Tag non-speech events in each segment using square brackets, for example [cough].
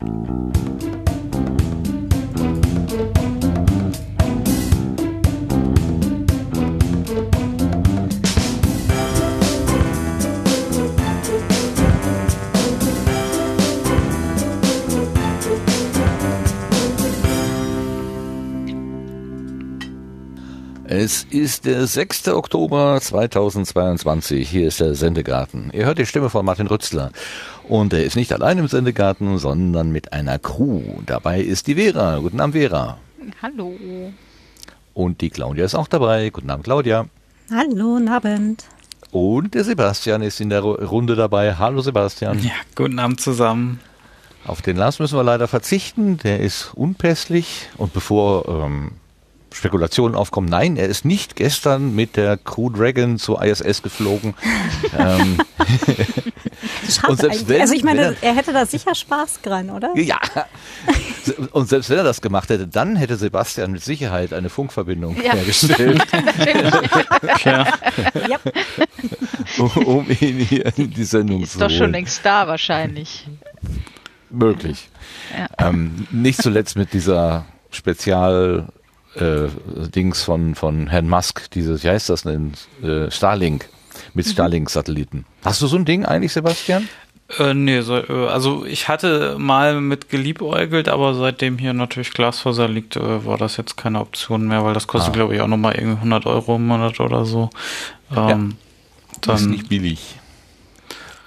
Es ist der 6. Oktober 2022. Hier ist der Sendegarten. Ihr hört die Stimme von Martin Rützler. Und er ist nicht allein im Sendegarten, sondern mit einer Crew. Dabei ist die Vera. Guten Abend, Vera. Hallo. Und die Claudia ist auch dabei. Guten Abend, Claudia. Hallo, guten Abend. Und der Sebastian ist in der Runde dabei. Hallo, Sebastian. Ja, guten Abend zusammen. Auf den Lars müssen wir leider verzichten. Der ist unpässlich. Und bevor ähm, Spekulationen aufkommen. Nein, er ist nicht gestern mit der Crew Dragon zur ISS geflogen. [laughs] ähm, und selbst wenn, also ich meine, er, er, hätte da sicher Spaß dran, oder? Ja. Und selbst wenn er das gemacht hätte, dann hätte Sebastian mit Sicherheit eine Funkverbindung ja. hergestellt. [laughs] ja. um ihn hier in die Sendung ist zu Ist doch schon längst da wahrscheinlich. Möglich. Ja. Ähm, nicht zuletzt mit dieser Spezial äh, Dings von, von Herrn Musk, dieses, wie heißt das denn, äh, Starlink, mit mhm. Starlink-Satelliten. Hast du so ein Ding eigentlich, Sebastian? Äh, nee, so, äh, also ich hatte mal mit geliebäugelt, aber seitdem hier natürlich Glasfaser liegt, äh, war das jetzt keine Option mehr, weil das kostet, ah. glaube ich, auch nochmal irgendwie 100 Euro im Monat oder so. Ähm, ja. Das ist nicht billig.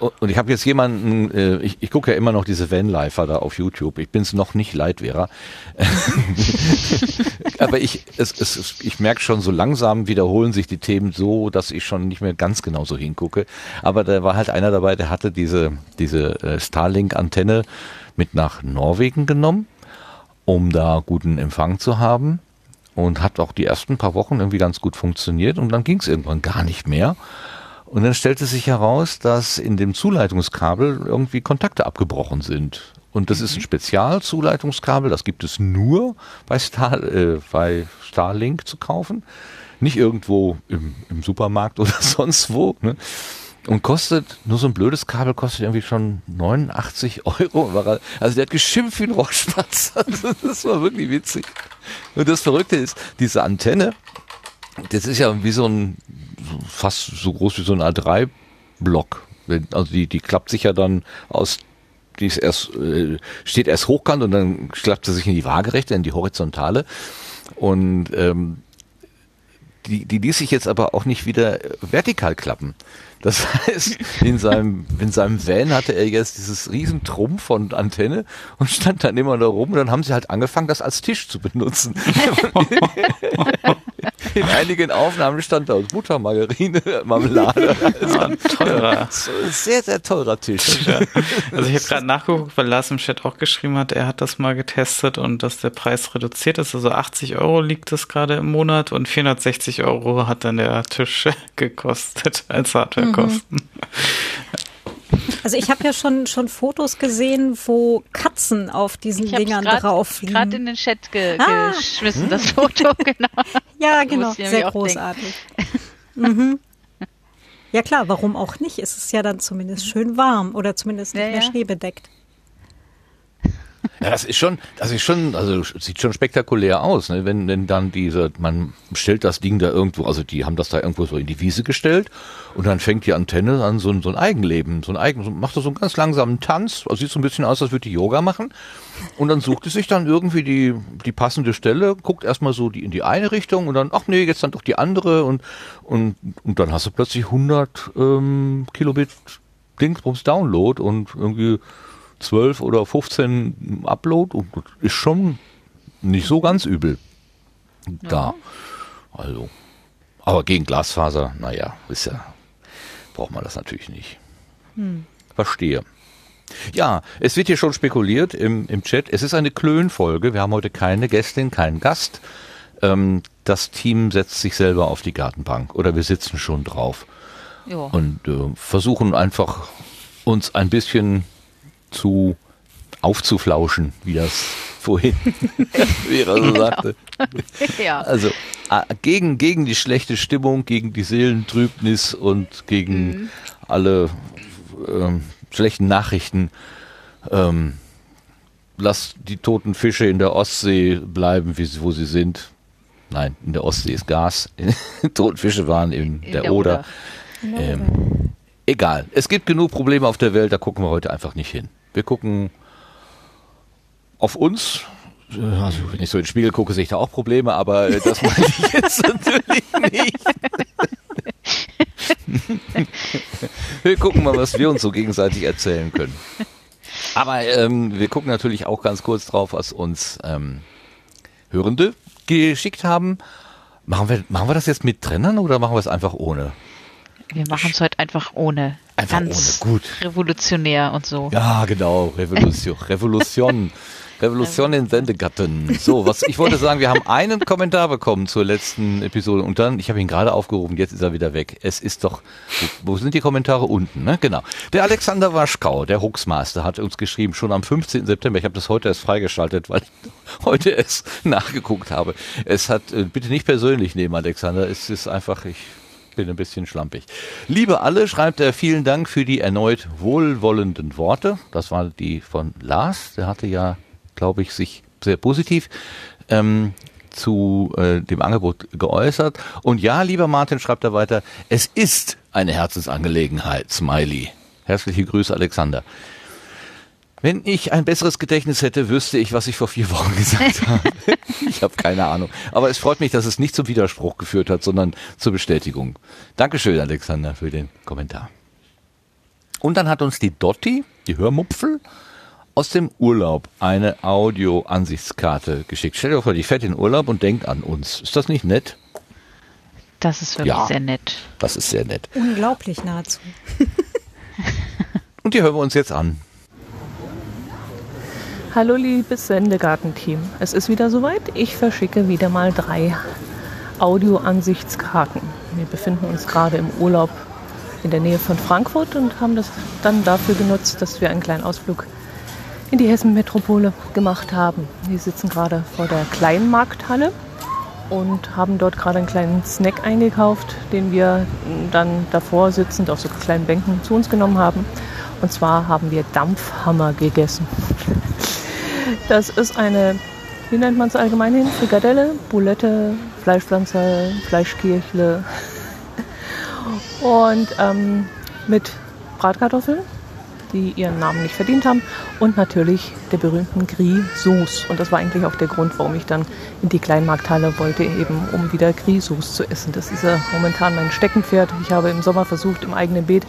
Und ich habe jetzt jemanden, äh, ich, ich gucke ja immer noch diese Vanlifer da auf YouTube. Ich bin es noch nicht leid, Vera. [laughs] Aber ich, es, es, ich merke schon, so langsam wiederholen sich die Themen so, dass ich schon nicht mehr ganz genau so hingucke. Aber da war halt einer dabei, der hatte diese, diese äh, Starlink-Antenne mit nach Norwegen genommen, um da guten Empfang zu haben. Und hat auch die ersten paar Wochen irgendwie ganz gut funktioniert. Und dann ging es irgendwann gar nicht mehr. Und dann stellte sich heraus, dass in dem Zuleitungskabel irgendwie Kontakte abgebrochen sind. Und das ist ein mhm. Spezialzuleitungskabel, das gibt es nur bei, Star, äh, bei Starlink zu kaufen. Nicht irgendwo im, im Supermarkt [laughs] oder sonst wo. Ne? Und kostet, nur so ein blödes Kabel kostet irgendwie schon 89 Euro. [laughs] Also der hat geschimpft wie ein Rohrspatz. [laughs] Das war wirklich witzig. Und das Verrückte ist, diese Antenne, das ist ja wie so ein fast so groß wie so ein A3-Block. Also die, die klappt sich ja dann aus, die ist erst, äh, steht erst hochkant und dann klappt sie sich in die Waagerechte, in die Horizontale. Und ähm, die, die ließ sich jetzt aber auch nicht wieder vertikal klappen. Das [laughs] heißt, in seinem, in seinem Van hatte er jetzt dieses riesen Trumpf von Antenne und stand dann immer da rum und dann haben sie halt angefangen, das als Tisch zu benutzen. [laughs] [laughs] in einigen Aufnahmen stand da Butter, Margarine, [laughs] Marmelade. Also ja, teurer. [laughs] Sehr, sehr teurer Tisch. Ja. Also ich habe gerade nachgeguckt, weil Lars im Chat auch geschrieben hat, er hat das mal getestet und dass der Preis reduziert ist. Also 80 Euro liegt das gerade im Monat und 460 Euro hat dann der Tisch [laughs] gekostet als Hardware. Kosten. Also ich habe ja schon, schon Fotos gesehen, wo Katzen auf diesen ich Dingern grad, drauf liegen. gerade in den Chat ge ah. geschmissen, das Foto, [laughs] genau. Ja, genau, sehr großartig. mhm. Ja klar, warum auch nicht? Es ist ja dann zumindest schön warm oder zumindest nicht ja, mehr schneebedeckt. Ja, das ist schon, das ist schon, also sieht schon spektakulär aus, ne? wenn, wenn dann diese, man stellt das Ding da irgendwo, also die haben das da irgendwo so in die Wiese gestellt und dann fängt die Antenne an so, so ein Eigenleben, so ein Eigen, so, macht so einen ganz langsamen Tanz, also sieht so ein bisschen aus, als würde die Yoga machen und dann sucht es sich dann irgendwie die, die passende Stelle, guckt erstmal so die, in die eine Richtung und dann, ach nee, jetzt dann doch die andere und, und, und dann hast du plötzlich 100 ähm, Kilobit Dingsbums Download und irgendwie 12 oder 15 Upload und ist schon nicht so ganz übel da. Also, aber gegen Glasfaser, naja, ist ja, braucht man das natürlich nicht. Hm. Verstehe. Ja, es wird hier schon spekuliert im, im Chat. Es ist eine Klönfolge. Wir haben heute keine Gästin, keinen Gast. Ähm, das Team setzt sich selber auf die Gartenbank oder wir sitzen schon drauf. Ja. Und äh, versuchen einfach uns ein bisschen zu aufzuflauschen, wie das vorhin [laughs] Vera so genau. sagte. [laughs] ja. Also gegen, gegen die schlechte Stimmung, gegen die Seelentrübnis und gegen mhm. alle ähm, schlechten Nachrichten ähm, lass die toten Fische in der Ostsee bleiben, wie, wo sie sind. Nein, in der Ostsee ist Gas. [laughs] toten Fische waren in, in der, der, Oder. Oder. Ähm, egal. Es gibt genug Probleme auf der Welt, da gucken wir heute einfach nicht hin. Wir gucken auf uns. Also, wenn ich so in den Spiegel gucke, sehe ich da auch Probleme, aber das [laughs] meine ich jetzt natürlich nicht. [laughs] wir gucken mal, was wir uns so gegenseitig erzählen können. Aber ähm, wir gucken natürlich auch ganz kurz drauf, was uns ähm, Hörende geschickt haben. Machen wir, machen wir das jetzt mit Trennern oder machen wir es einfach ohne? Wir machen es heute einfach ohne. Einfach Ganz ohne, gut. Revolutionär und so. Ja, genau, Revolution. [laughs] Revolution. Revolution in Sendegatten. So, was ich wollte sagen, wir haben einen Kommentar bekommen zur letzten Episode und dann, ich habe ihn gerade aufgerufen, jetzt ist er wieder weg. Es ist doch, wo sind die Kommentare unten, ne? Genau. Der Alexander Waschkau, der Huxmaster, hat uns geschrieben, schon am 15. September. Ich habe das heute erst freigeschaltet, weil ich [laughs] heute es nachgeguckt habe. Es hat, äh, bitte nicht persönlich nehmen, Alexander. Es ist einfach, ich bin ein bisschen schlampig. Liebe alle, schreibt er, vielen Dank für die erneut wohlwollenden Worte. Das war die von Lars. Der hatte ja glaube ich, sich sehr positiv ähm, zu äh, dem Angebot geäußert. Und ja, lieber Martin, schreibt er weiter, es ist eine Herzensangelegenheit, Smiley. Herzliche Grüße, Alexander. Wenn ich ein besseres Gedächtnis hätte, wüsste ich, was ich vor vier Wochen [laughs] gesagt habe. ich habe keine Ahnung. Aber es freut mich, dass es nicht zum Widerspruch geführt hat, sondern zur Bestätigung. Dankeschön, Alexander, für den Kommentar. Und dann hat uns die Dotti, die Hörmupfel, aus dem Urlaub eine Audio-Ansichtskarte geschickt. Stell dir vor, die fährt in Urlaub und denkt an uns. Ist das nicht nett? Das ist wirklich ja, sehr nett. Das ist sehr nett. Unglaublich nahezu. [laughs] und die hören wir uns jetzt an. Hallo liebes Sendegartenteam. Es ist wieder soweit. Ich verschicke wieder mal drei Audio-Ansichtskarten. Wir befinden uns gerade im Urlaub in der Nähe von Frankfurt und haben das dann dafür genutzt, dass wir einen kleinen Ausflug in die Hessen-Metropole gemacht haben. Wir sitzen gerade vor der Kleinmarkthalle und haben dort gerade einen kleinen Snack eingekauft, den wir dann davor sitzend auf so kleinen Bänken zu uns genommen haben. Und zwar haben wir Dampfhammer gegessen. Das ist eine, wie nennt man es allgemein hin? Frikadelle, Boulette, Fleischpflanzer, Fleischkirchle und ähm, mit Bratkartoffeln die ihren Namen nicht verdient haben. Und natürlich der berühmten Gris-Sauce. Und das war eigentlich auch der Grund, warum ich dann in die Kleinmarkthalle wollte, eben um wieder Gris-Sauce zu essen. Das ist ja momentan mein Steckenpferd. Ich habe im Sommer versucht, im eigenen Beet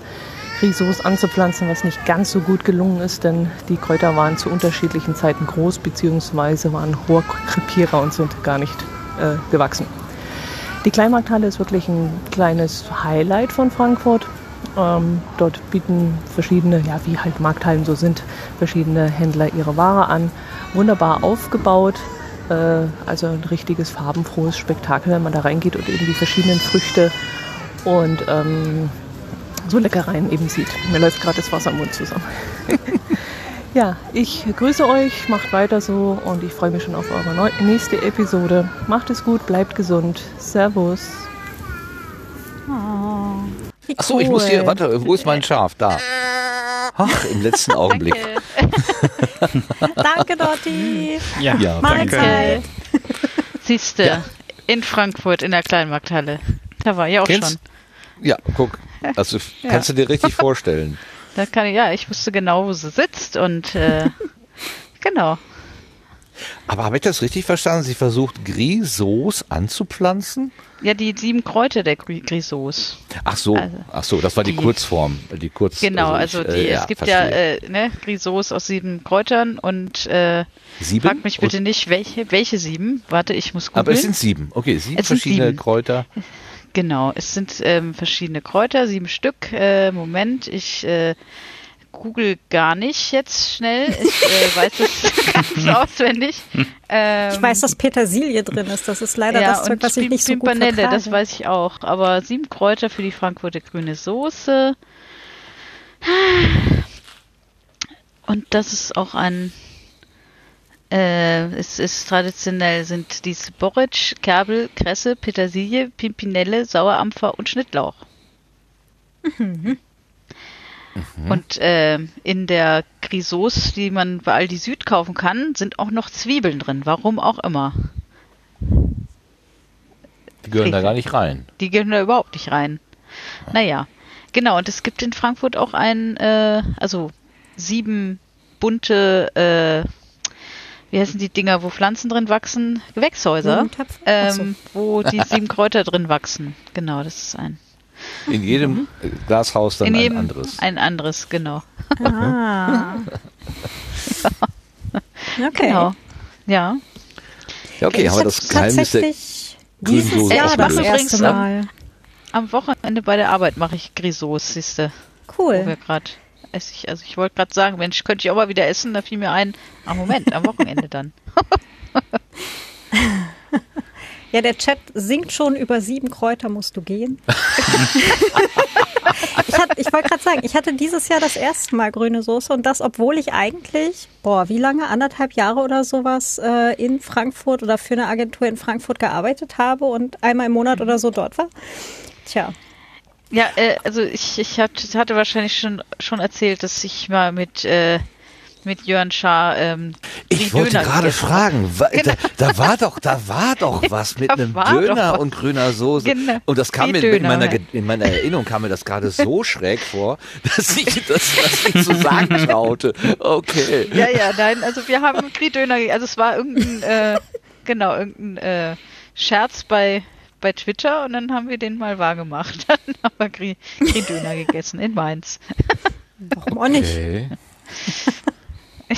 Gris-Sauce anzupflanzen, was nicht ganz so gut gelungen ist, denn die Kräuter waren zu unterschiedlichen Zeiten groß, beziehungsweise waren hoher Krepierer und sind gar nicht äh, gewachsen. Die Kleinmarkthalle ist wirklich ein kleines Highlight von Frankfurt. Ähm, dort bieten verschiedene, ja, wie halt Markthallen so sind, verschiedene Händler ihre Ware an. Wunderbar aufgebaut, äh, also ein richtiges farbenfrohes Spektakel, wenn man da reingeht und eben die verschiedenen Früchte und ähm, so Leckereien eben sieht. Mir läuft gerade das Wasser im Mund zusammen. [laughs] ja, ich grüße euch, macht weiter so und ich freue mich schon auf eure nächste Episode. Macht es gut, bleibt gesund. Servus. Achso, ich muss hier, warte, wo ist mein Schaf? Da. Ach, im letzten [laughs] Augenblick. [laughs] danke, Dotti. Ja, ja danke. Siehste, ja. in Frankfurt in der Kleinmarkthalle. Da war ich auch Kennst? schon. Ja, guck. Also [laughs] ja. kannst du dir richtig vorstellen. Da kann ich, ja, ich wusste genau, wo sie sitzt und äh, genau. Aber habe ich das richtig verstanden? Sie versucht Grisos anzupflanzen? Ja, die sieben Kräuter der Grisos. Ach so, also, ach so, das war die, die Kurzform, die Kurz. Genau, also, ich, also die, äh, es ja, gibt verstehe. ja äh, ne, Grisos aus sieben Kräutern und äh, sieben? frag mich bitte nicht, welche, welche sieben. Warte, ich muss gucken. Aber es sind sieben. Okay, sieben es verschiedene sieben. Kräuter. Genau, es sind ähm, verschiedene Kräuter, sieben Stück. Äh, Moment, ich äh, google gar nicht jetzt schnell. Ich äh, [laughs] weiß es ganz [laughs] auswendig. Ähm, ich weiß, dass Petersilie drin ist. Das ist leider ja, das Zeug, was ich nicht so gut vertrage. das weiß ich auch. Aber sieben Kräuter für die Frankfurter grüne Soße. Und das ist auch ein äh, es ist traditionell sind dies Borretsch, Kerbel, Kresse, Petersilie, Pimpinelle, Sauerampfer und Schnittlauch. Mhm. Mhm. Und äh, in der Grisauce, die man bei Aldi Süd kaufen kann, sind auch noch Zwiebeln drin. Warum auch immer. Die gehören da gar nicht rein. Die gehören da überhaupt nicht rein. Naja, genau. Und es gibt in Frankfurt auch ein, äh, also sieben bunte, äh, wie heißen die Dinger, wo Pflanzen drin wachsen? Gewächshäuser, ähm, wo die sieben Kräuter drin wachsen. Genau, das ist ein. In jedem mhm. Glashaus dann In ein anderes. Ein anderes, genau. Ah. [laughs] okay. Genau. Ja. Ja, okay, haben wir das Geheimnis der dieses Jahr ich das erste Mal. Am, am, Wochenende bei der Arbeit mache ich Grisauce, siehste. Cool. Wo wir gerade esse ich, also ich wollte gerade sagen, Mensch, könnte ich auch mal wieder essen, da fiel mir ein, am Moment, am Wochenende dann. [laughs] Ja, der Chat singt schon über sieben Kräuter musst du gehen. [laughs] ich, ich wollte gerade sagen, ich hatte dieses Jahr das erste Mal grüne Soße und das, obwohl ich eigentlich, boah, wie lange, anderthalb Jahre oder sowas äh, in Frankfurt oder für eine Agentur in Frankfurt gearbeitet habe und einmal im Monat oder so dort war. Tja. Ja, äh, also ich, ich hatte, hatte wahrscheinlich schon, schon erzählt, dass ich mal mit äh, mit Jörn Schaar. Ähm, ich wollte Döner gerade fragen, wa, genau. da, da, war doch, da war doch [laughs] was mit einem Döner und grüner Soße. Genau. Und das kam mir Döner, in, meiner, in meiner Erinnerung kam mir das gerade so [laughs] schräg vor, dass ich das, das nicht so sagen [laughs] traute. Okay. Ja, ja, nein, also wir haben Grie-Döner, also es war irgendein, äh, genau, irgendein äh, Scherz bei bei Twitter und dann haben wir den mal wahrgemacht. Dann haben wir Grie-Döner gegessen in Mainz. Warum auch nicht?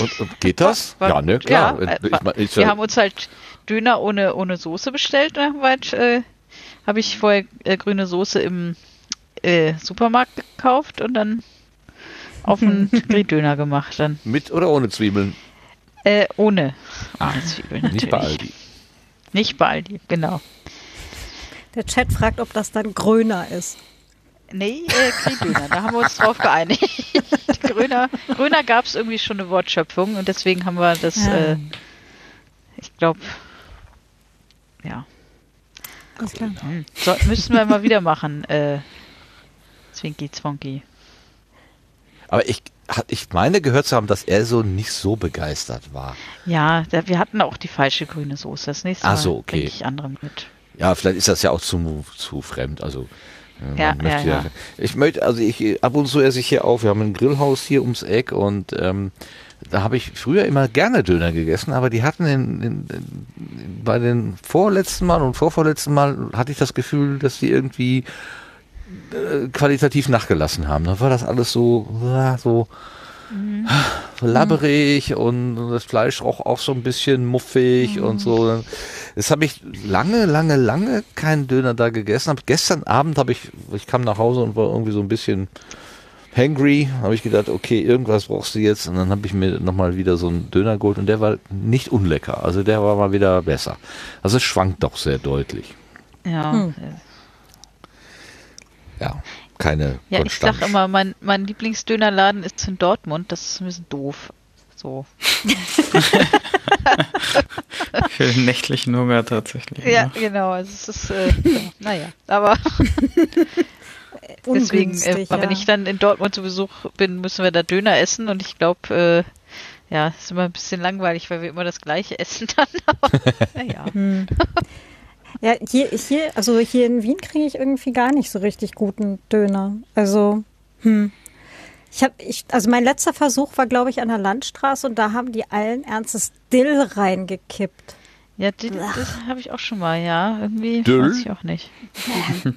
Und, und geht das? [laughs] War, ja, ne, klar. Ja, ich mein, ich, wir haben uns halt Döner ohne, ohne Soße bestellt. Dann halt, äh, habe ich vorher äh, grüne Soße im äh, Supermarkt gekauft und dann auf einen [laughs] Grieldöner gemacht. Dann. Mit oder ohne Zwiebeln? Äh, ohne. Ah, ohne Zwiebeln natürlich. Nicht bei Aldi. Nicht bei Aldi, genau. Der Chat fragt, ob das dann grüner ist. Nee, äh, Grieldöner, da haben wir uns drauf geeinigt. [laughs] Grüner, Grüner gab es irgendwie schon eine Wortschöpfung und deswegen haben wir das, ja. äh, ich glaube, ja. Alles klar. Hm. So, müssen wir mal wieder machen, äh, Zwinky Zwonky. Aber ich, ich meine gehört zu haben, dass er so nicht so begeistert war. Ja, da, wir hatten auch die falsche grüne Soße. Das nächste Mal so, okay. ich andere mit. Ja, vielleicht ist das ja auch zu, zu fremd. Also ja, ja, ja, Ich möchte, also ich ab und zu esse ich hier auf. Wir haben ein Grillhaus hier ums Eck und ähm, da habe ich früher immer gerne Döner gegessen, aber die hatten in, in, in, bei den vorletzten Mal und vorvorletzten Mal hatte ich das Gefühl, dass die irgendwie äh, qualitativ nachgelassen haben. Da war das alles so, so Mhm. labberig und das Fleisch roch auch so ein bisschen muffig mhm. und so. Jetzt habe ich lange, lange, lange keinen Döner da gegessen. Hab gestern Abend habe ich, ich kam nach Hause und war irgendwie so ein bisschen hangry. Habe ich gedacht, okay, irgendwas brauchst du jetzt. Und dann habe ich mir nochmal wieder so einen Döner geholt und der war nicht unlecker. Also der war mal wieder besser. Also es schwankt doch sehr deutlich. Ja. Hm. Ja keine Ja, ich sag immer, mein, mein Lieblingsdönerladen ist in Dortmund. Das ist ein bisschen doof. So. [laughs] Für den nächtlichen Hunger tatsächlich. Ja, ne? genau. Also es ist, äh, naja, aber [laughs] deswegen, äh, ja. wenn ich dann in Dortmund zu Besuch bin, müssen wir da Döner essen und ich glaube, äh, ja, ist immer ein bisschen langweilig, weil wir immer das Gleiche essen dann. [laughs] naja. Hm. Ja, hier, hier, also hier in Wien kriege ich irgendwie gar nicht so richtig guten Döner. Also, hm. Ich habe, ich, also mein letzter Versuch war, glaube ich, an der Landstraße und da haben die allen Ernstes Dill reingekippt. Ja, Dill, das habe ich auch schon mal, ja. Irgendwie Dill? weiß ich auch nicht. [laughs]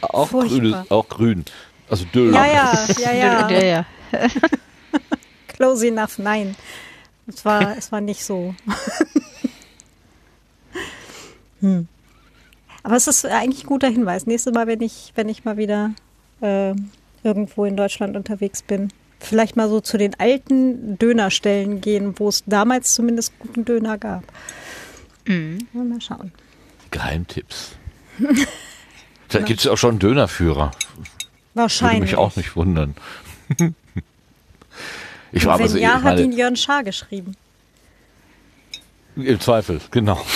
auch, grün, auch grün. Also Dill. Ja, ja, ja, ja. [laughs] ja, ja. Close enough, nein. Es war, es war nicht so. [laughs] Hm. Aber es ist eigentlich ein guter Hinweis. Nächstes Mal, wenn ich, wenn ich mal wieder äh, irgendwo in Deutschland unterwegs bin, vielleicht mal so zu den alten Dönerstellen gehen, wo es damals zumindest guten Döner gab. Mhm. Mal schauen. Geheimtipps. [laughs] da gibt es auch schon einen Dönerführer. Wahrscheinlich. Würde mich auch nicht wundern. [laughs] ich war Wenn ja, hat ihn Jörn Schaar geschrieben. Im Zweifel, genau. [laughs]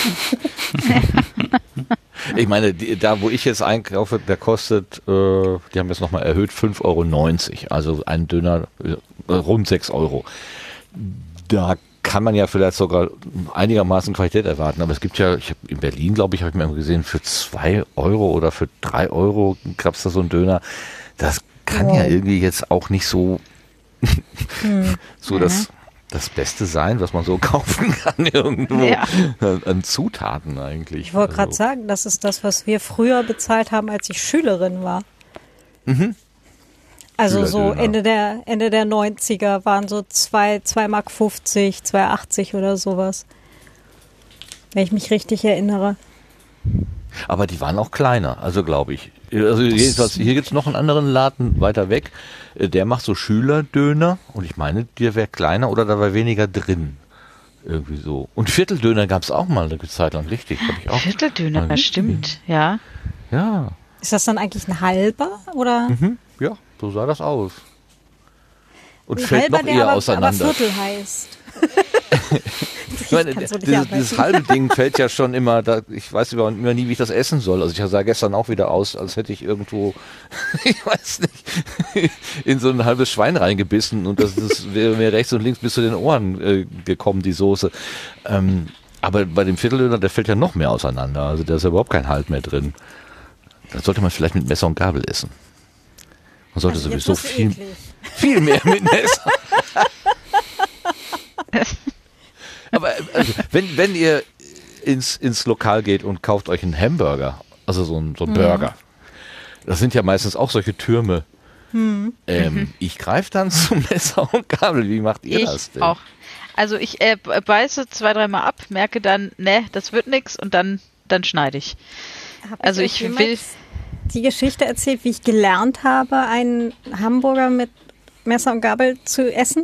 Ich meine, die, da wo ich jetzt einkaufe, der kostet, äh, die haben jetzt nochmal erhöht, 5,90 Euro. Also ein Döner äh, rund 6 Euro. Da kann man ja vielleicht sogar einigermaßen Qualität erwarten. Aber es gibt ja, ich hab, in Berlin, glaube ich, habe ich mal gesehen, für 2 Euro oder für 3 Euro gab es da so einen Döner. Das kann ja irgendwie jetzt auch nicht so, [laughs] so das, das Beste sein, was man so [laughs] kaufen kann irgendwo Ja. an, an Zutaten eigentlich. Ich wollte gerade Also, sagen, das ist das, was wir früher bezahlt haben, als ich Schülerin war. Also so. Ende der, Ende der 90er waren so 2, 2 Mark 50, 2,80 oder sowas. Wenn ich mich richtig erinnere. Aber die waren auch kleiner, also glaube ich. Also jedenfalls, hier gibt's noch einen anderen Laden weiter weg, äh, der macht so Schülerdöner und ich meine, der wäre kleiner oder da war weniger drin. Irgendwie so. Und Vierteldöner gab's auch mal eine Zeit lang, richtig. Hab ich auch. Vierteldöner, mal stimmt, ja. Ja, Ist das dann eigentlich ein halber oder hm, ja, so sah das aus. Und ein fällt halber, noch eher aber, aber auseinander. Viertel heißt? Ich meine, so dieses, dieses halbe Ding fällt ja schon immer, da, ich weiß überhaupt immer nie, wie ich das essen soll. Also ich sah gestern auch wieder aus, als hätte ich irgendwo, [laughs] ich weiß nicht, in so ein halbes Schwein reingebissen und das, das wäre mir rechts und links bis zu den Ohren äh, gekommen, die Soße. Ähm, aber bei dem Vierteldöner, der fällt ja noch mehr auseinander. Also da ist ja überhaupt kein Halt mehr drin. Da sollte man vielleicht mit Messer und Gabel essen. Man sollte Also sowieso viel, eklig. viel mehr mit Messer. [laughs] [laughs] Aber [laughs] also, wenn, wenn ihr ins, ins Lokal geht und kauft euch einen Hamburger, also so ein, so ein Burger, das sind ja meistens auch solche Türme. Ähm, Ich greife dann [laughs] zum Messer und Gabel. Wie macht ihr Ich das denn? auch. Also ich äh, beiße zwei, dreimal ab, merke dann, ne, das wird nix und dann, dann schneide ich. Hab Also euch ich jemals will- die Geschichte erzählt, wie ich gelernt habe, einen Hamburger mit Messer und Gabel zu essen.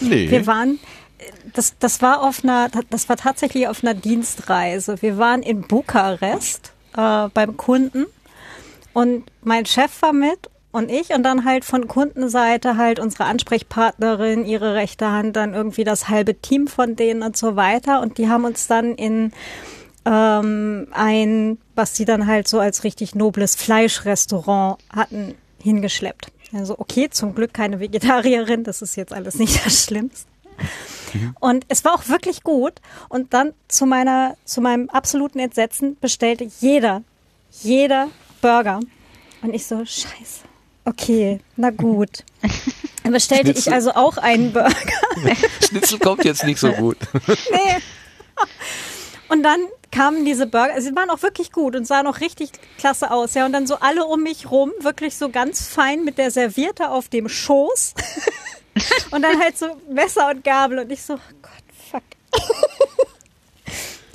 Nee. Wir waren, das, das war auf einer, das war tatsächlich auf einer Dienstreise. Wir waren in Bukarest äh, beim Kunden und mein Chef war mit und ich und dann halt von Kundenseite halt unsere Ansprechpartnerin, ihre rechte Hand, dann irgendwie das halbe Team von denen und so weiter. Und die haben uns dann in ähm, ein, was sie dann halt so als richtig nobles Fleischrestaurant hatten, hingeschleppt. Also okay, zum Glück keine Vegetarierin, das ist jetzt alles nicht das Schlimmste. Und es war auch wirklich gut. Und dann zu meiner, zu meinem absoluten Entsetzen bestellte jeder, jeder Burger. Und ich so, scheiße. Okay, na gut. Dann bestellte ich Schnitzel. also auch einen Burger. [laughs] Schnitzel kommt jetzt nicht so gut. [laughs] Nee. Und dann kamen diese Burger, also sie waren auch wirklich gut und sahen auch richtig klasse aus, ja. Und dann so alle um mich rum, wirklich so ganz fein mit der Serviette auf dem Schoß. [laughs] [laughs] und dann halt so Messer und Gabel und ich so, oh Gott, fuck. [laughs]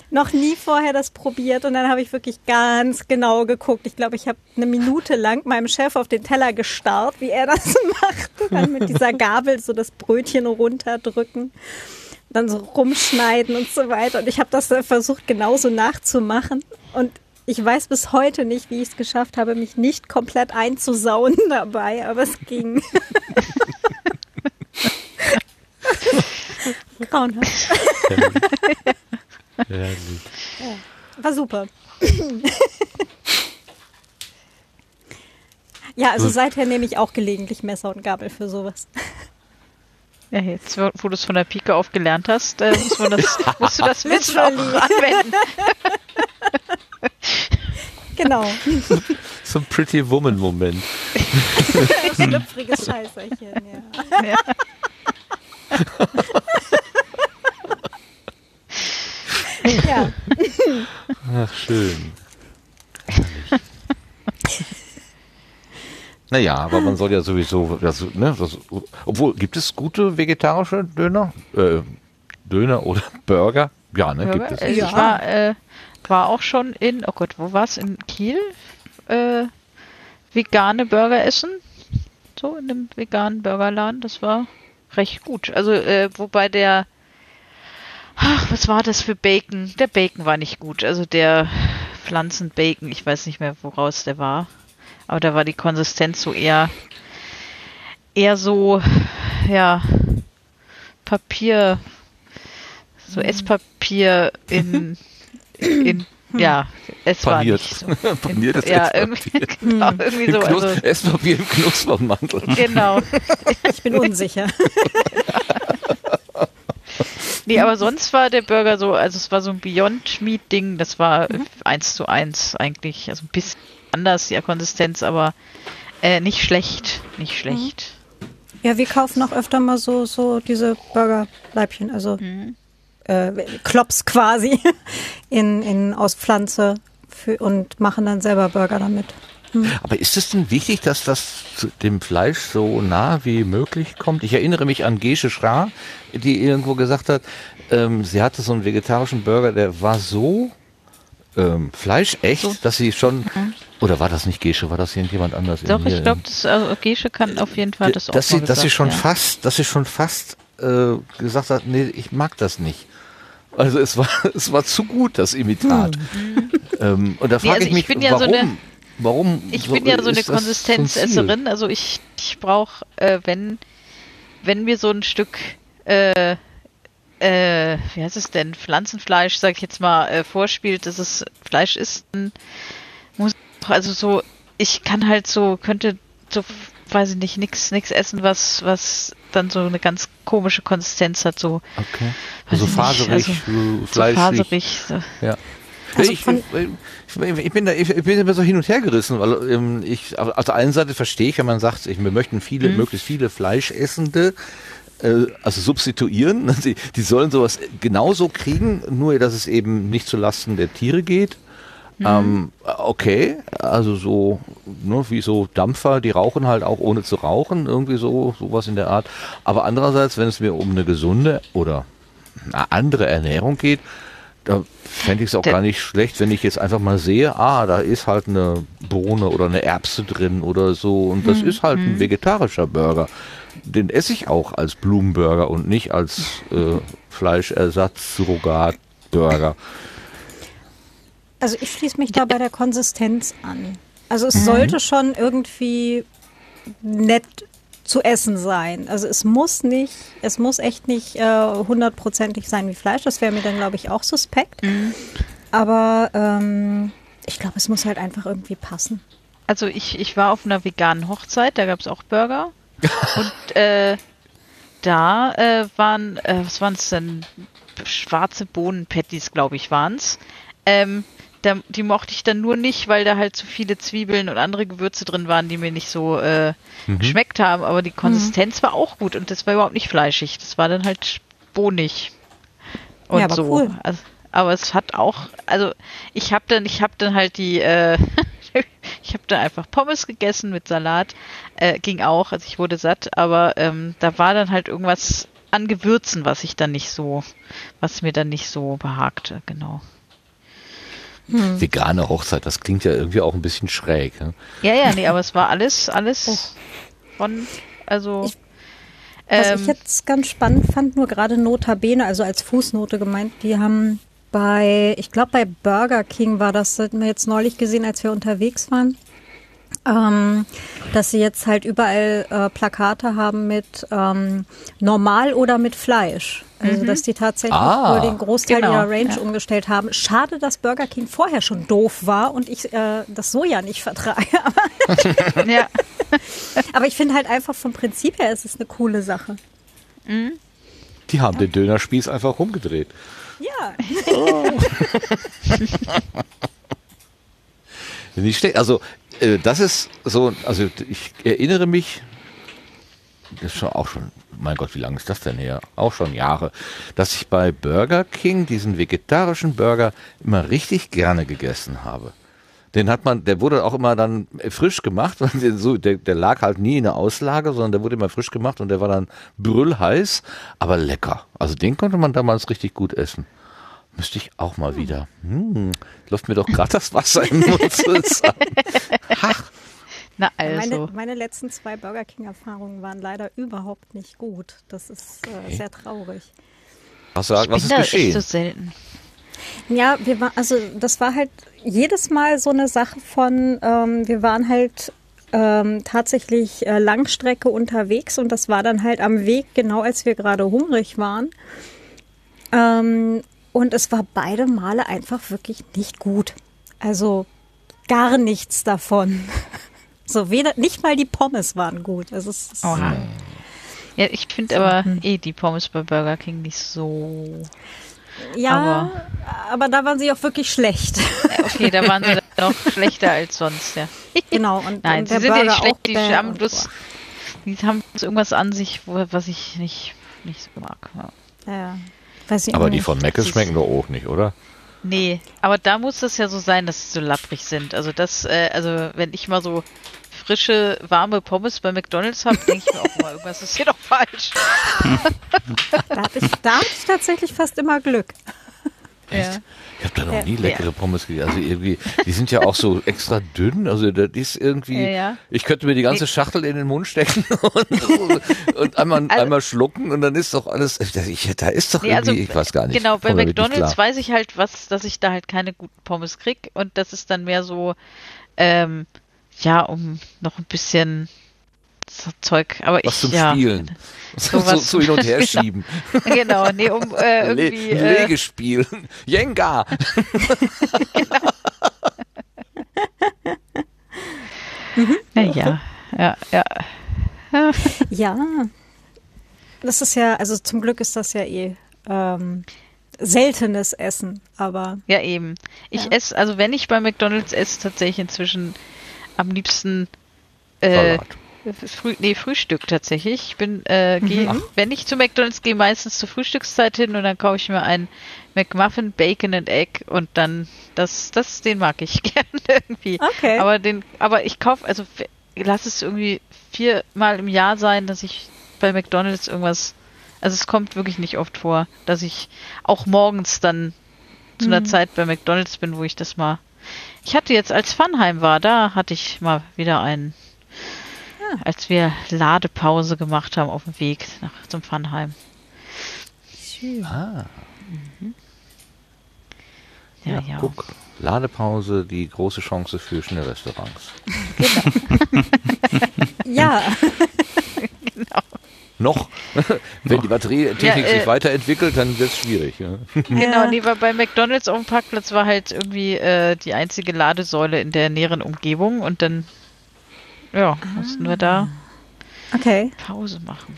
Noch nie vorher das probiert und dann habe ich wirklich ganz genau geguckt. Ich glaube, ich habe eine Minute lang meinem Chef auf den Teller gestarrt, wie er das [laughs] macht. Dann mit dieser Gabel so das Brötchen runterdrücken dann so rumschneiden und so weiter. Und ich habe das versucht, genauso nachzumachen. Und ich weiß bis heute nicht, wie ich es geschafft habe, mich nicht komplett einzusauen dabei, aber es ging. Grauenhaft. War super. [laughs] ja, also seither nehme ich auch gelegentlich Messer und Gabel für sowas. Ja, jetzt, wo du es von der Pike auf gelernt hast, äh, muss man das, musst du das [laughs] Wissen auch anwenden. [laughs] Genau. [laughs] So ein Pretty Woman Moment. [laughs] Schlüpfriges Scheißerchen, ja. Ja. ja. Ach, schön. Naja, aber man soll ja sowieso, das, ne, das, obwohl, gibt es gute vegetarische Döner? Äh, Döner oder Burger? Ja, ne, gibt es. Äh, Ich Ja. war, äh, war auch schon in, oh Gott, wo war's? In Kiel? Äh, vegane Burger essen. So, in einem veganen Burgerladen. Das war recht gut. Also, äh, wobei der, ach, was war das für Bacon? Der Bacon war nicht gut. Also der Pflanzenbacon, ich weiß nicht mehr, woraus der war. Aber da war die Konsistenz so eher, eher so, ja, Papier, so Esspapier in, [laughs] in ja, es Paniert. war nicht [laughs] so. Paniertes ja, Esspapier. irgendwie, [laughs] [laughs] genau, irgendwie so. Im Knus Also, Esspapier im Knuspermantel. genau. Ich bin unsicher. Nee, aber sonst war der Burger so, also es war so ein Beyond Meat Ding, das war äh, eins zu eins eigentlich, also ein bisschen anders die Konsistenz, aber äh, nicht schlecht, nicht schlecht. Ja, wir kaufen auch öfter mal so, so diese Burgerleibchen, also Mhm. Äh, Klops quasi [laughs] in, in, aus Pflanze für, und machen dann selber Burger damit. Aber ist es denn wichtig, dass das dem Fleisch so nah wie möglich kommt? Ich erinnere mich an Gesche Schra, die irgendwo gesagt hat, ähm, sie hatte so einen vegetarischen Burger, der war so ähm, fleischecht, dass sie schon, oder war das nicht Gesche, war das irgendjemand anders? Doch, ich glaube, also Gesche kann auf jeden Fall das auch dass sie, dass sie schon ja. fast, dass sie schon fast äh, gesagt hat, nee, ich mag das nicht. Also es war, [laughs] es war zu gut, das Imitat. [laughs] Ähm, und da Nee, frage also ich ich mich, bin ja so warum, eine- warum? Ich bin ja so eine Konsistenzesserin, also ich, ich brauche, äh, wenn, wenn mir so ein Stück, äh, äh, wie heißt es denn, Pflanzenfleisch, sag ich jetzt mal, äh, vorspielt, dass es Fleisch ist, dann muss ich auch, also so, ich kann halt so, könnte so, weiß ich nicht, nix, nix essen, was, was dann so eine ganz komische Konsistenz hat, so, Okay. Weiß So ich nicht, faserig, also so so fleischig. faserig. So. Ja. Also ich, ich, ich, bin da, ich, bin immer so hin und her gerissen, weil ähm, ich auf auf der einen Seite verstehe ich, wenn man sagt, ich, wir möchten viele, Mhm. möglichst viele Fleischessende äh, also substituieren. [laughs] Die, die sollen sowas genauso kriegen, nur dass es eben nicht zu Lasten der Tiere geht. Mhm. Ähm, okay, also so, ne, wie so Dampfer, die rauchen halt auch ohne zu rauchen, irgendwie so, sowas in der Art. Aber andererseits, wenn es mir um eine gesunde oder eine andere Ernährung geht, da fände ich es auch gar nicht schlecht, wenn ich jetzt einfach mal sehe, ah, da ist halt eine Bohne oder eine Erbse drin oder so und das ist halt ein vegetarischer Burger. Den esse ich auch als Blumenburger und nicht als äh, Fleischersatz, Surrogat, Burger. Also ich schließe mich da bei der Konsistenz an. Also es sollte schon irgendwie nett zu essen sein. Also es muss nicht, es muss echt nicht äh, hundertprozentig sein wie Fleisch. Das wäre mir dann, glaube ich, auch suspekt. Aber ähm, ich glaube, es muss halt einfach irgendwie passen. Also ich, ich war auf einer veganen Hochzeit, da gab es auch Burger. [laughs] und äh, da äh, waren, äh, was waren es denn? Schwarze Bohnen-Patties, glaube ich, waren's. Ähm, da, die mochte ich dann nur nicht, weil da halt zu viele Zwiebeln und andere Gewürze drin waren, die mir nicht so äh, geschmeckt haben. Aber die Konsistenz war auch gut und das war überhaupt nicht fleischig. Das war dann halt bohnig. Und Ja, aber so. cool. Also, aber es hat auch, also ich habe dann, ich habe dann halt die, äh, [laughs] ich habe dann einfach Pommes gegessen mit Salat, äh, ging auch, also ich wurde satt, aber ähm, da war dann halt irgendwas an Gewürzen, was ich dann nicht so, was mir dann nicht so behagte, genau. Vegane Hochzeit, das klingt ja irgendwie auch ein bisschen schräg. Ne? Ja, ja, nee, aber es war alles, alles von, also Ich- Was ähm, ich jetzt ganz spannend fand, nur gerade Notabene, also als Fußnote gemeint, die haben bei, ich glaube bei Burger King war das, das hatten wir jetzt neulich gesehen, als wir unterwegs waren, ähm, dass sie jetzt halt überall äh, Plakate haben mit ähm, normal oder mit Fleisch. Also dass die tatsächlich Ah. wohl den Großteil Genau, ihrer Range ja. umgestellt haben. Schade, dass Burger King vorher schon doof war und ich äh, das Soja nicht vertrage. [laughs] Aber, [laughs] ja, [laughs] aber ich finde halt einfach vom Prinzip her ist es eine coole Sache. Die haben den Dönerspieß einfach rumgedreht. Ja. Nicht schlecht. Also, äh, das ist so, also ich erinnere mich, das ist schon auch schon, mein Gott, wie lange ist das denn her? Auch schon Jahre, dass ich bei Burger King diesen vegetarischen Burger immer richtig gerne gegessen habe. Den hat man, der wurde auch immer dann frisch gemacht, [laughs] weil der, so, der, der lag halt nie in der Auslage, sondern der wurde immer frisch gemacht und der war dann brüllheiß, aber lecker. Also den konnte man damals richtig gut essen. Müsste ich auch mal wieder. Hm, läuft mir doch gerade das Wasser im Mund zusammen. [laughs] Ach, na Meine, also. meine letzten zwei Burger King-Erfahrungen waren leider überhaupt nicht gut. Das ist äh, sehr traurig. was, was ist da geschehen? echt so selten. Ja, wir war, also das war halt jedes Mal so eine Sache von, ähm, wir waren halt ähm, tatsächlich äh, Langstrecke unterwegs und das war dann halt am Weg, genau als wir gerade hungrig waren. Ähm, Und es war beide Male einfach wirklich nicht gut. Also gar nichts davon. [laughs] So, weder, nicht mal die Pommes waren gut. Es ist, Oha. Ja, ich finde aber eh die Pommes bei Burger King nicht so. ja, aber, da waren sie auch wirklich schlecht. Okay, da waren sie dann noch schlechter als sonst, ja. [laughs] genau. Und, Nein, und sie der sind ja Burger nicht schlecht, auch die haben bloß, die haben bloß irgendwas an sich, wo, was ich nicht, nicht so mag. Ja. Ja, weiß ich auch Aber die von Mc's schmecken doch auch nicht, oder? Nee, aber da muss es ja so sein, dass sie so lapprig sind. Also das, äh, also wenn ich mal so frische, warme Pommes bei McDonalds habe, denke ich mir auch mal, irgendwas ist hier doch falsch. [laughs] Da hatte ich, da hatte ich tatsächlich fast immer Glück. Ja. Ich habe da noch Ja. nie leckere Pommes gegessen. Also irgendwie, die sind ja auch so [laughs] extra dünn. Also das ist irgendwie, Ja, ja. ich könnte mir die ganze Schachtel in den Mund stecken [laughs] und, und einmal, Also- einmal schlucken und dann ist doch alles, ich, da ist doch irgendwie, also, ich weiß gar nicht. Genau, bei McDonalds weiß ich halt, was, dass ich da halt keine guten Pommes krieg und das ist dann mehr so, ähm, ja, um noch ein bisschen Zeug, aber Was ich, zum ja, Spielen. [laughs] So, so, Sowas- so hin und her [laughs] Genau. schieben. genau, nee, um äh, Le irgendwie, äh, Legespiel. [laughs] Jenga. naja, ja, ja, Ja, das ist ja, also zum Glück ist das ja eh ähm, seltenes Essen, aber ja eben. Ich Ja. esse, also wenn ich bei McDonalds esse, tatsächlich inzwischen am liebsten äh, Salat. Früh, nee, Frühstück tatsächlich. Ich bin, äh, gehe, Ach. wenn ich zu McDonalds gehe, meistens zur Frühstückszeit hin und dann kaufe ich mir einen McMuffin, Bacon and Egg und dann, das, das, den mag ich [laughs] gerne irgendwie. Okay. Aber den, aber ich kaufe, also lass es irgendwie viermal im Jahr sein, dass ich bei McDonalds irgendwas, also es kommt wirklich nicht oft vor, dass ich auch morgens dann zu einer Zeit bei McDonalds bin, wo ich das mal. Ich hatte jetzt, als Funheim war, da hatte ich mal wieder einen, als wir Ladepause gemacht haben auf dem Weg nach zum Funheim. Ah, Ja, ja, ja. guck. Ladepause, die große Chance für Schnellrestaurants. [laughs] ja, [laughs] Noch. [laughs] Wenn die Batterietechnik Ja, äh, sich weiterentwickelt, dann wird es schwierig. Ja. Genau, nee, bei McDonalds auf dem Parkplatz war halt irgendwie äh, die einzige Ladesäule in der näheren Umgebung und dann, ja, mussten wir da okay. Pause machen.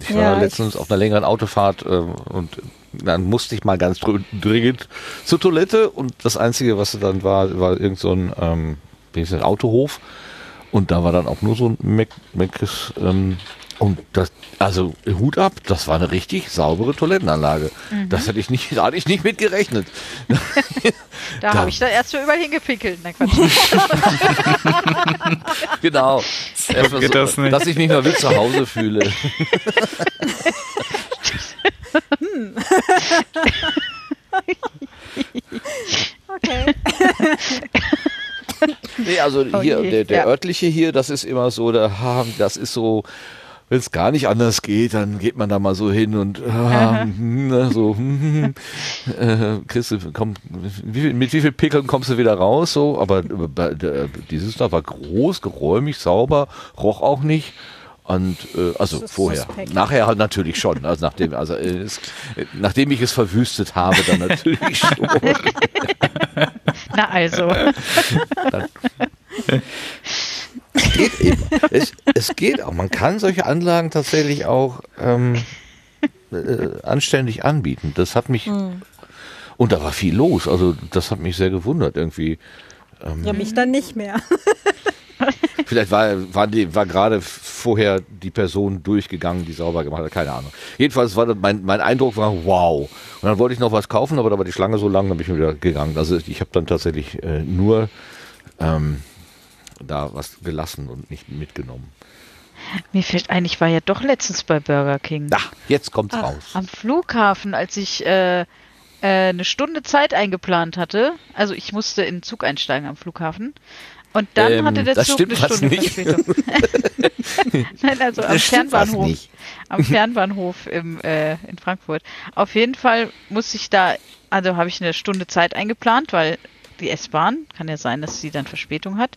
Ich war Ja, ich- letztens auf einer längeren Autofahrt äh, und dann musste ich mal ganz dringend zur Toilette und das Einzige, was dann war, war irgend so ein, ähm, das, Autohof und da war dann auch nur so ein Mac, Mac's, ähm, und das, also Hut ab, das war eine richtig saubere Toilettenanlage. Das hatte ich nicht, [laughs] da hatte ich nicht mit gerechnet. [laughs] Da, Da- habe ich dann erst mal überall hingepinkelt. Na Quatsch. [laughs] Genau. Erstmal geht das nicht. Dass ich mich mal wie zu Hause fühle. Okay. Nee, also Oh hier, je, der, der ja. örtliche hier, das ist immer so, da, ha, das ist so, wenn es gar nicht anders geht, dann geht man da mal so hin und ah, hm, ne, so, hm, hm, äh, kriegst du, komm, wie viel, mit wie viel Pickeln kommst du wieder raus? So, aber äh, dieses da war groß, geräumig, sauber, roch auch nicht. Und äh, also vorher, suspekt. nachher halt natürlich schon. Also nachdem, also äh, es, äh, nachdem ich es verwüstet habe, dann natürlich [laughs] schon. Na also. [laughs] Es geht eben. Es, es geht auch. Man kann solche Anlagen tatsächlich auch ähm, äh, anständig anbieten. Das hat mich. Und da war viel los. Also das hat mich sehr gewundert irgendwie. Ja, mich dann nicht mehr. [laughs] Vielleicht war, war, die, war gerade vorher die Person durchgegangen, die sauber gemacht hat. Keine Ahnung. Jedenfalls war das, mein, mein Eindruck war wow. Und dann wollte ich noch was kaufen, aber da war die Schlange so lang, dann bin ich wieder gegangen. Also ich habe dann tatsächlich äh, nur ähm, da was gelassen und nicht mitgenommen. Mir fällt ein, ich war ja doch letztens bei Burger King. Da, jetzt kommt's Ah, raus. Am Flughafen, als ich äh, äh, eine Stunde Zeit eingeplant hatte. Also ich musste in den Zug einsteigen am Flughafen. Und dann Ähm, hatte der Zug stimmt eine Stunde nicht. Verspätung. [laughs] [laughs] Nein, also am Fernbahnhof. Am Fernbahnhof im, äh, in Frankfurt. Auf jeden Fall musste ich da, also habe ich eine Stunde Zeit eingeplant, weil die S-Bahn, kann ja sein, dass sie dann Verspätung hat.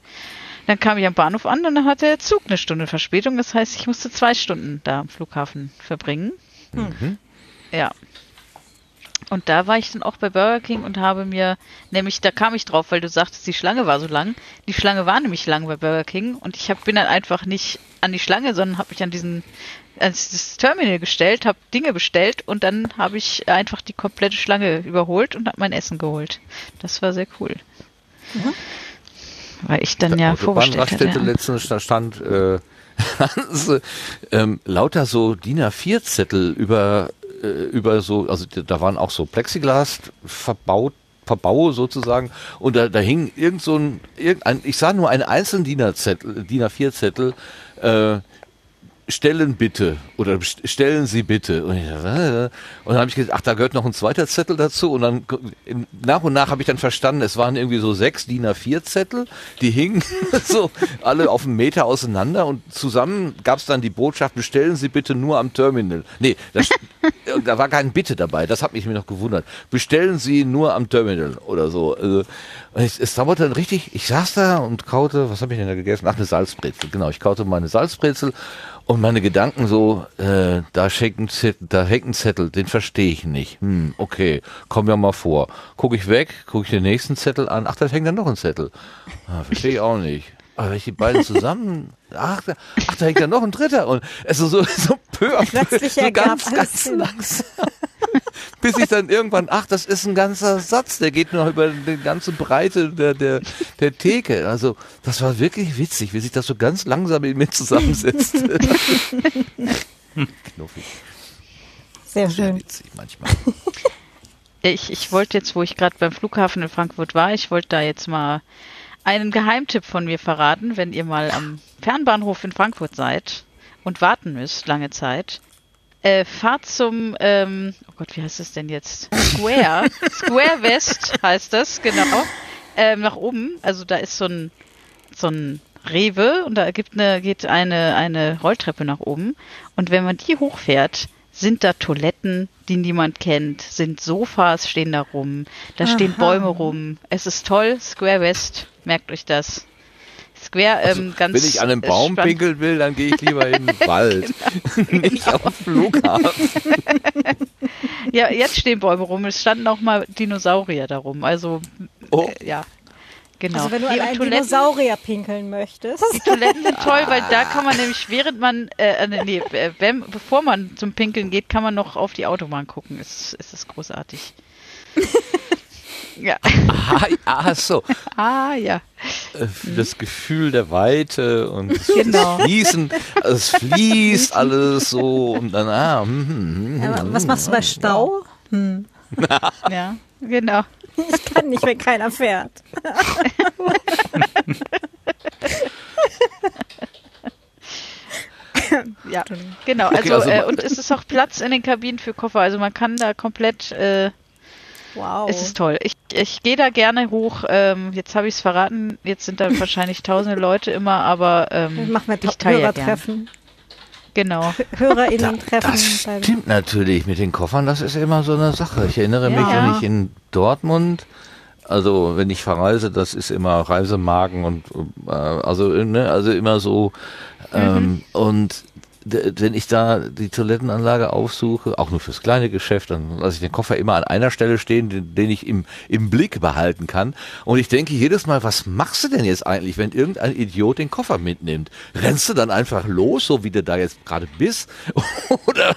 Dann kam ich am Bahnhof an und dann hatte der Zug eine Stunde Verspätung. Das heißt, ich musste zwei Stunden da am Flughafen verbringen. Mhm. Ja. Und da war ich dann auch bei Burger King und habe mir, nämlich da kam ich drauf, weil du sagtest, die Schlange war so lang. Die Schlange war nämlich lang bei Burger King und ich hab, bin dann einfach nicht an die Schlange, sondern habe mich an diesen ans das Terminal gestellt, habe Dinge bestellt und dann habe ich einfach die komplette Schlange überholt und habe mein Essen geholt. Das war sehr cool. Mhm. Weil ich dann ja vorgestellt hatte. Raststätte Ja. letztens da stand äh, [laughs] ähm, lauter so DIN A4-Zettel über äh, über so, also da waren auch so Plexiglas verbaut Verbau sozusagen und da, da hing irgend so ein, irgendein, ich sah nur einen einzelnen DIN A-Zettel, DIN A4-Zettel, äh, stellen bitte oder stellen Sie bitte. Und, ich, äh, und dann habe ich gesagt, ach, da gehört noch ein zweiter Zettel dazu. Und dann nach und nach habe ich dann verstanden, es waren irgendwie so sechs DIN A4 Zettel, die hingen [laughs] so alle auf einen Meter auseinander und zusammen gab es dann die Botschaft, bestellen Sie bitte nur am Terminal. Nee, das, da war kein Bitte dabei, das hat mich mir noch gewundert. Bestellen Sie nur am Terminal oder so. Also, es, es dauerte dann richtig, ich saß da und kaute, was habe ich denn da gegessen? Ach, eine Salzbrezel, genau. Ich kaute meine Salzbrezel und meine Gedanken so, äh, da hängt ein Zettel, da hängt ein Zettel, den verstehe ich nicht. Hm, okay, komm ja mal vor. Guck ich weg, gucke ich den nächsten Zettel an, ach, da hängt dann noch ein Zettel. Ah, verstehe ich auch nicht. Aber wenn ich die beiden zusammen, ach, da, ach, da hängt ja noch ein dritter und es ist so, so peu peu, so ganz, ganz langsam. [laughs] Bis ich dann irgendwann, ach, das ist ein ganzer Satz, der geht noch über die ganze Breite der, der, der Theke. Also, das war wirklich witzig, wie sich das so ganz langsam in mir zusammensetzt. [laughs] Knuffig, Sehr sehr schön. witzig manchmal. [laughs] Ich, ich wollte jetzt, wo ich gerade beim Flughafen in Frankfurt war, ich wollte da jetzt mal einen Geheimtipp von mir verraten, wenn ihr mal am Fernbahnhof in Frankfurt seid und warten müsst, lange Zeit. Äh, fahrt zum, ähm, oh Gott, wie heißt das denn jetzt? Square. [laughs] Square West heißt das, genau. Ähm, nach oben. Also da ist so ein, so ein Rewe und da gibt eine, geht eine, eine Rolltreppe nach oben. Und wenn man die hochfährt, sind da Toiletten, die niemand kennt, sind Sofas stehen da rum, da stehen Aha. Bäume rum. Es ist toll, Square West, merkt euch das. Square, ähm, ganz Wenn ich an einem Baum spannend. pinkeln will, dann gehe ich lieber in den Wald. [laughs] [laughs] Nicht auf den Flughafen. [laughs] Ja, jetzt stehen Bäume rum. Es standen auch mal Dinosaurier da rum. Also, Oh. äh, ja. Genau. Also wenn du Nee, an einen Toiletten, Dinosaurier pinkeln möchtest. die Toiletten sind toll, weil da kann man nämlich, während man, äh, äh, nee, äh, wenn, bevor man zum Pinkeln geht, kann man noch auf die Autobahn gucken. Es, es ist großartig. Ja. Ah, ach so. [laughs] Ah, ja. Äh, Das Gefühl der Weite und das Genau. Fließen, also es fließt [laughs] alles so und dann, ah, hm, hm, hm, Aber hm, was machst du bei Stau? Hm. [laughs] Ja, genau. Ich kann nicht, wenn keiner fährt. Ja, genau. Okay, Also, also äh, und es ist auch Platz in den Kabinen für Koffer. Also man kann da komplett äh, Wow. Es ist toll. Ich, ich gehe da gerne hoch. Ähm, jetzt habe ich es verraten. Jetzt sind da [laughs] wahrscheinlich tausende Leute immer, aber ähm, machen wir ich teile. Hörertreffen. Genau. HörerInnen-Treffen. Das stimmt natürlich mit den Koffern, das ist immer so eine Sache. Ich erinnere mich, Ja. wenn ich in Dortmund, also wenn ich verreise, das ist immer Reisemagen und äh, also ne, also immer so ähm, und d- wenn ich da die Toilettenanlage aufsuche, auch nur fürs kleine Geschäft, dann lasse ich den Koffer immer an einer Stelle stehen, den, den ich im, im Blick behalten kann. Und ich denke jedes Mal, was machst du denn jetzt eigentlich, wenn irgendein Idiot den Koffer mitnimmt? Rennst du dann einfach los, so wie du da jetzt gerade bist? [laughs] Oder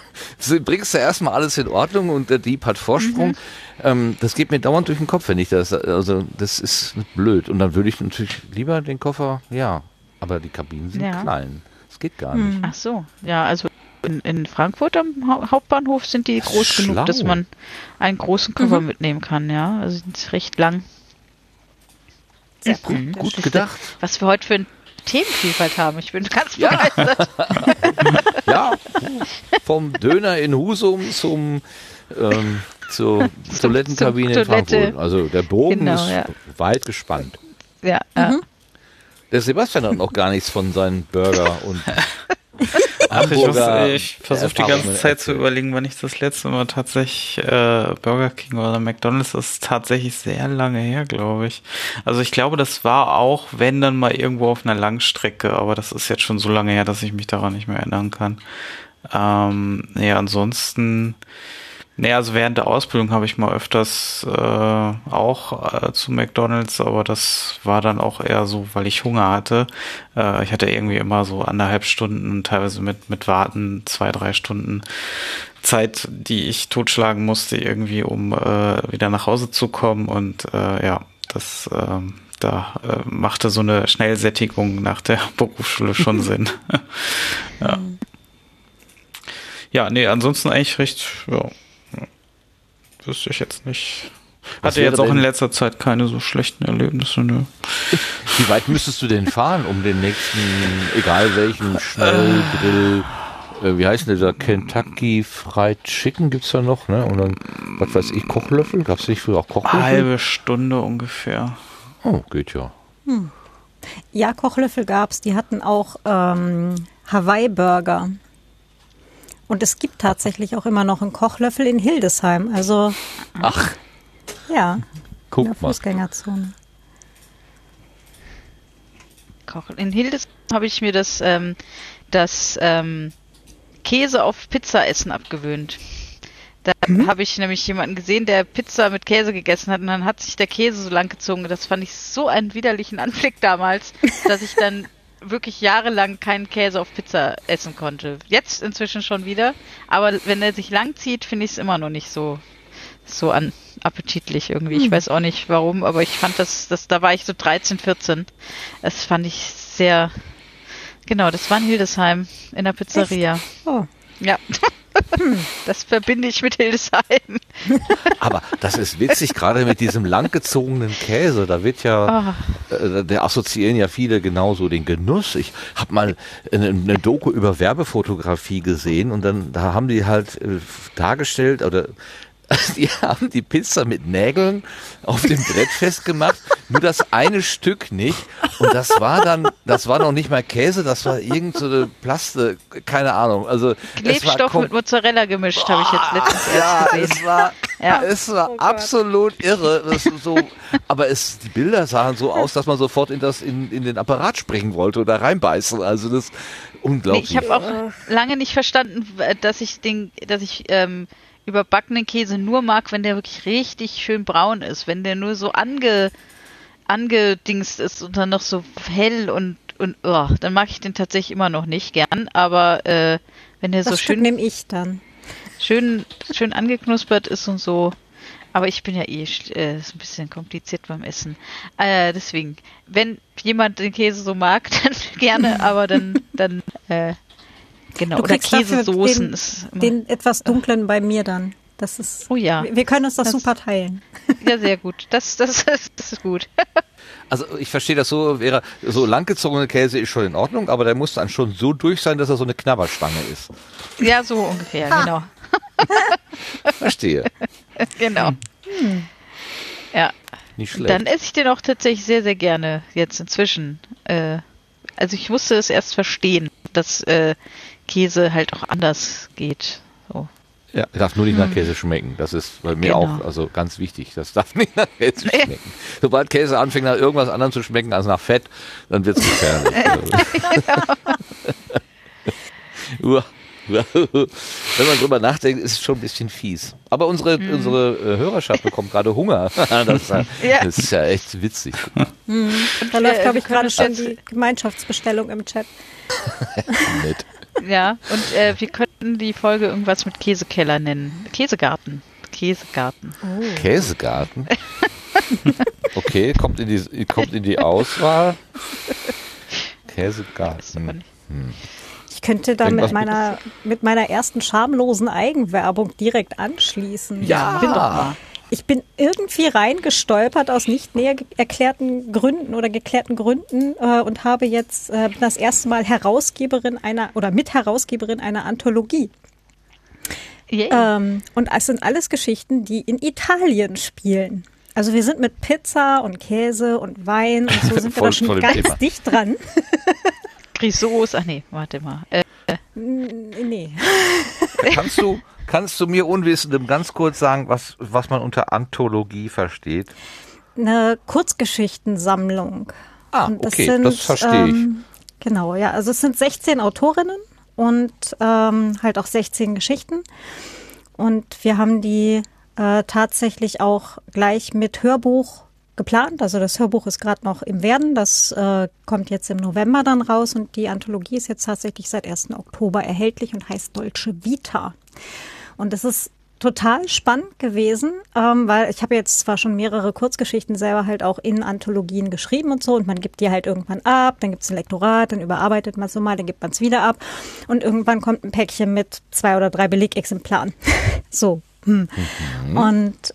bringst du erstmal alles in Ordnung und der Dieb hat Vorsprung? Ähm, das geht mir dauernd durch den Kopf, wenn ich das, also das ist blöd. Und dann würde ich natürlich lieber den Koffer, ja, aber die Kabinen sind Ja. klein. Das geht gar nicht. Ach so. Ja, also in, in Frankfurt am Hau- Hauptbahnhof sind die groß Schlau. genug, dass man einen großen Koffer mitnehmen kann. Ja, also sind recht lang. Sehr Mhm. praktisch. Gut gedacht. Was wir heute für ein Themenvielfalt haben. Ich bin ganz Ja. begeistert. [laughs] Ja, vom Döner in Husum zum ähm, zur Toilettenkabine zum in. Frankfurt. Also der Bogen Genau, ist ja. weit gespannt. Ja, ja. Der Sebastian hat noch gar nichts von seinen Burger und [laughs] Ach, ich, muss- Hamburger ich versuche die ganze Zeit zu überlegen, wann ich das letzte Mal tatsächlich äh, Burger King oder McDonald's das ist tatsächlich sehr lange her, glaube ich. Also ich glaube, das war auch, wenn dann mal irgendwo auf einer Langstrecke, aber das ist jetzt schon so lange her, dass ich mich daran nicht mehr erinnern kann. Ähm, ja, ansonsten Nee, also während der Ausbildung habe ich mal öfters äh, auch äh, zu McDonalds, aber das war dann auch eher so, weil ich Hunger hatte. Äh, ich hatte irgendwie immer so anderthalb Stunden, teilweise mit, mit Warten zwei, drei Stunden Zeit, die ich totschlagen musste, irgendwie, um äh, wieder nach Hause zu kommen. Und äh, ja, das äh, da äh, machte so eine Schnellsättigung nach der [laughs] Berufsschule schon Sinn. [laughs] [laughs] ja. ja, nee, ansonsten eigentlich recht, ja, wüsste ich jetzt nicht. Hatte jetzt auch in letzter Zeit keine so schlechten Erlebnisse, ne? Wie weit müsstest du denn fahren, um den nächsten, egal welchen Schnellgrill, äh, wie heißt denn der, Kentucky Fried Chicken gibt's da noch, ne? Und dann, was weiß ich, Kochlöffel? Gab's nicht früher auch Kochlöffel? Halbe Stunde ungefähr. Oh, geht ja. Hm. Ja, Kochlöffel gab's. Die hatten auch ähm, Hawaii-Burger. Und es gibt tatsächlich auch immer noch einen Kochlöffel in Hildesheim. Also. Ach. Ja. Guck in der. Fußgängerzone. In Hildesheim habe ich mir das, ähm, das ähm, Käse auf Pizza essen abgewöhnt. Da mhm. habe ich nämlich jemanden gesehen, der Pizza mit Käse gegessen hat und dann hat sich der Käse so lang gezogen. Das fand ich so einen widerlichen Anblick damals, dass ich dann [laughs] wirklich jahrelang keinen Käse auf Pizza essen konnte. Jetzt inzwischen schon wieder, aber wenn er sich lang zieht, finde ich es immer noch nicht so so an appetitlich irgendwie. Ich Hm. weiß auch nicht warum, aber ich fand das, das da war ich so 13, 14. Das fand ich sehr Genau, das war in Hildesheim in der Pizzeria. Oh. Ja. [laughs] Das verbinde ich mit Hildesheim. [laughs] Aber das ist witzig, gerade mit diesem langgezogenen Käse. Da wird ja, äh, der assoziieren ja viele genauso den Genuss. Ich habe mal eine, eine Doku über Werbefotografie gesehen und dann da haben die halt äh, dargestellt oder [laughs] die haben die Pizza mit Nägeln auf dem Brett festgemacht, nur das eine Stück nicht. Und das war dann, das war noch nicht mal Käse, das war irgend so eine Plaste, keine Ahnung. Also Klebstoff mit Mozzarella gemischt, habe ich jetzt letztens ja, erst gesehen. es war, Ja. es war absolut irre. Das ist so, aber es, die Bilder sahen so aus, dass man sofort in das, in, in den Apparat springen wollte oder reinbeißen. Also das Nee, unglaublich. ich habe auch lange nicht verstanden, dass ich den, dass ich ähm, überbackenen Käse nur mag, wenn der wirklich richtig schön braun ist. Wenn der nur so ange, angedingst ist und dann noch so hell und und oh, dann mag ich den tatsächlich immer noch nicht gern. Aber äh, wenn der Das so Stück schön nehme ich dann. schön schön angeknuspert ist und so. Aber ich bin ja eh äh, ist ein bisschen kompliziert beim Essen. Äh, deswegen, wenn jemand den Käse so mag, [laughs] dann gerne, aber dann dann äh, genau Du oder Käsesoßen den, ist immer, den etwas dunklen bei mir dann. Das ist. Oh ja. Wir können uns das, Das- super teilen. ja sehr gut. Das das [laughs] ist, das ist gut. [laughs] Also ich verstehe das so, wäre so langgezogene Käse ist schon in Ordnung, aber der muss dann schon so durch sein, dass er so eine Knabberstange ist. ja, so ungefähr, genau. [laughs] Verstehe. genau. Ja, Nicht schlecht. dann esse ich den auch tatsächlich sehr sehr gerne jetzt inzwischen. Äh, also ich musste es erst verstehen, dass äh, Käse halt auch anders geht. So. ja, darf nur nicht nach Käse schmecken. Das ist bei mir Genau. auch also ganz wichtig. Das darf nicht nach Käse schmecken. Sobald Käse anfängt nach irgendwas anderem zu schmecken als nach Fett, dann wird es gefährlich. [laughs] Uah. [laughs] Wenn man drüber nachdenkt, ist es schon ein bisschen fies. Aber unsere, unsere äh, Hörerschaft bekommt gerade Hunger. [laughs] das, ist ja, Ja. das ist ja echt witzig. Da läuft, glaube ich, gerade schon die Gemeinschaftsbestellung im Chat. Nett. Ja, und äh, wir könnten die Folge irgendwas mit Käsekeller nennen. Käsegarten. Käsegarten. Käsegarten. Okay, kommt in die, kommt in die Auswahl. Käsegarten. nicht. Ich könnte da mit meiner, mit meiner ersten schamlosen Eigenwerbung direkt anschließen. Ja. Ich bin, ich bin irgendwie reingestolpert aus nicht näher erklärten Gründen oder geklärten Gründen äh, und habe jetzt äh, das erste Mal Herausgeberin einer oder Mitherausgeberin einer Anthologie. Yay. Ähm, und es sind alles Geschichten, die in Italien spielen. Also wir sind mit Pizza und Käse und Wein und so [laughs] sind wir da schon ganz Thema. dicht dran. Grisos, ach nee, warte mal. Äh, nee. Kannst du, kannst du mir Unwissendem ganz kurz sagen, was, was man unter Anthologie versteht? Eine Kurzgeschichtensammlung. Ah, Und okay, das verstehe ich. ähm, Genau, ja. Also es sind 16 Autorinnen und ähm, halt auch 16 Geschichten. Und wir haben die äh, tatsächlich auch gleich mit Hörbuch geplant. Also das Hörbuch ist gerade noch im Werden. Das äh, kommt jetzt im November dann raus und die Anthologie ist jetzt tatsächlich seit 1. Oktober erhältlich und heißt Deutsche Vita. Und das ist total spannend gewesen, ähm, weil ich habe jetzt zwar schon mehrere Kurzgeschichten selber halt auch in Anthologien geschrieben und so und man gibt die halt irgendwann ab, dann gibt es ein Lektorat, dann überarbeitet man es so mal, dann gibt man es wieder ab und irgendwann kommt ein Päckchen mit zwei oder drei Belegexemplaren. [laughs] so. Hm. Mhm. Und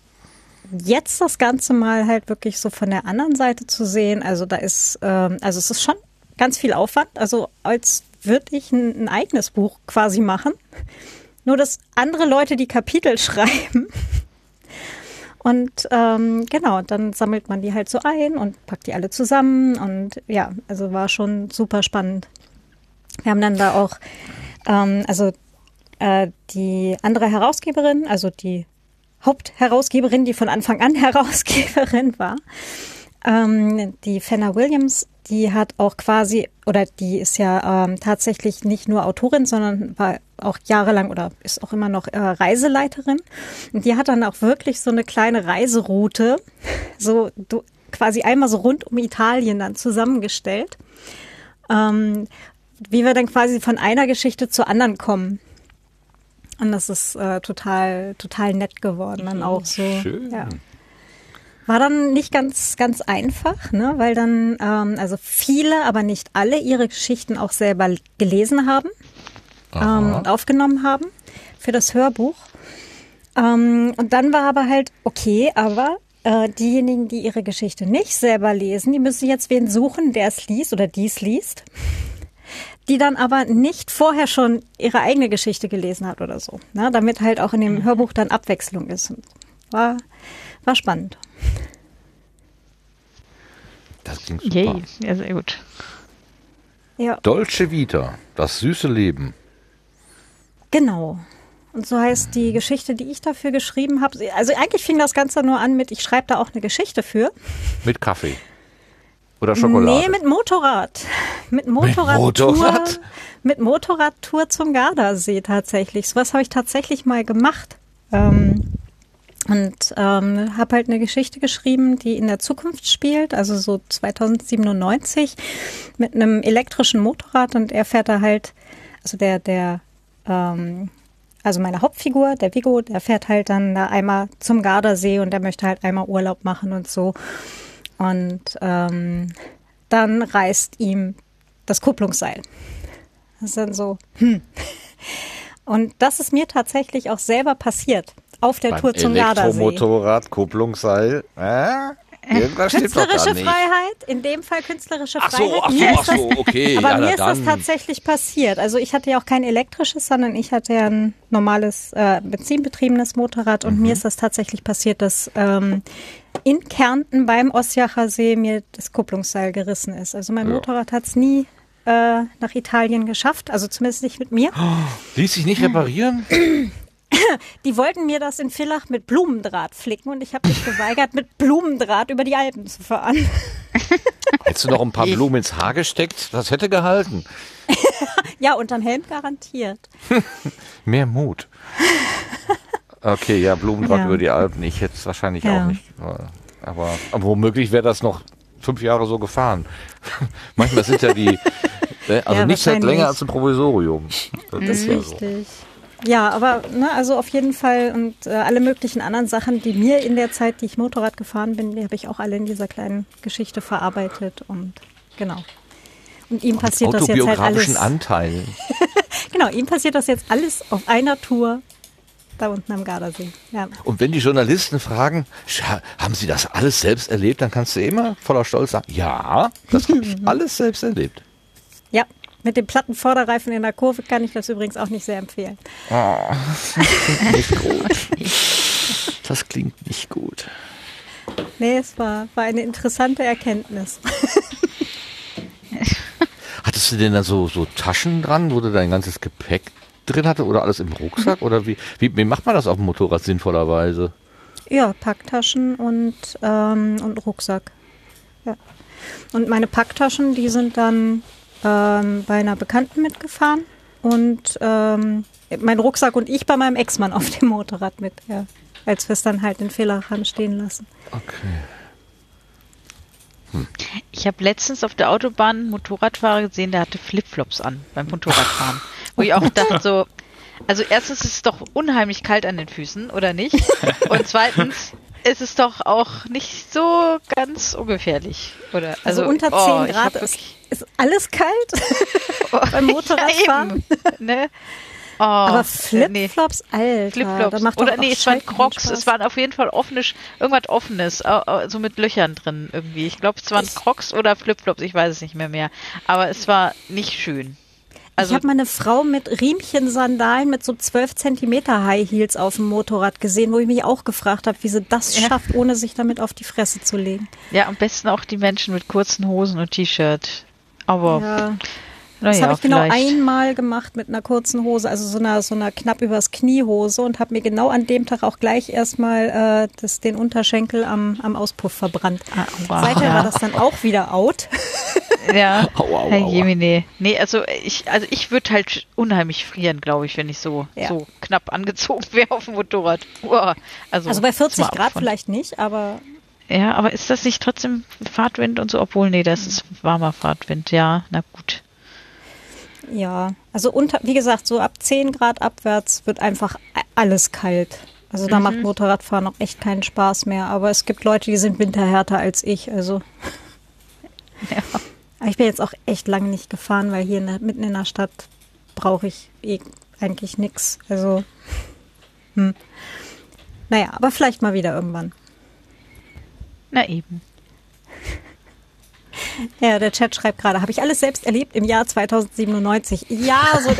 jetzt das Ganze mal halt wirklich so von der anderen Seite zu sehen, also da ist, ähm, also es ist schon ganz viel Aufwand, also als würde ich ein, ein eigenes Buch quasi machen. Nur, dass andere Leute die Kapitel [laughs] schreiben. Und ähm, genau, dann sammelt man die halt so ein und packt die alle zusammen. Und ja, also war schon super spannend. Wir haben dann da auch, ähm, also äh, die andere Herausgeberin, also die Hauptherausgeberin, die von Anfang an [laughs] Herausgeberin war, ähm, die Fenna Williams, die hat auch quasi, oder die ist ja ähm, tatsächlich nicht nur Autorin, sondern war auch jahrelang oder ist auch immer noch äh, Reiseleiterin. Und die hat dann auch wirklich so eine kleine Reiseroute, [laughs] so du, quasi einmal so rund um Italien dann zusammengestellt, ähm, wie wir dann quasi von einer Geschichte zur anderen kommen. Und das ist äh, total, total nett geworden dann auch so. Schön. Ja. War dann nicht ganz, ganz einfach, ne? weil dann ähm, also viele, aber nicht alle ihre Geschichten auch selber gelesen haben ähm, und aufgenommen haben für das Hörbuch. Ähm, und dann war aber halt, okay, aber äh, diejenigen, die ihre Geschichte nicht selber lesen, die müssen jetzt wen suchen, der es liest oder dies liest, die dann aber nicht vorher schon ihre eigene Geschichte gelesen hat oder so, ne? damit halt auch in dem mhm. Hörbuch dann Abwechslung ist. War, war spannend. Das klingt super. Yay, ja, sehr gut. Ja. Dolce Vita, das süße Leben. Genau. Und so heißt die Geschichte, die ich dafür geschrieben habe. Also eigentlich fing das Ganze nur an mit, ich schreibe da auch eine Geschichte für. Mit Kaffee. Oder Schokolade? Nee, mit Motorrad. Mit Motorradtour. Mit Motorrad? Mit Motorradtour zum Gardasee tatsächlich. So was habe ich tatsächlich mal gemacht. Ähm, und ähm, habe halt eine Geschichte geschrieben, die in der Zukunft spielt, also so 2097 mit einem elektrischen Motorrad und er fährt da halt, also der der ähm, also meine Hauptfigur, der Vigo, der fährt halt dann da einmal zum Gardasee und der möchte halt einmal Urlaub machen und so. Und ähm, dann reißt ihm das Kupplungsseil. Das ist dann so, hm. Und das ist mir tatsächlich auch selber passiert auf der Tour zum Gardasee. Elektromotorrad, Kupplungsseil. Äh? Irgendwas künstlerische Freiheit, in dem Fall künstlerische ach so, Freiheit. Ach so, ach so, okay. [laughs] Aber ja, mir ist dann. das tatsächlich passiert. Also ich hatte ja auch kein elektrisches, sondern ich hatte ja ein normales äh, benzinbetriebenes Motorrad und mhm. mir ist das tatsächlich passiert, dass ähm, in Kärnten beim Osjacher See mir das Kupplungsseil gerissen ist. Also mein ja. Motorrad hat es nie äh, nach Italien geschafft, also zumindest nicht mit mir. Oh, [gasps] ließ sich nicht reparieren? [clears throat] die wollten mir das in Villach mit Blumendraht flicken und ich habe mich geweigert, mit Blumendraht über die Alpen zu fahren. [laughs] Hättest du noch ein paar Blumen ins Haar gesteckt? Das hätte gehalten. ja, unterm Helm garantiert. [laughs] Mehr Mut. Okay, ja, Blumendraht ja. über die Alpen. Ich hätte es wahrscheinlich ja. auch nicht. Aber, aber womöglich wäre das noch fünf Jahre so gefahren. Manchmal sind ja die, [laughs] äh, also ja, nichts hält länger als ein Provisorium. Das ist ja so. Ja, aber ne, also auf jeden Fall und äh, alle möglichen anderen Sachen, die mir in der Zeit, die ich Motorrad gefahren bin, die habe ich auch alle in dieser kleinen Geschichte verarbeitet und genau. Und ihm passiert das jetzt halt alles. Anteil. [laughs] genau, ihm passiert das jetzt alles auf einer Tour da unten am Gardasee. Ja. Und wenn die Journalisten fragen, haben Sie das alles selbst erlebt, dann kannst du immer voller Stolz sagen, ja, das habe ich [laughs] alles selbst erlebt. Ja, mit dem platten Vorderreifen in der Kurve kann ich das übrigens auch nicht sehr empfehlen. Oh, das klingt nicht gut. Das klingt nicht gut. Nee, es war, war eine interessante Erkenntnis. [laughs] Hattest du denn da so, so Taschen dran, wo du dein ganzes Gepäck drin hatte oder alles im Rucksack? Oder wie, wie, wie macht man das auf dem Motorrad sinnvollerweise? Ja, Packtaschen und, ähm, und Rucksack. Ja. Und meine Packtaschen, die sind dann ähm, bei einer Bekannten mitgefahren und ähm, mein Rucksack und ich bei meinem Ex-Mann auf dem Motorrad mit, ja. Als wir es dann halt in Fehler haben stehen lassen. Okay. Ich habe letztens auf der Autobahn einen Motorradfahrer gesehen, der hatte Flipflops an beim Motorradfahren. Wo ich auch dachte so, also erstens ist es doch unheimlich kalt an den Füßen, oder nicht? [laughs] Und zweitens ist es doch auch nicht so ganz ungefährlich, oder? Also, unter 10 oh, Grad ist, ist alles kalt [laughs] [laughs] beim Motorradfahren. Ja, eben, ne? Oh, Aber äh, nee. Flipflops, Alter. Flipflops. macht Oder nee, es waren Crocs. Es waren auf jeden Fall offene, irgendwas offenes, so mit Löchern drin irgendwie. Ich glaube, es waren Crocs oder Flipflops, ich weiß es nicht mehr mehr. Aber es war nicht schön. Ich Also, habe mal eine Frau mit Riemchen-Sandalen mit so 12 Zentimeter High Heels auf dem Motorrad gesehen, wo ich mich auch gefragt habe, wie sie das Ja. schafft, ohne sich damit auf die Fresse zu legen. ja, am besten auch die Menschen mit kurzen Hosen und T-Shirt. Aber, Ja, das naja, habe ich genau vielleicht. einmal gemacht mit einer kurzen Hose, also so einer, so einer knapp übers Knie Hose und habe mir genau an dem Tag auch gleich erstmal äh, das, den Unterschenkel am, am Auspuff verbrannt. Ah, wow. Seither Ja. war das dann auch wieder out. [laughs] Ja, [laughs] Aua, aua, Herr aua. Jemine. Nee, also ich, also ich würde halt unheimlich frieren, glaube ich, wenn ich so, Ja. so knapp angezogen [laughs] wäre auf dem Motorrad. Uah. Also, Also bei ist mal 40 Grad von- vielleicht nicht, aber Ja, aber ist das nicht trotzdem Fahrtwind und so? Obwohl, nee, das ist warmer Fahrtwind. Ja, na gut. ja. Also unter, wie gesagt, so ab 10 Grad abwärts wird einfach alles kalt. Also da macht Motorradfahren auch echt keinen Spaß mehr. Aber es gibt Leute, die sind winterhärter als ich. Also [laughs] Ja. Aber ich bin jetzt auch echt lange nicht gefahren, weil hier in der, mitten in der Stadt brauche ich eh eigentlich nichts. Also, hm. Naja, aber vielleicht mal wieder irgendwann. Na eben. Ja, der Chat schreibt gerade, habe ich alles selbst erlebt im Jahr 2097. Ja, so. [laughs]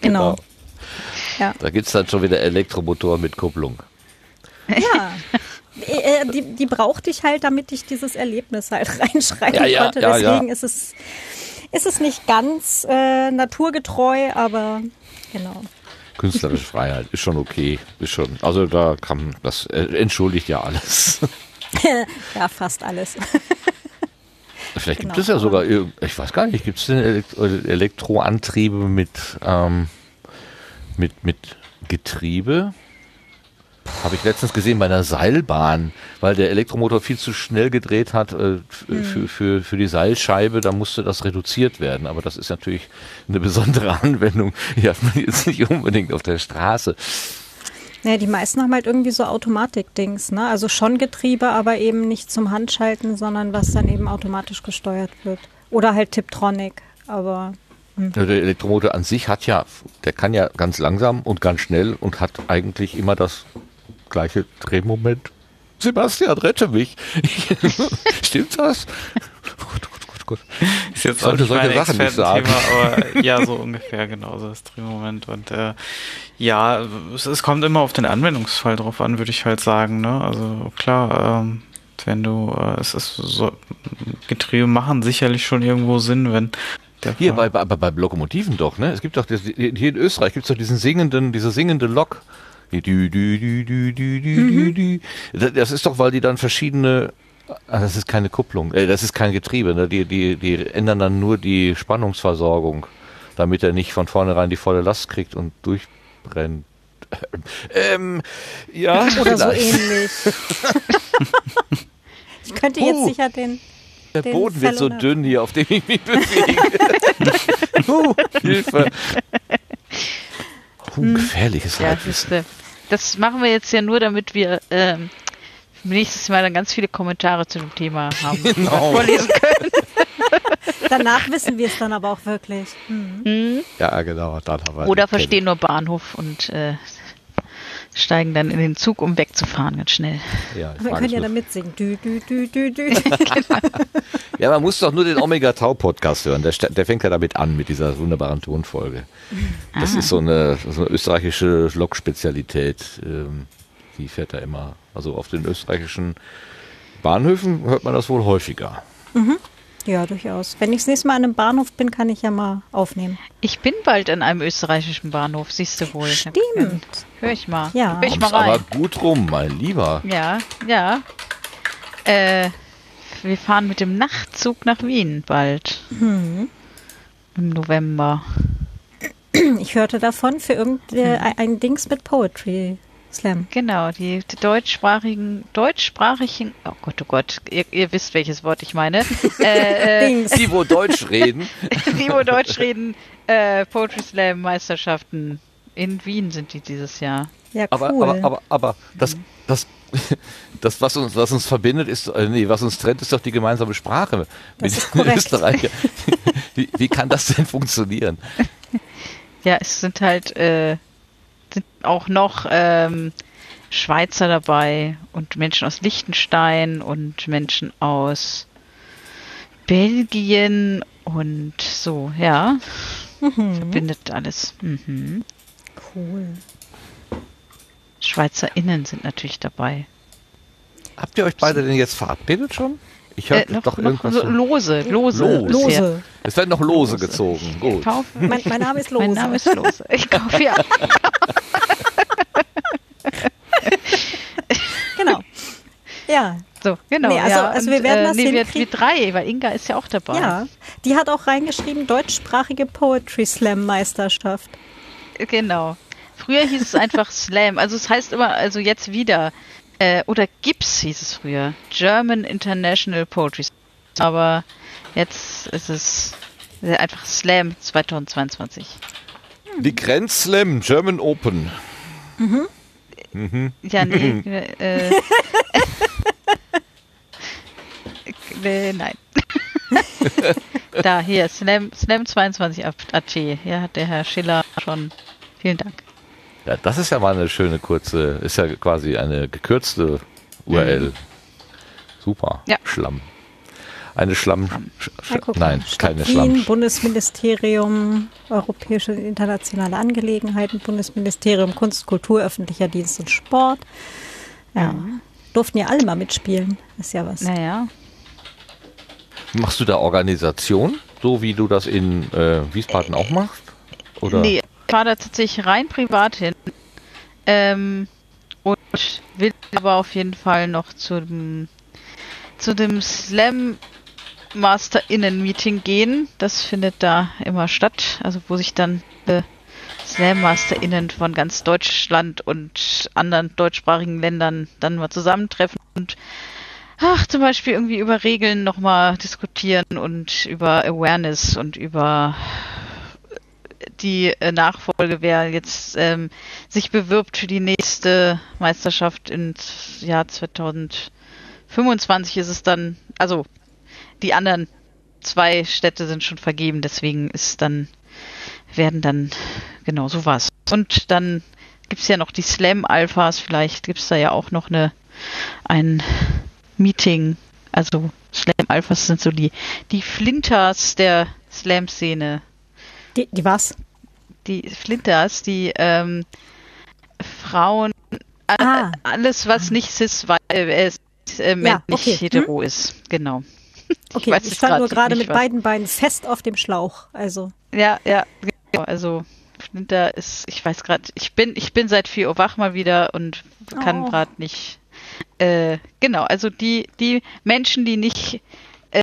genau. Ja. Da gibt's dann schon wieder Elektromotoren mit Kupplung. Ja. [laughs] Äh, Die, die brauchte ich halt, damit ich dieses Erlebnis halt [laughs] reinschreiben Ja, ja, konnte. Deswegen ja. ist es ist es nicht ganz äh, naturgetreu, aber genau. Künstlerische Freiheit ist schon okay, ist schon. Also da kann das äh, entschuldigt ja alles. [laughs] ja, fast alles. [laughs] Vielleicht gibt Genau, es ja sogar, ich weiß gar nicht, gibt es denn Elektro Elektroantriebe mit ähm, mit mit Getriebe? Habe ich letztens gesehen bei einer Seilbahn, weil der Elektromotor viel zu schnell gedreht hat äh, Mhm. für, für, für die Seilscheibe, da musste das reduziert werden. Aber das ist natürlich eine besondere [laughs] Anwendung. Die hat man jetzt nicht unbedingt auf der Straße. Naja, die meisten haben halt irgendwie so Automatik-Dings, ne? Also schon Getriebe, aber eben nicht zum Handschalten, sondern was dann eben automatisch gesteuert wird. Oder halt Tiptronic, aber Der Elektromotor an sich hat ja, der kann ja ganz langsam und ganz schnell und hat eigentlich immer das gleiche Drehmoment. Sebastian, rette mich. [laughs] Stimmt das? Gut, gut, gut, gut. Ist jetzt Sollte solche Sachen nicht Expertenthema, aber [laughs] ja, so ungefähr genauso das Drehmoment. Und äh, ja, es, es kommt immer auf den Anwendungsfall drauf an, würde ich halt sagen. Ne? Also klar, ähm, wenn du, äh, es ist so, Getriebe machen sicherlich schon irgendwo Sinn, wenn der Hier bei, bei, bei Lokomotiven doch, ne? Es gibt doch, das, hier in Österreich gibt es doch diesen singenden, diese singende Lok. Das- ist doch, weil die dann verschiedene, ah, das ist keine Kupplung, äh, das ist kein Getriebe, ne? die, die, die ändern dann nur die Spannungsversorgung, damit er nicht von vornherein die volle Last kriegt und durchbrennt. [laughs] Ähm, ja, oder so vielleicht. ähnlich. [laughs] ich könnte jetzt Huh. sicher den. Der den Boden wird so dünn hier, auf dem ich mich bewege. [laughs] uh, Hilfe. Uh, gefährliches Ja, Halbwissen. das, äh, das machen wir jetzt ja nur, damit wir ähm, nächstes Mal dann ganz viele Kommentare zu dem Thema haben, [laughs] Genau. vorlesen können. [laughs] Danach wissen wir es dann aber auch wirklich. Hm. Ja, genau. Dann haben wir Oder verstehen nur Bahnhof und äh, steigen dann in den Zug, um wegzufahren, ganz schnell. Ja, ich Wir können ja da mitsingen. Dü, dü, dü, dü, dü. [laughs] ja, man muss doch nur den Omega Tau Podcast hören. Der, der fängt ja damit an, mit dieser wunderbaren Tonfolge. Das Ah. ist so eine, so eine österreichische Lokspezialität. Ähm, die fährt da immer. Also auf den österreichischen Bahnhöfen hört man das wohl häufiger. Ja, durchaus. Wenn ich das nächste Mal an einem Bahnhof bin, kann ich ja mal aufnehmen. Ich bin bald an einem österreichischen Bahnhof, siehst du wohl. Stimmt. Hör ich mal. Ja. Hör ich mal Kommst aber rein. gut rum, mein Lieber. Ja, ja. Äh, wir fahren mit dem Nachtzug nach Wien bald. Hm. im November. Ich hörte davon für irgendein hm. ein Dings mit Poetry Slam. Genau, die, die deutschsprachigen, deutschsprachigen, oh Gott, oh Gott, ihr, ihr wisst, welches Wort ich meine. [laughs] äh, äh, die, wo Deutsch reden. [laughs] die, wo Deutsch reden, äh, Poetry Slam Meisterschaften in Wien sind die dieses Jahr. Ja, cool. Aber, aber, aber, aber das, das, [laughs] das, was uns, was uns verbindet, ist, äh, nee, was uns trennt, ist doch die gemeinsame Sprache das mit den Österreichern. Wie, wie kann das denn funktionieren? Ja, es sind halt äh, auch noch ähm, Schweizer dabei und Menschen aus Liechtenstein und Menschen aus Belgien und so, ja. Mhm. Verbindet alles. Mhm. Cool. SchweizerInnen sind natürlich dabei. Habt ihr euch beide denn jetzt verabredet schon? Ich höre äh, doch irgendwas. So lose, lose. Lose. Es werden noch Lose, lose. gezogen. Gut. Mein, mein, Name ist Lose. Mein Name ist Lose. Ich kaufe ja. [laughs] genau. Ja. So, genau. Nee, also, ja. also wir werden das nee, wir, wir drei, weil Inga ist ja auch dabei. Ja, die hat auch reingeschrieben, deutschsprachige Poetry Slam Meisterschaft. Genau. Früher hieß es einfach Slam. Also es heißt immer, also jetzt wieder. Äh, oder GIPS hieß es früher. German International Poetry. Aber jetzt ist es einfach Slam 2022. Die Grand Slam German Open. Mhm. Mhm. Ja, nee. [laughs] äh, [laughs] äh, nein. [laughs] da, hier, Slam, Slam 22 AT. Hier hat der Herr Schiller schon. Vielen Dank. Ja, das ist ja mal eine schöne kurze, ist ja quasi eine gekürzte URL. Mhm. Super. Ja. Schlamm. Eine Schlamm. Sch ja, nein, keine Schlamm. Bundesministerium Europäische und Internationale Angelegenheiten, Bundesministerium Kunst, Kultur, öffentlicher Dienst und Sport. Ja. Durften ja alle mal mitspielen. Ist ja was. Naja. Machst du da Organisation, so wie du das in äh, Wiesbaden auch machst? Oder? Nee, fahre da tatsächlich rein privat hin. Ähm, und will aber auf jeden Fall noch zu dem, zu dem Slam MasterInnen Meeting gehen. Das findet da immer statt. Also wo sich dann äh, Slam MasterInnen von ganz Deutschland und anderen deutschsprachigen Ländern dann mal zusammentreffen und ach, zum Beispiel irgendwie über Regeln nochmal diskutieren und über Awareness und über die äh, Nachfolge, wer jetzt ähm, sich bewirbt für die nächste Meisterschaft ins Jahr 2025 ist es dann, also die anderen zwei Städte sind schon vergeben, deswegen ist dann, werden dann, genau, so was. Und dann gibt's ja noch die Slam-Alphas, vielleicht gibt's da ja auch noch eine, ein Meeting, also Slam-Alphas sind so die, die Flinters der Slam-Szene. Die, die was? Die Flinters, die ähm, Frauen, ah. alles was nicht cis, weil es äh, ja, okay. hetero hm? ist, genau. [laughs] Okay, ich, ich stand nur gerade mit was. beiden Beinen fest auf dem Schlauch, also. Ja, ja, genau, also Flinter ist, ich weiß gerade, ich bin, ich bin seit 4 Uhr wach mal wieder und kann oh. gerade nicht. Äh, genau, also die, die Menschen, die nicht äh,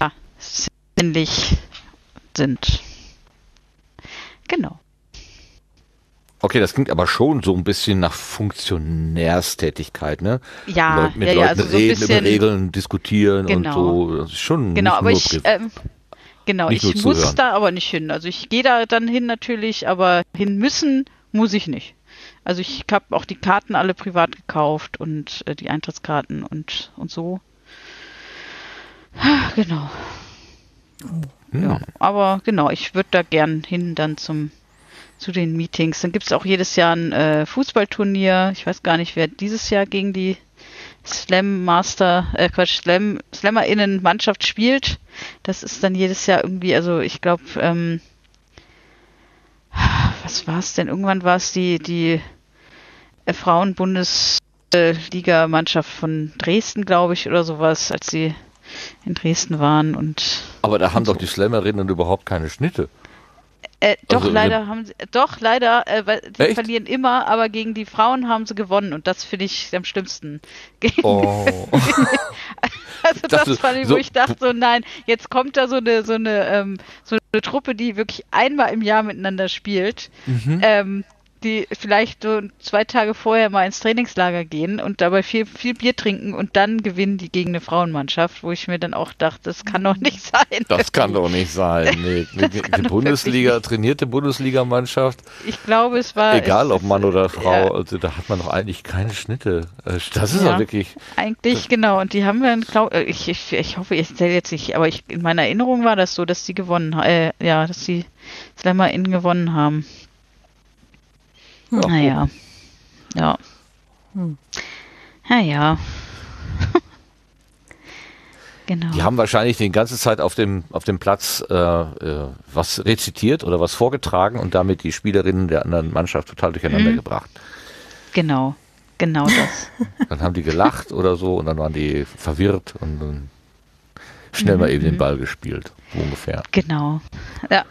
ja, sinnlich sind. Genau. Okay, das klingt aber schon so ein bisschen nach Funktionärstätigkeit, ne? Ja, Leut, mit ja, Leuten ja, also reden, so über Regeln diskutieren genau. und so. Das ist schon genau, aber ich, ähm, genau, ich muss da aber nicht hin. Also ich gehe da dann hin natürlich, aber hin müssen muss ich nicht. Also ich habe auch die Karten alle privat gekauft und äh, die Eintrittskarten und und so. Genau. Hm. Ja, aber genau, ich würde da gern hin dann zum zu den Meetings. Dann gibt es auch jedes Jahr ein äh, Fußballturnier. Ich weiß gar nicht, wer dieses Jahr gegen die Slam Master, äh Quatsch, Slam, SlammerInnen Mannschaft spielt. Das ist dann jedes Jahr irgendwie, also ich glaube, ähm, was war es denn? Irgendwann war es die, die äh, Frauenbundesliga-Mannschaft von Dresden, glaube ich, oder sowas, als sie in Dresden waren und. Aber da haben doch die Slammerinnen überhaupt keine Schnitte. Äh, doch, also, leider haben sie, doch, leider, äh, weil sie echt? verlieren immer, aber gegen die Frauen haben sie gewonnen und das finde ich am schlimmsten. [laughs] Oh. [laughs] Also das, Dachte, fand ich, wo so- ich dachte, so nein, jetzt kommt da so eine, so eine, ähm, so eine Truppe, die wirklich einmal im Jahr miteinander spielt, Mhm. ähm, die vielleicht so zwei Tage vorher mal ins Trainingslager gehen und dabei viel, viel Bier trinken und dann gewinnen die gegen eine Frauenmannschaft, wo ich mir dann auch dachte, das kann doch nicht sein. Das kann doch nicht sein. [laughs] Nee, die, die, doch Bundesliga, trainierte Bundesligamannschaft, Ich glaube, es war egal ob Mann oder Frau, Ja. also da hat man doch eigentlich keine Schnitte. Äh, Das ist Ja. ja wirklich, Eigentlich, genau. Und die haben wir, glaub, äh, ich, ich, ich hoffe, ich zähle jetzt nicht, aber ich, in meiner Erinnerung war das so, dass die gewonnen äh, ja, dass die Slammer in gewonnen haben. Ja, naja. Ja. Hm. Naja. [laughs] genau. die haben wahrscheinlich die ganze Zeit auf dem, auf dem Platz äh, äh, was rezitiert oder was vorgetragen und damit die Spielerinnen der anderen Mannschaft total durcheinander Mhm. gebracht. Genau. Genau das. [laughs] Dann haben die gelacht oder so und dann waren die verwirrt und dann schnell mal eben den Ball gespielt, so ungefähr. Genau. Ja.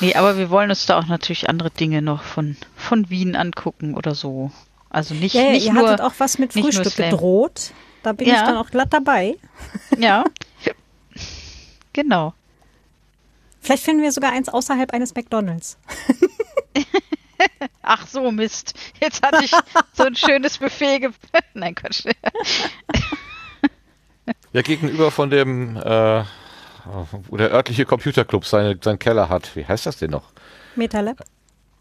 Nee, aber wir wollen uns da auch natürlich andere Dinge noch von, von Wien angucken oder so. Also nicht, Ja, ja, nicht ihr nur. hattet auch was mit Frühstück gedroht. Da bin Ja. ich dann auch glatt dabei. [laughs] Ja. Genau. Vielleicht finden wir sogar eins außerhalb eines McDonalds. [laughs] Ach so, Mist. Jetzt hatte ich so ein schönes Buffet. Ge [laughs] Nein, Quatsch. Ja, gegenüber von dem, äh, wo der örtliche Computerclub seine, seinen Keller hat. Wie heißt das denn noch? Metalab.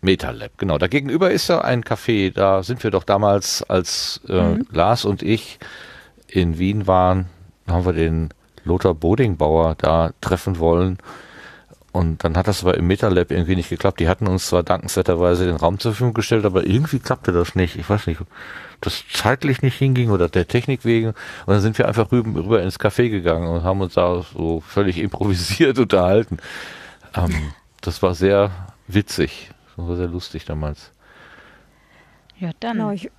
MetaLab, genau. Da gegenüber ist ja ein Café. Da sind wir doch damals, als äh, Lars und ich in Wien waren, haben wir den Lothar Bodingbauer da treffen wollen. Und dann hat das aber im MetaLab irgendwie nicht geklappt. Die hatten uns zwar dankenswerterweise den Raum zur Verfügung gestellt, aber irgendwie klappte das nicht. Ich weiß nicht, das zeitlich nicht hinging oder der Technik wegen. Und dann sind wir einfach rüber, rüber ins Café gegangen und haben uns da so völlig [laughs] improvisiert unterhalten. Ähm, das war sehr witzig. Das war sehr lustig damals. Ja, dann. Genau, ich,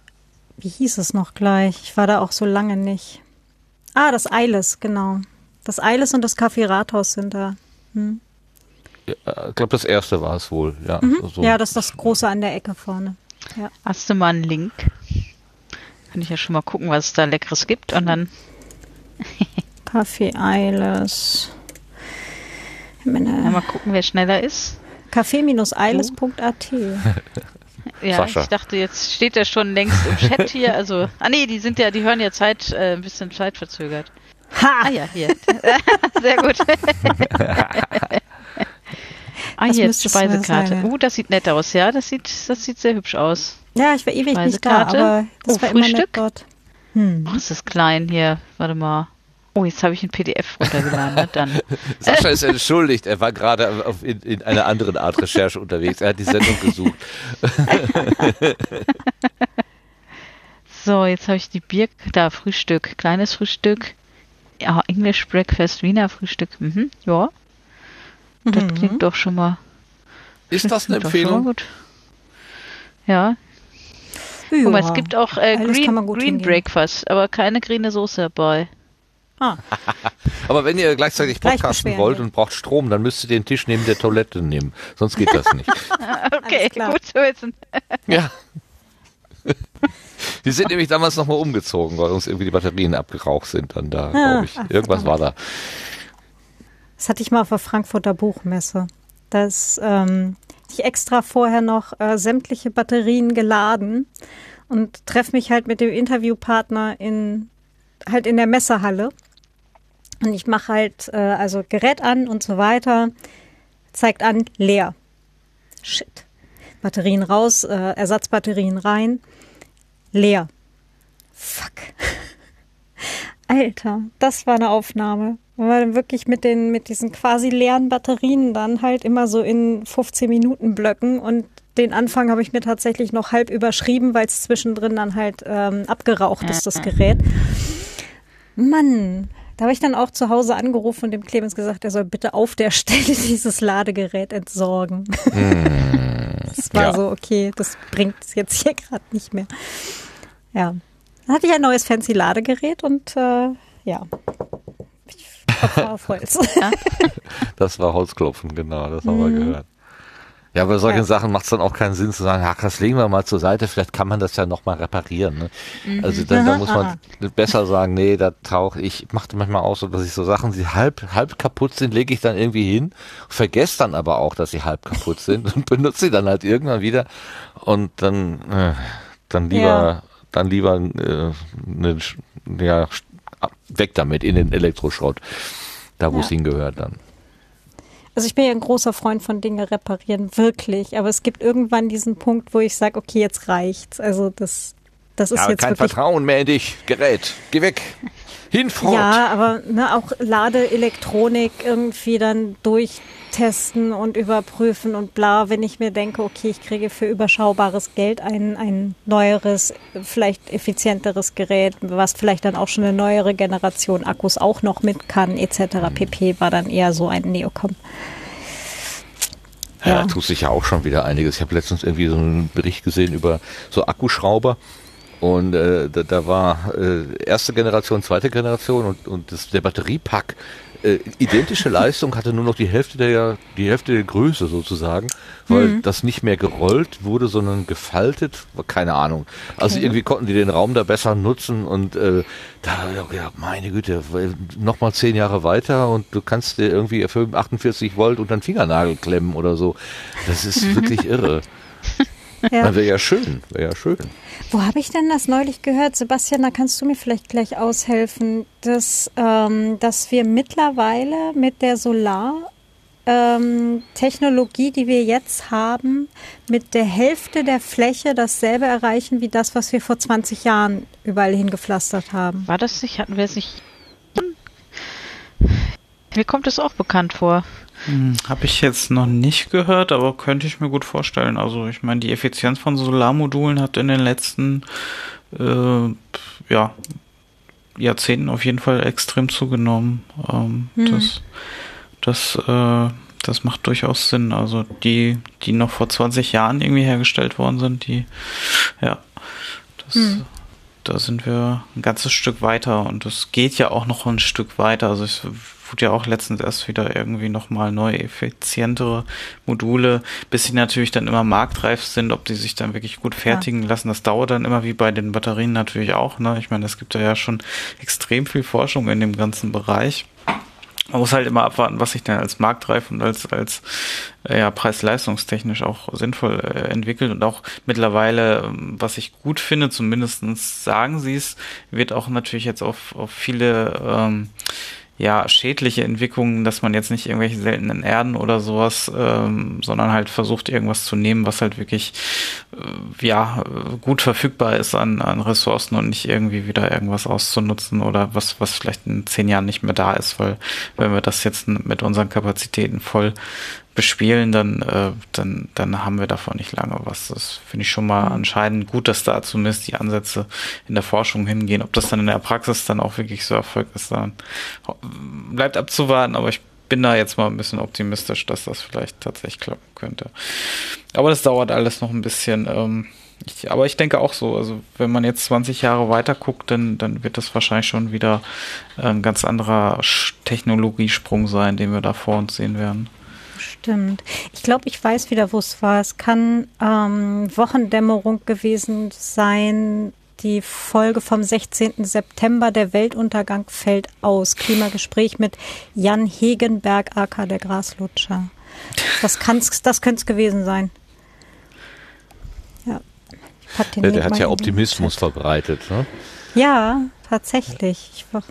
wie hieß es noch gleich? Ich war da auch so lange nicht. Ah, das Eiles, genau. Das Eiles und das Café Rathaus sind da. Hm. Ja, ich glaube, das erste war es wohl. Ja, so. Ja, das ist das Große an der Ecke vorne. Ja. Hast du mal einen Link? Kann ich ja schon mal gucken, was es da Leckeres gibt und dann. [laughs] Café Eiles. Ja, mal gucken, wer schneller ist. Café-eiles.at. [laughs] Ja, Sascha. ich dachte, jetzt steht er schon längst im Chat [laughs] hier. Also, ah nee, die sind ja, die hören ja Zeit, äh, ein bisschen zeitverzögert. Ah Ha! ja, hier. Sehr gut. ah, Das hier, es mal Speisekarte. Uh, das sieht nett aus, ja. Das sieht, das sieht sehr hübsch aus. Ja, ich war ewig nicht da, aber das Oh, war immer nett Frühstück? dort. Hm. Oh, ist das klein hier. Warte mal. Oh, jetzt habe ich ein PDF runtergeladen. Na dann. [laughs] Sascha ist entschuldigt. Er war gerade auf, in, in einer anderen Art Recherche [laughs] unterwegs. Er hat die Sendung gesucht. [laughs] So, jetzt habe ich die Bier, da Frühstück, kleines Frühstück. Ja, English Breakfast, Wiener Frühstück. Mhm, ja. Das Mhm. klingt doch schon mal. Ist das eine Empfehlung? Gut. Ja, guck mal, es gibt auch äh, Green, Green. Breakfast, aber keine grüne Soße dabei. Ah, [laughs] Aber wenn ihr gleichzeitig Gleich podcasten wollt und braucht Strom, dann müsst ihr den Tisch neben der Toilette nehmen. Sonst geht das nicht. [laughs] Okay, gut zu wissen. [laughs] ja. Die sind nämlich damals nochmal umgezogen, weil uns irgendwie die Batterien abgeraucht sind. Dann da, Ah, glaube ich. ach, Irgendwas war da. das hatte ich mal auf der Frankfurter Buchmesse. Das ähm, ich extra vorher noch äh, sämtliche Batterien geladen und treffe mich halt mit dem Interviewpartner in halt in der Messehalle. Und ich mache halt äh, also Gerät an und so weiter. Zeigt an, leer. Shit. Batterien raus, äh, Ersatzbatterien rein. Leer. Fuck. [laughs] Alter, das war eine Aufnahme. Wenn man wirklich mit den, mit diesen quasi leeren Batterien dann halt immer so in 15 Minuten Blöcken und den Anfang habe ich mir tatsächlich noch halb überschrieben, weil es zwischendrin dann halt ähm, abgeraucht ist, das Gerät. Mann, da habe ich dann auch zu Hause angerufen und dem Clemens gesagt, er soll bitte auf der [laughs] Stelle dieses Ladegerät entsorgen. das war ja. so, okay, das bringt es jetzt hier gerade nicht mehr. Ja. Dann hatte ich ein neues fancy Ladegerät und äh, ja. [laughs] Auf Holz. Das war Holzklopfen, genau. Das haben Mhm. wir gehört. Ja, bei solchen Ja. Sachen macht es dann auch keinen Sinn zu sagen, ach, das legen wir mal zur Seite, vielleicht kann man das ja nochmal reparieren. Ne? Also dann, da Aha, muss man besser sagen, nee, da tauche ich, mache manchmal auch so, dass ich so Sachen, die halb, halb kaputt sind, lege ich dann irgendwie hin, vergesse dann aber auch, dass sie halb kaputt sind und [laughs] benutze sie dann halt irgendwann wieder und dann, äh, dann lieber, Ja. dann lieber äh, ne, Sch- ja, weg damit in den Elektroschrott, da wo es Ja. hingehört dann. Also ich bin ja ein großer Freund von Dinge reparieren, wirklich. Aber es gibt irgendwann diesen Punkt, wo ich sage, okay, jetzt reicht's. Also das, das ist Ja, jetzt kein. Vertrauen mehr in dich, Gerät, geh weg, hinfort. Ja, aber ne, auch Ladeelektronik irgendwie dann durchtesten und überprüfen und bla, wenn ich mir denke, okay, ich kriege für überschaubares Geld ein, ein neueres, vielleicht effizienteres Gerät, was vielleicht dann auch schon eine neuere Generation Akkus auch noch mit kann, etc. pp. war dann eher so ein Neocom. Ja, Ja. da tut sich ja auch schon wieder einiges. Ich habe letztens irgendwie so einen Bericht gesehen über so Akkuschrauber. Und äh, da, da war äh, erste Generation, zweite Generation und, und das, der Batteriepack äh, identische Leistung hatte nur noch die Hälfte der die Hälfte der Größe sozusagen, weil das nicht mehr gerollt wurde, sondern gefaltet. Keine Ahnung. Also irgendwie konnten die den Raum da besser nutzen und äh, da gedacht, meine Güte, noch mal zehn Jahre weiter und du kannst dir irgendwie für 48 Volt unter den Fingernagel klemmen oder so. Das ist wirklich irre. [laughs] Ja. Wäre ja schön, wäre ja schön. Wo habe ich denn das neulich gehört? Sebastian, da kannst du mir vielleicht gleich aushelfen, dass, ähm, dass wir mittlerweile mit der Solar- ähm, Technologie, die wir jetzt haben, mit der Hälfte der Fläche dasselbe erreichen wie das, was wir vor 20 Jahren überall hingepflastert haben. War das nicht, hatten wir es nicht? Mir kommt es auch bekannt vor. Hm, Habe ich jetzt noch nicht gehört, aber könnte ich mir gut vorstellen. Also ich meine, die Effizienz von Solarmodulen hat in den letzten äh, ja, Jahrzehnten auf jeden Fall extrem zugenommen. Ähm, Hm. Das, das, äh, das macht durchaus Sinn. Also die, die noch vor 20 Jahren irgendwie hergestellt worden sind, die, ja, das, Hm. da sind wir ein ganzes Stück weiter und das geht ja auch noch ein Stück weiter. Also es wurde ja auch letztens erst wieder irgendwie nochmal neue, effizientere Module, bis sie natürlich dann immer marktreif sind, ob die sich dann wirklich gut fertigen lassen. Das dauert dann immer wie bei den Batterien natürlich auch. Ne? Ich meine, es gibt da ja schon extrem viel Forschung in dem ganzen Bereich. Man muss halt immer abwarten, was sich dann als marktreif und als, als äh, ja, preis-leistungstechnisch auch sinnvoll äh, entwickelt. Und auch mittlerweile, ähm, was ich gut finde, zumindestens sagen sie es, wird auch natürlich jetzt auf, auf viele ähm, ja, schädliche Entwicklungen, dass man jetzt nicht irgendwelche seltenen Erden oder sowas, ähm, sondern halt versucht, irgendwas zu nehmen, was halt wirklich äh, ja, gut verfügbar ist an, an Ressourcen und nicht irgendwie wieder irgendwas auszunutzen oder was, was vielleicht in zehn Jahren nicht mehr da ist, weil wenn wir das jetzt mit unseren Kapazitäten voll bespielen, dann, äh, dann, dann haben wir davon nicht lange was. Das finde ich schon mal anscheinend gut, dass da zumindest die Ansätze in der Forschung hingehen. Ob das dann in der Praxis dann auch wirklich so erfolgt ist, dann bleibt abzuwarten, aber ich bin da jetzt mal ein bisschen optimistisch, dass das vielleicht tatsächlich klappen könnte. Aber das dauert alles noch ein bisschen. Ähm, ich, aber ich denke auch so, also wenn man jetzt 20 Jahre weiter guckt, dann, dann wird das wahrscheinlich schon wieder ein ganz anderer Technologiesprung sein, den wir da vor uns sehen werden. Stimmt. Ich glaube, ich weiß wieder, wo es war. Es kann ähm, Wochendämmerung gewesen sein. Die Folge vom 16. September, der Weltuntergang fällt aus. Klimagespräch mit Jan Hegenberg, aka der Graslutscher. Das, kann's, das könnte es gewesen sein. Ja. Pack den Der, hat ja Optimismus verbreitet. Ne? Ja, tatsächlich. Ich war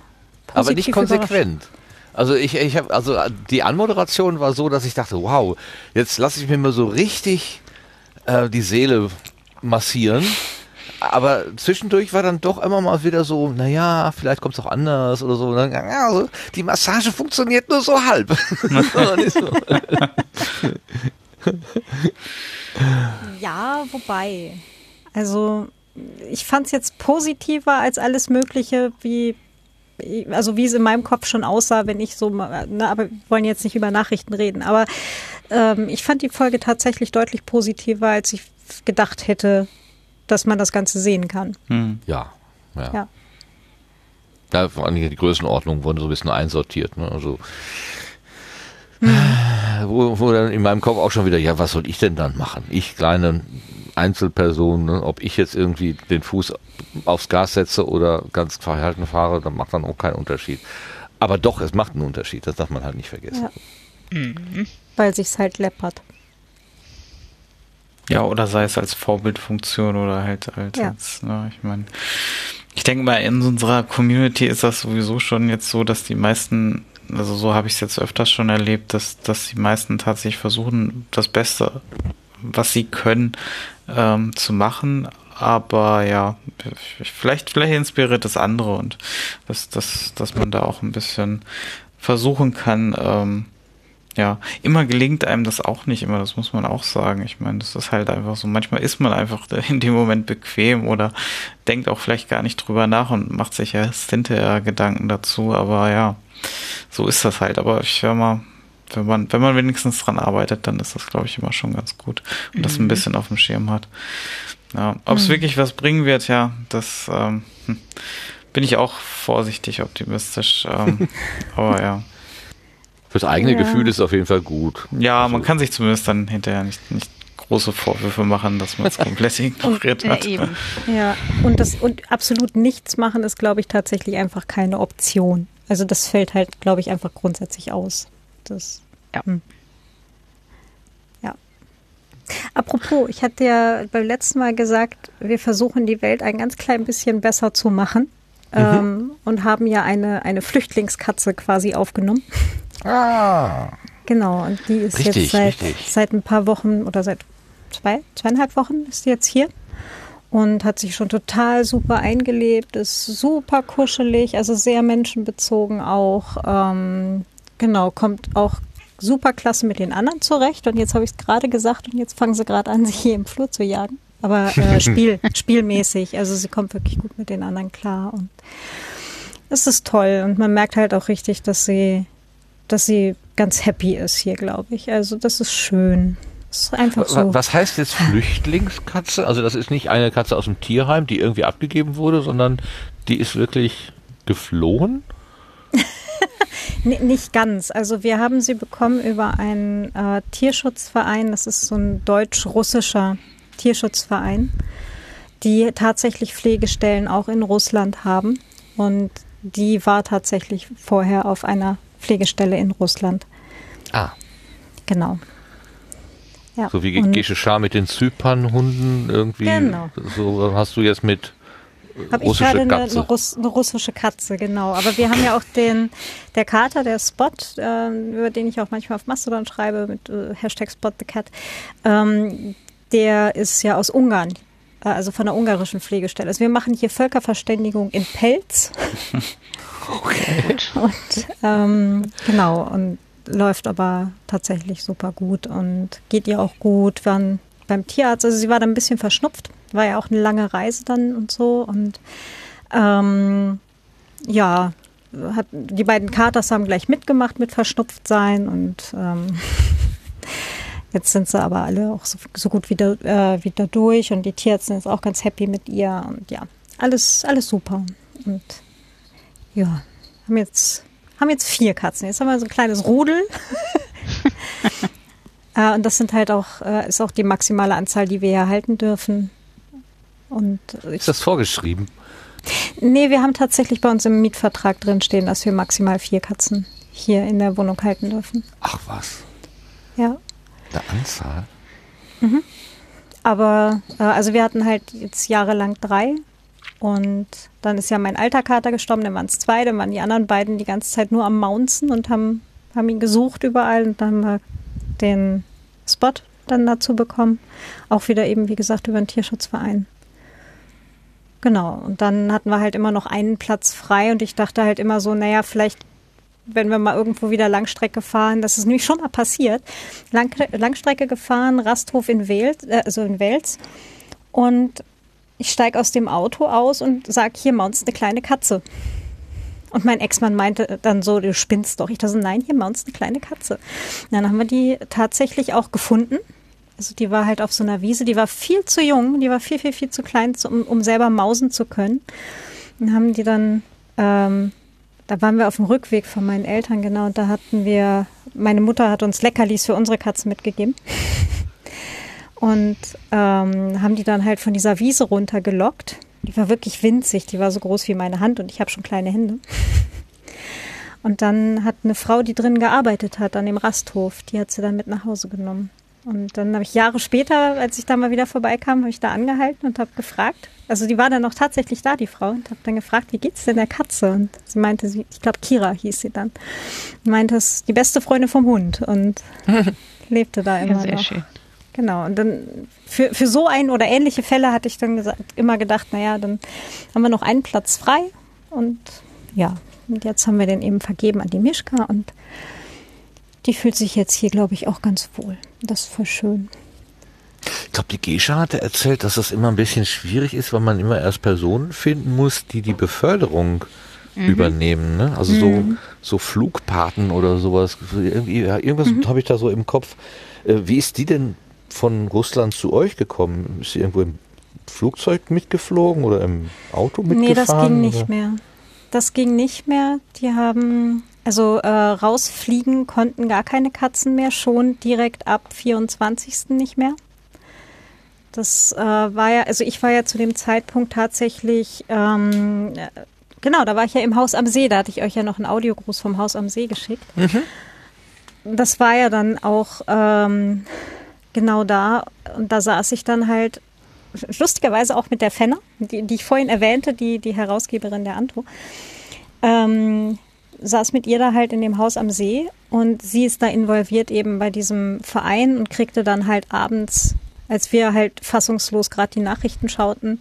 Aber nicht konsequent. Also ich, ich habe, also die Anmoderation war so, dass ich dachte, wow, jetzt lasse ich mir mal so richtig äh, die Seele massieren. Aber zwischendurch war dann doch immer mal wieder so, naja, vielleicht kommt es auch anders oder so. Dann, ja, also, die Massage funktioniert nur so halb. [laughs] Ja, wobei. Also ich fand es jetzt positiver als alles Mögliche, wie also wie es in meinem Kopf schon aussah, wenn ich so, mal- ne, aber wir wollen jetzt nicht über Nachrichten reden, aber ähm, ich fand die Folge tatsächlich deutlich positiver, als ich gedacht hätte, dass man das Ganze sehen kann. Hm. ja, ja. Ja. Da vor allem die Größenordnung wurden so ein bisschen einsortiert. Ne? Also wo, wo dann in meinem Kopf auch schon wieder, ja, was soll ich denn dann machen? Ich kleine Einzelperson, ne? ob ich jetzt irgendwie den Fuß aufs Gas setze oder ganz verhalten fahre, dann macht dann auch keinen Unterschied. Aber doch, es macht einen Unterschied, das darf man halt nicht vergessen. Ja. Weil sich's halt läppert. Ja, oder sei es als Vorbildfunktion oder halt als, Ja. als ne, ich meine, ich denke mal, in unserer Community ist das sowieso schon jetzt so, dass die meisten, also so habe ich es jetzt öfters schon erlebt, dass, dass die meisten tatsächlich versuchen, das Beste, was sie können, ähm, zu machen. Aber ja, vielleicht, vielleicht inspiriert das andere und dass, dass, dass man da auch ein bisschen versuchen kann, ähm, ja, immer gelingt einem das auch nicht immer, das muss man auch sagen. Ich meine, das ist halt einfach so. Manchmal ist man einfach [laughs] in dem Moment bequem oder denkt auch vielleicht gar nicht drüber nach und macht sich erst hinterher Gedanken dazu. Aber ja, so ist das halt. Aber ich höre mal, wenn man, wenn man wenigstens dran arbeitet, dann ist das, glaube ich, immer schon ganz gut und das ein bisschen auf dem Schirm hat. Ja, ob es wirklich was bringen wird, ja, das ähm, hm, bin ich auch vorsichtig optimistisch. Ähm, [laughs] aber ja. Fürs eigene Ja. Gefühl ist es auf jeden Fall gut. Ja, Also, man kann sich zumindest dann hinterher nicht, nicht große Vorwürfe machen, dass man es [laughs] komplett ignoriert Ja, hat. eben. [laughs] Ja, und das und absolut nichts machen ist, glaube ich, tatsächlich einfach keine Option. Also das fällt halt, glaube ich, einfach grundsätzlich aus. Das, Ja. hm. ja. Apropos, ich hatte ja beim letzten Mal gesagt, wir versuchen die Welt ein ganz klein bisschen besser zu machen. Ähm, und haben ja eine, eine Flüchtlingskatze quasi aufgenommen. Ah, Genau, und die ist Richtig, jetzt seit, richtig. seit ein paar Wochen oder seit zwei, zweieinhalb Wochen ist sie jetzt hier und hat sich schon total super eingelebt, ist super kuschelig, also sehr menschenbezogen auch. Ähm, genau, kommt auch super klasse mit den anderen zurecht. Und jetzt habe ich es gerade gesagt und jetzt fangen sie gerade an, [laughs] sich hier im Flur zu jagen. Aber äh, [laughs] Spiel, spielmäßig, also sie kommt wirklich gut mit den anderen klar und es ist toll und man merkt halt auch richtig, dass sie, dass sie ganz happy ist hier, glaube ich. Also das ist schön. Ist einfach so. Was heißt jetzt Flüchtlingskatze? Also das ist nicht eine Katze aus dem Tierheim, die irgendwie abgegeben wurde, sondern die ist wirklich geflohen? Nee, nicht ganz. Also wir haben sie bekommen über einen äh, Tierschutzverein. Das ist so ein deutsch-russischer Tierschutzverein, die tatsächlich Pflegestellen auch in Russland haben. Und die war tatsächlich vorher auf einer Pflegestelle in Russland. Ah, Genau. Ja, so wie Gesche Schar mit den Zypernhunden irgendwie. Genau. So hast du jetzt mit Habe ich gerade eine, eine, Russ, eine russische Katze, genau. Aber wir haben ja auch den, der Kater, der Spot, ähm, über den ich auch manchmal auf Mastodon schreibe mit äh, Hashtag Spot the Cat. Ähm, der ist ja aus Ungarn, äh, also von der ungarischen Pflegestelle. Also wir machen hier Völkerverständigung in Pelz. [laughs] Und ähm, genau, und läuft aber tatsächlich super gut und geht ihr auch gut. Wir waren beim Tierarzt, also sie war dann ein bisschen verschnupft, war ja auch eine lange Reise dann und so. Und ähm, ja, hat, die beiden Katers haben gleich mitgemacht mit verschnupft sein und ähm, [laughs] jetzt sind sie aber alle auch so, so gut wieder, äh, wieder durch und die Tierärztin ist auch ganz happy mit ihr und ja, alles, alles super. Und ja, haben jetzt, haben jetzt vier Katzen. Jetzt haben wir so ein kleines Rudel. [laughs] äh, und das sind halt auch, äh, ist auch die maximale Anzahl, die wir hier halten dürfen. Und Ist das vorgeschrieben? nee, wir haben tatsächlich bei uns im Mietvertrag drin stehen, dass wir maximal vier Katzen hier in der Wohnung halten dürfen. Ach was, Ja. eine Anzahl? Aber äh, also wir hatten halt jetzt jahrelang drei und dann ist ja mein alter Kater gestorben, dann waren es zwei, dann waren die anderen beiden die ganze Zeit nur am Mounzen und haben, haben ihn gesucht überall und dann haben wir den Spot dann dazu bekommen. Auch wieder eben, wie gesagt, über den Tierschutzverein. Genau, und dann hatten wir halt immer noch einen Platz frei und ich dachte halt immer so, naja, vielleicht wenn wir mal irgendwo wieder Langstrecke fahren, das ist nämlich schon mal passiert. Lang, Langstrecke gefahren, Rasthof in Wels, äh, also in Wels. Und ich steige aus dem Auto aus und sage, hier mounts eine kleine Katze. Und mein Ex-Mann meinte dann so, du spinnst doch. Ich dachte so, nein, hier mounts eine kleine Katze. Und dann haben wir die tatsächlich auch gefunden. Also die war halt auf so einer Wiese, die war viel zu jung, die war viel, viel, viel zu klein, um, um selber mausen zu können. Und haben die dann ähm, da waren wir auf dem Rückweg von meinen Eltern, genau, und da hatten wir, meine Mutter hat uns Leckerlis für unsere Katzen mitgegeben. [laughs] Und ähm, haben die dann halt von dieser Wiese runtergelockt. Die war wirklich winzig, die war so groß wie meine Hand und ich habe schon kleine Hände. [laughs] Und dann hat eine Frau, die drin gearbeitet hat, an dem Rasthof, die hat sie dann mit nach Hause genommen. Und dann habe ich Jahre später, als ich da mal wieder vorbeikam, habe ich da angehalten und habe gefragt. Also die war dann noch tatsächlich da, die Frau, und habe dann gefragt, wie geht's denn der Katze? Und sie meinte, sie, ich glaube Kira hieß sie dann, meinte, es ist die beste Freundin vom Hund und [laughs] lebte da immer Ja, sehr noch. schön. Genau, und dann für, für so ein oder ähnliche Fälle hatte ich dann gesagt, immer gedacht, naja, dann haben wir noch einen Platz frei und ja, und jetzt haben wir den eben vergeben an die Mischka und die fühlt sich jetzt hier, glaube ich, auch ganz wohl. Das ist voll schön. Ich glaube, die Gescha hatte erzählt, dass das immer ein bisschen schwierig ist, weil man immer erst Personen finden muss, die die Beförderung übernehmen. Ne? Also so, so Flugpaten oder sowas. Irgendwie, ja, irgendwas habe ich da so im Kopf. Äh, wie ist die denn von Russland zu euch gekommen? Ist sie irgendwo im Flugzeug mitgeflogen oder im Auto mitgefahren? Nee, das ging nicht oder? mehr. Das ging nicht mehr. Die haben, also äh, rausfliegen konnten gar keine Katzen mehr, schon direkt ab 24. nicht mehr. Das äh, war ja, also ich war ja zu dem Zeitpunkt tatsächlich, ähm, äh, genau, da war ich ja im Haus am See, da hatte ich euch ja noch einen Audiogruß vom Haus am See geschickt. Das war ja dann auch ähm, genau da und da saß ich dann halt lustigerweise auch mit der Fenner, die, die ich vorhin erwähnte, die, die Herausgeberin der Antro, ähm, saß mit ihr da halt in dem Haus am See und sie ist da involviert eben bei diesem Verein und kriegte dann halt abends, als wir halt fassungslos gerade die Nachrichten schauten,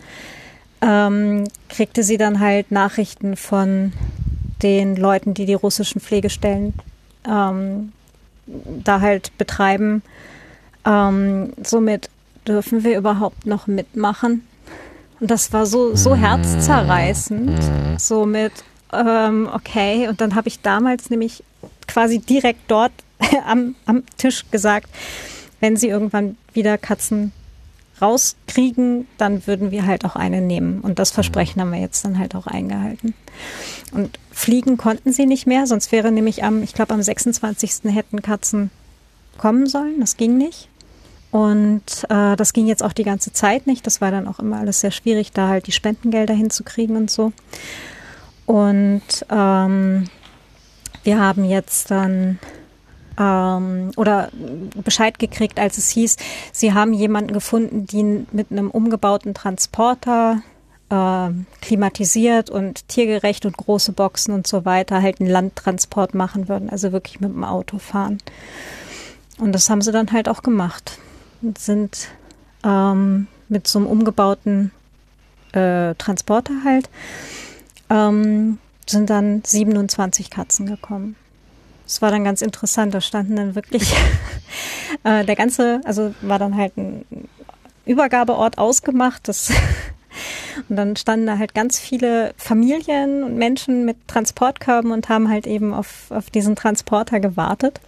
ähm, kriegte sie dann halt Nachrichten von den Leuten, die die russischen Pflegestellen ähm, da halt betreiben. Ähm, somit dürfen wir überhaupt noch mitmachen? Und das war so, so herzzerreißend. So mit, ähm, okay. Und dann habe ich damals nämlich quasi direkt dort [laughs] am, am Tisch gesagt, wenn sie irgendwann wieder Katzen rauskriegen, dann würden wir halt auch eine nehmen. Und das Versprechen haben wir jetzt dann halt auch eingehalten. Und fliegen konnten sie nicht mehr, sonst wäre nämlich am, ich glaube am 26. hätten Katzen kommen sollen. Das ging nicht. Und äh, das ging jetzt auch die ganze Zeit nicht. Das war dann auch immer alles sehr schwierig, da halt die Spendengelder hinzukriegen und so. Und ähm, wir haben jetzt dann ähm, oder Bescheid gekriegt, als es hieß, sie haben jemanden gefunden, die mit einem umgebauten Transporter äh, klimatisiert und tiergerecht und große Boxen und so weiter halt einen Landtransport machen würden, also wirklich mit dem Auto fahren. Und das haben sie dann halt auch gemacht und sind ähm, mit so einem umgebauten äh, Transporter halt, ähm, sind dann 27 Katzen gekommen. Das war dann ganz interessant. Da standen dann wirklich [laughs] äh, der ganze, also war dann halt ein Übergabeort ausgemacht. Das [laughs] und dann standen da halt ganz viele Familien und Menschen mit Transportkörben und haben halt eben auf, auf diesen Transporter gewartet.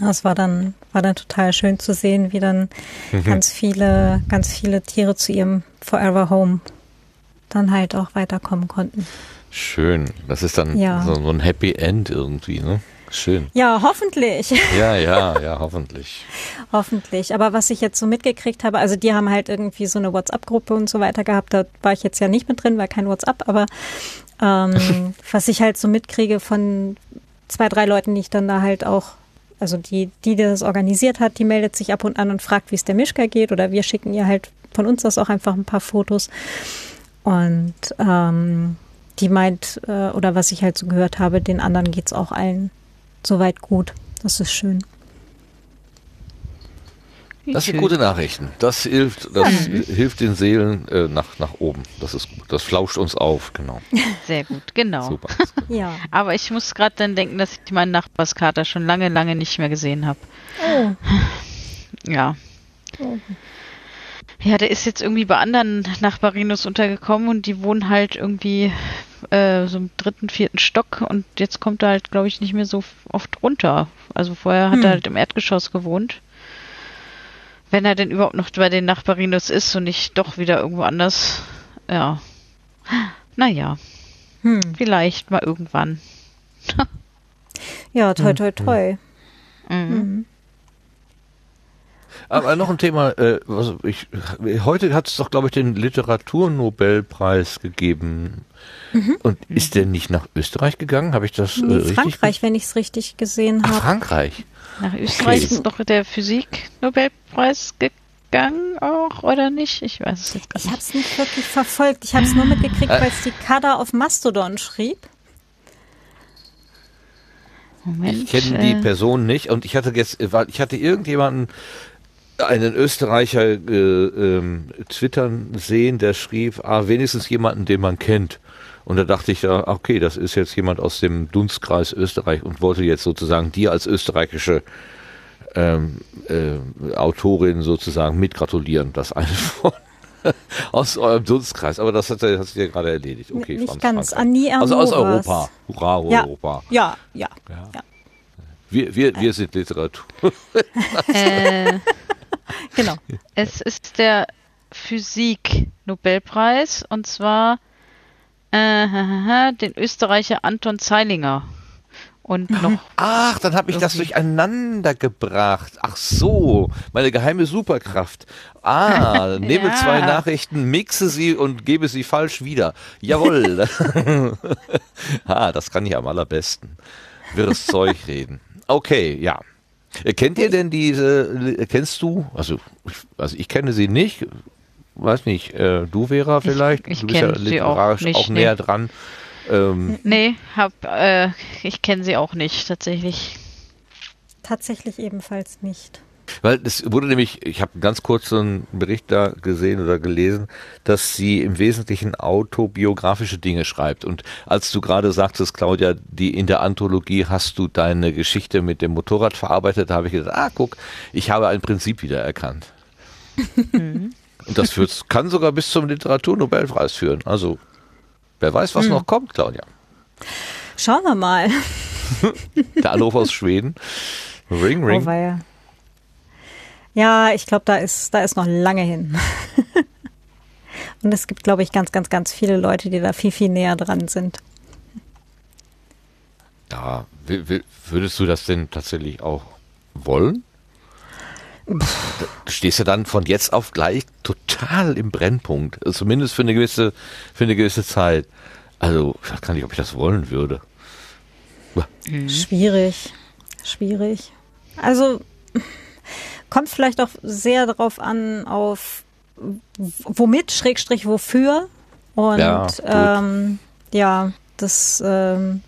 Das war dann, war dann total schön zu sehen, wie dann ganz viele, ganz viele Tiere zu ihrem Forever Home dann halt auch weiterkommen konnten. Schön. Das ist dann Ja. so, so ein Happy End irgendwie, ne? Schön. Ja, hoffentlich. [laughs] Ja, ja, ja, hoffentlich. Hoffentlich. Aber was ich jetzt so mitgekriegt habe, also die haben halt irgendwie so eine WhatsApp-Gruppe und so weiter gehabt. Da war ich jetzt ja nicht mit drin, weil kein WhatsApp. Aber ähm, [laughs] was ich halt so mitkriege von zwei, drei Leuten, die ich dann da halt auch, also die, die das organisiert hat, die meldet sich ab und an und fragt, wie es der Mischka geht. Oder wir schicken ihr halt von uns aus auch einfach ein paar Fotos. Und ähm, die meint, äh, oder was ich halt so gehört habe, den anderen geht's auch allen soweit gut. Das ist schön. Das sind gute Nachrichten. Das hilft, das hilft den Seelen äh, nach, nach oben. Das ist gut. Das flauscht uns auf, genau. Sehr gut, genau. Super. Ja. Aber ich muss gerade dann denken, dass ich meinen Nachbarskater schon lange, lange nicht mehr gesehen habe. Oh. [laughs] Ja. Ja, der ist jetzt irgendwie bei anderen Nachbarinos untergekommen und die wohnen halt irgendwie äh, so im dritten, vierten Stock und jetzt kommt er halt, glaube ich, nicht mehr so oft runter. Also vorher hat Hm. er halt im Erdgeschoss gewohnt. Wenn er denn überhaupt noch bei den Nachbarinos ist und nicht doch wieder irgendwo anders. Ja. Naja. Hm. Vielleicht mal irgendwann. [laughs] Ja, toi, toi, toi. Mhm. Mhm. Aber noch ein Thema, äh, was ich, heute hat es doch, glaube ich, den Literaturnobelpreis gegeben. Und ist der nicht nach Österreich gegangen? Habe ich das äh, richtig? Frankreich, wenn ich es richtig gesehen habe. Frankreich. Nach Österreich Okay. ist doch der Physik-Nobelpreis gegangen auch, oder nicht? Ich weiß es jetzt gar Ich nicht. habe es nicht wirklich verfolgt. Ich habe es nur mitgekriegt, weil es die Kada auf Mastodon schrieb. Moment. Ich kenne die äh, Person nicht und ich hatte jetzt, weil ich hatte irgendjemanden, einen Österreicher äh, ähm, twittern sehen, der schrieb, ah, wenigstens jemanden, den man kennt. Und da dachte ich, ja, okay, das ist jetzt jemand aus dem Dunstkreis Österreich und wollte jetzt sozusagen dir als österreichische ähm, äh, Autorin sozusagen mitgratulieren, das eine [laughs] von aus eurem Dunstkreis. Aber das hat, er- hat sich ja gerade erledigt. Okay, Nicht Franz ganz. Frankreich. Annie Also aus. Europa. Hurra, Ja. Europa. Ja, ja. Ja. Ja. Wir, wir, wir sind Literatur. [laughs] [laughs] äh, [laughs] Genau. es ist der Physik-Nobelpreis und zwar äh, [laughs] den Österreicher Anton Zeilinger. Und noch Ach, dann habe ich das durcheinander gebracht. Ach so, meine geheime Superkraft. Ah, [laughs] nehme Ja. zwei Nachrichten, mixe sie und gebe sie falsch wieder. Jawohl. ah, das kann ich am allerbesten. Wirres Zeug reden. Okay, ja. Kennt ihr denn diese, äh, kennst du, also ich, also ich kenne sie nicht, weiß nicht, äh, du Vera vielleicht? ich du bist ja auch literarisch nicht, auch nee. näher dran. Ähm, Nee, hab, äh, ich kenne sie auch nicht, tatsächlich. Tatsächlich ebenfalls nicht. Weil es wurde nämlich, ich habe ganz kurz so einen Bericht da gesehen oder gelesen, dass sie im Wesentlichen autobiografische Dinge schreibt. Und als du gerade sagtest, Claudia, die in der Anthologie hast du deine Geschichte mit dem Motorrad verarbeitet, da habe ich gedacht, ah, guck, ich habe ein Prinzip wiedererkannt. Und das führt, kann sogar bis zum Literaturnobelpreis führen. Also, wer weiß, was noch kommt, Claudia. Schauen wir mal. [laughs] Der Anruf aus Schweden. Ring, Oh, ring. weia. Ja, ich glaube, da ist, da ist noch lange hin. [laughs] Und es gibt, glaube ich, ganz, ganz, ganz viele Leute, die da viel, viel näher dran sind. Ja, würdest du das denn tatsächlich auch wollen? Du stehst ja dann von jetzt auf gleich total im Brennpunkt. Also Zumindest für eine gewisse, für eine gewisse Zeit. Also, ich weiß gar nicht, ob ich das wollen würde. Schwierig. Schwierig. Also kommt vielleicht auch sehr darauf an, auf womit, Schrägstrich, wofür. Und Ja, ähm, ja, das, ähm,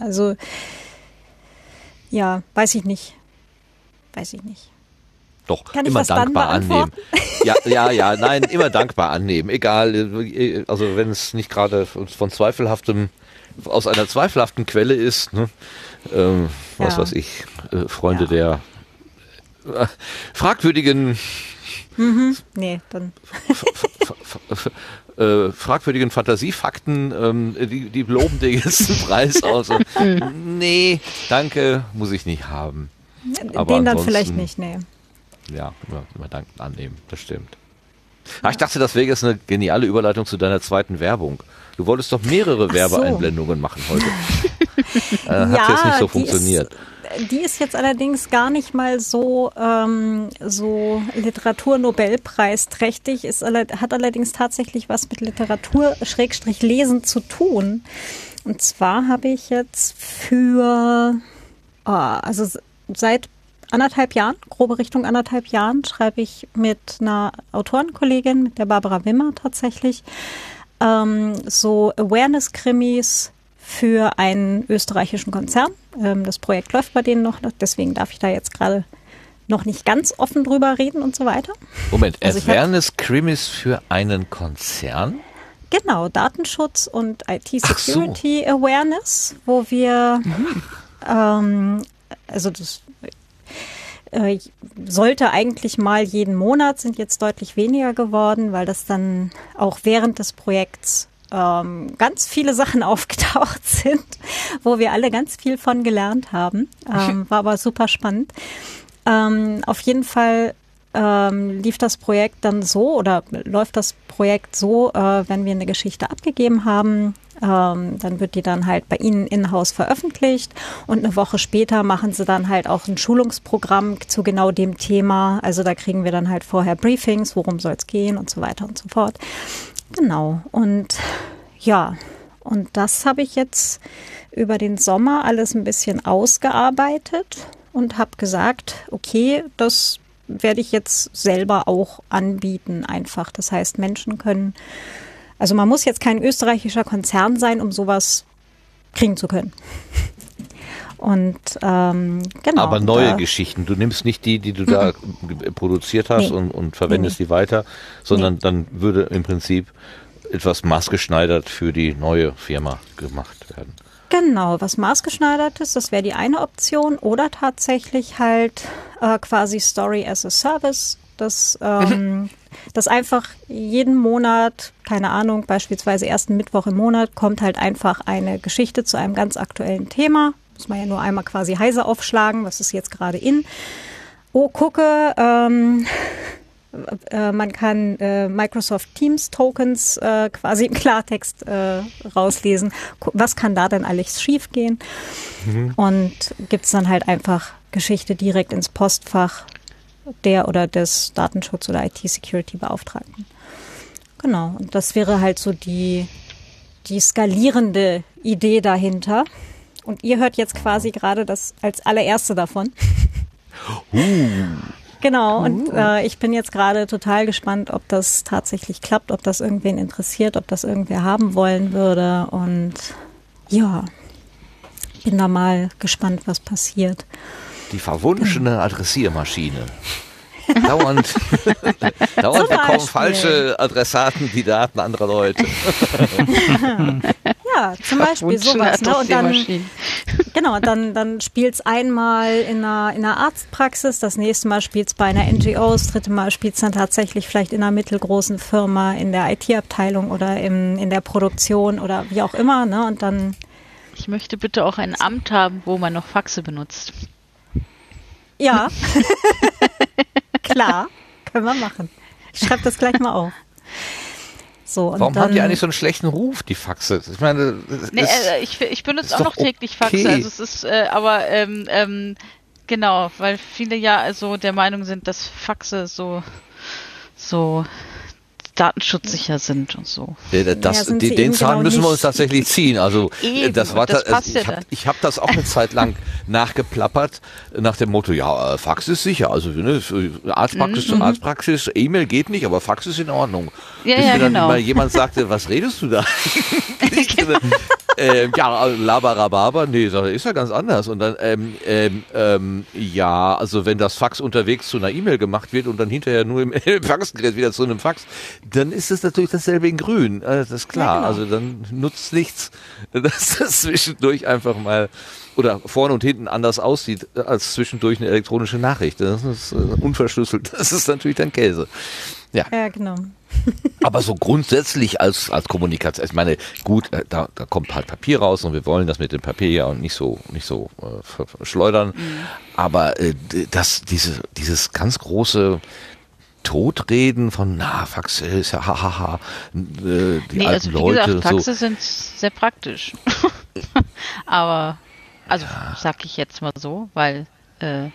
also ja, weiß ich nicht. Weiß ich nicht. Doch, Kann ich immer dankbar annehmen. Ja, ja, ja, nein, immer dankbar annehmen. Egal, äh, also wenn es nicht gerade von von zweifelhaftem, aus einer zweifelhaften Quelle ist, ne? ähm, was Ja. weiß ich, äh, Freunde Ja. der äh, fragwürdigen Nee, dann. äh, fragwürdigen Fantasiefakten, ähm, die, die loben den ganzen [laughs] Preis aus. Und, nee, danke, muss ich nicht haben. Aber den dann vielleicht nicht, nee. Ja, immer, immer danken annehmen, das stimmt. Ah, ich dachte, das wäre jetzt eine geniale Überleitung zu deiner zweiten Werbung. Du wolltest doch mehrere Ach so. Werbeeinblendungen machen heute. [laughs] äh, hat jetzt nicht so funktioniert. Ist, die ist jetzt allerdings gar nicht mal so, ähm, so Literaturnobelpreisträchtig, ist, hat allerdings tatsächlich was mit Literatur-Lesen zu tun. Und zwar habe ich jetzt für, ah, also seit anderthalb Jahren, grobe Richtung anderthalb Jahren, schreibe ich mit einer Autorenkollegin, mit der Barbara Wimmer tatsächlich, ähm, so Awareness-Krimis für einen österreichischen Konzern. Ähm, das Projekt läuft bei denen noch, deswegen darf ich da jetzt gerade noch nicht ganz offen drüber reden und so weiter. Moment, also ich hab- Awareness Crimis für einen Konzern? Genau, Datenschutz und Ach so. IT-Security Awareness, wo wir, ähm, also das äh, sollte eigentlich mal jeden Monat, sind jetzt deutlich weniger geworden, weil das dann auch während des Projekts ähm, ganz viele Sachen [laughs] aufgetaucht sind, wo wir alle ganz viel von gelernt haben. Ähm, war aber super spannend. Ähm, auf jeden Fall ähm, lief das Projekt dann so oder läuft das Projekt so, äh, wenn wir eine Geschichte abgegeben haben, Ähm, dann wird die dann halt bei Ihnen in-house veröffentlicht und eine Woche später machen Sie dann halt auch ein Schulungsprogramm zu genau dem Thema. Also da kriegen wir dann halt vorher Briefings, worum soll es gehen und so weiter und so fort. Genau. Und ja, und das habe ich jetzt über den Sommer alles ein bisschen ausgearbeitet und habe gesagt, okay, das werde ich jetzt selber auch anbieten einfach. Das heißt, Menschen können also man muss jetzt kein österreichischer Konzern sein, um sowas kriegen zu können. Und ähm, genau. Aber neue da, Geschichten. Du nimmst nicht die, die du da produziert hast nee. und, und verwendest nee. die weiter, sondern nee. dann würde im Prinzip etwas maßgeschneidert für die neue Firma gemacht werden. Genau, was maßgeschneidertes, das wäre die eine Option. Oder tatsächlich halt äh, quasi Story as a Service. Das ähm, dass einfach jeden Monat, keine Ahnung, beispielsweise ersten Mittwoch im Monat, kommt halt einfach eine Geschichte zu einem ganz aktuellen Thema. Muss man ja nur einmal quasi heise aufschlagen, was ist jetzt gerade in. Oh, gucke, ähm, [laughs] äh, man kann äh, Microsoft Teams Tokens äh, quasi im Klartext äh, rauslesen. Was kann da denn alles schiefgehen? Mhm. Und gibt es dann halt einfach Geschichte direkt ins Postfach der oder des Datenschutz- oder IT-Security-Beauftragten. Genau, und das wäre halt so die, die skalierende Idee dahinter. Und ihr hört jetzt quasi gerade das als allererste davon. Uh. Genau, und uh. äh, ich bin jetzt gerade total gespannt, ob das tatsächlich klappt, ob das irgendwen interessiert, ob das irgendwer haben wollen würde. Und ja, bin da mal gespannt, was passiert. Die verwunschene Adressiermaschine. dauernd [laughs] dauernd bekommen falsche Adressaten die Daten anderer Leute. [laughs] ja, zum Beispiel sowas. Ne? Und dann, genau, dann, dann spielt es einmal in einer, in einer Arztpraxis, das nächste Mal spielt es bei einer NGO, das dritte Mal spielt es dann tatsächlich vielleicht in einer mittelgroßen Firma, in der IT-Abteilung oder im, in der Produktion oder wie auch immer. Ne? Und dann ich möchte bitte auch ein Amt haben, wo man noch Faxe benutzt. Ja. [laughs] Klar, können wir machen. Ich schreibe das gleich mal auf. So, Warum dann, haben die eigentlich so einen schlechten Ruf, die Faxe? Ich meine, nee, äh, ich, ich benutze auch noch täglich okay. Faxe. Also es ist, äh, aber ähm, ähm, genau, weil viele ja also der Meinung sind, dass Faxe so so datenschutzsicher sind und so. Das, ja, den Zahn genau müssen wir uns tatsächlich [laughs] ziehen. Also eben, das war das also, ich habe hab das auch eine Zeit lang [laughs] nachgeplappert nach dem Motto, ja, äh, Fax ist sicher. Also ne, Arztpraxis mhm. zu Arztpraxis, E-Mail geht nicht, aber Fax ist in Ordnung. Ja, Bis ja, mir dann genau. mal jemand sagte, was redest du da? [laughs] genau. ähm, ja, Labarababa, nee, ist ja ganz anders. Und dann, ähm, ähm, ähm, ja, also wenn das Fax unterwegs zu einer E-Mail gemacht wird und dann hinterher nur im Faxgerät wieder zu einem Fax, dann ist es natürlich dasselbe in grün. Äh, das ist klar. Ja, genau. Also dann nutzt nichts, [laughs] dass das zwischendurch einfach mal oder vorne und hinten anders aussieht als zwischendurch eine elektronische Nachricht. Das ist äh, unverschlüsselt. [laughs] Das ist natürlich dann Käse. Ja, ja genau. [laughs] Aber so grundsätzlich als, als Kommunikation, ich meine, gut, äh, da, da kommt halt Papier raus und wir wollen das mit dem Papier ja nicht so, nicht so äh, schleudern. Mhm. Aber äh, das, diese, dieses ganz große Totreden von, na, Faxe ist ja hahaha, äh, die nee, alten also, wie Leute. Gesagt, Faxe so. sind sehr praktisch. [laughs] Aber, also ja. sag ich jetzt mal so, weil äh,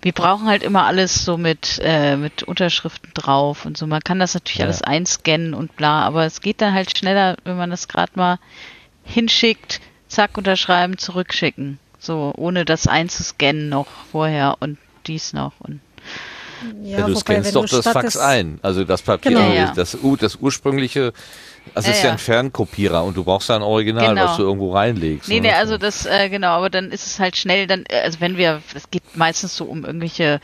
wir brauchen halt immer alles so mit, äh, mit Unterschriften drauf und so. Man kann das natürlich ja. alles einscannen und bla, aber es geht dann halt schneller, wenn man das gerade mal hinschickt, zack, unterschreiben, zurückschicken. So, ohne das einzuscannen noch vorher und dies noch und ja, ja, du scannst doch das Fax ein. Also das Papier, genau, ja. das, das ursprüngliche also es ist ja, ein Fernkopierer und du brauchst ja ein Original, genau. was du irgendwo reinlegst. Nee, ne? nee, also das, äh, genau, aber dann ist es halt schnell, dann, äh, also wenn wir, es geht meistens so um irgendwelche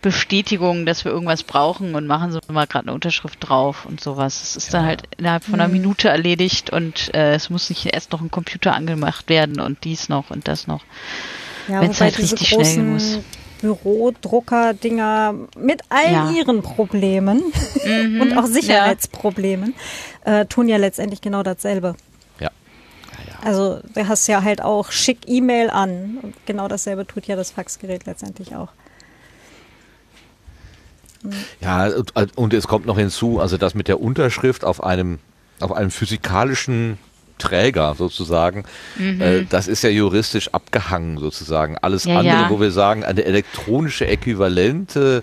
Bestätigungen, dass wir irgendwas brauchen und machen so mal gerade eine Unterschrift drauf und sowas. Es ist ja. dann halt innerhalb von einer hm. Minute erledigt und äh, es muss nicht erst noch ein Computer angemacht werden und dies noch und das noch. Ja, wenn es halt richtig schnell muss. Bürodrucker-Dinger mit all ja. ihren Problemen mhm, [laughs] und auch Sicherheitsproblemen äh, tun ja letztendlich genau dasselbe. Ja. ja. Also du hast ja halt auch schick E-Mail an und genau dasselbe tut ja das Faxgerät letztendlich auch. Ja, und es kommt noch hinzu, also das mit der Unterschrift auf einem, auf einem physikalischen Träger sozusagen. Mhm. Äh, das ist ja juristisch abgehangen sozusagen. Alles Ja, andere, ja. wo wir sagen, eine elektronische äquivalente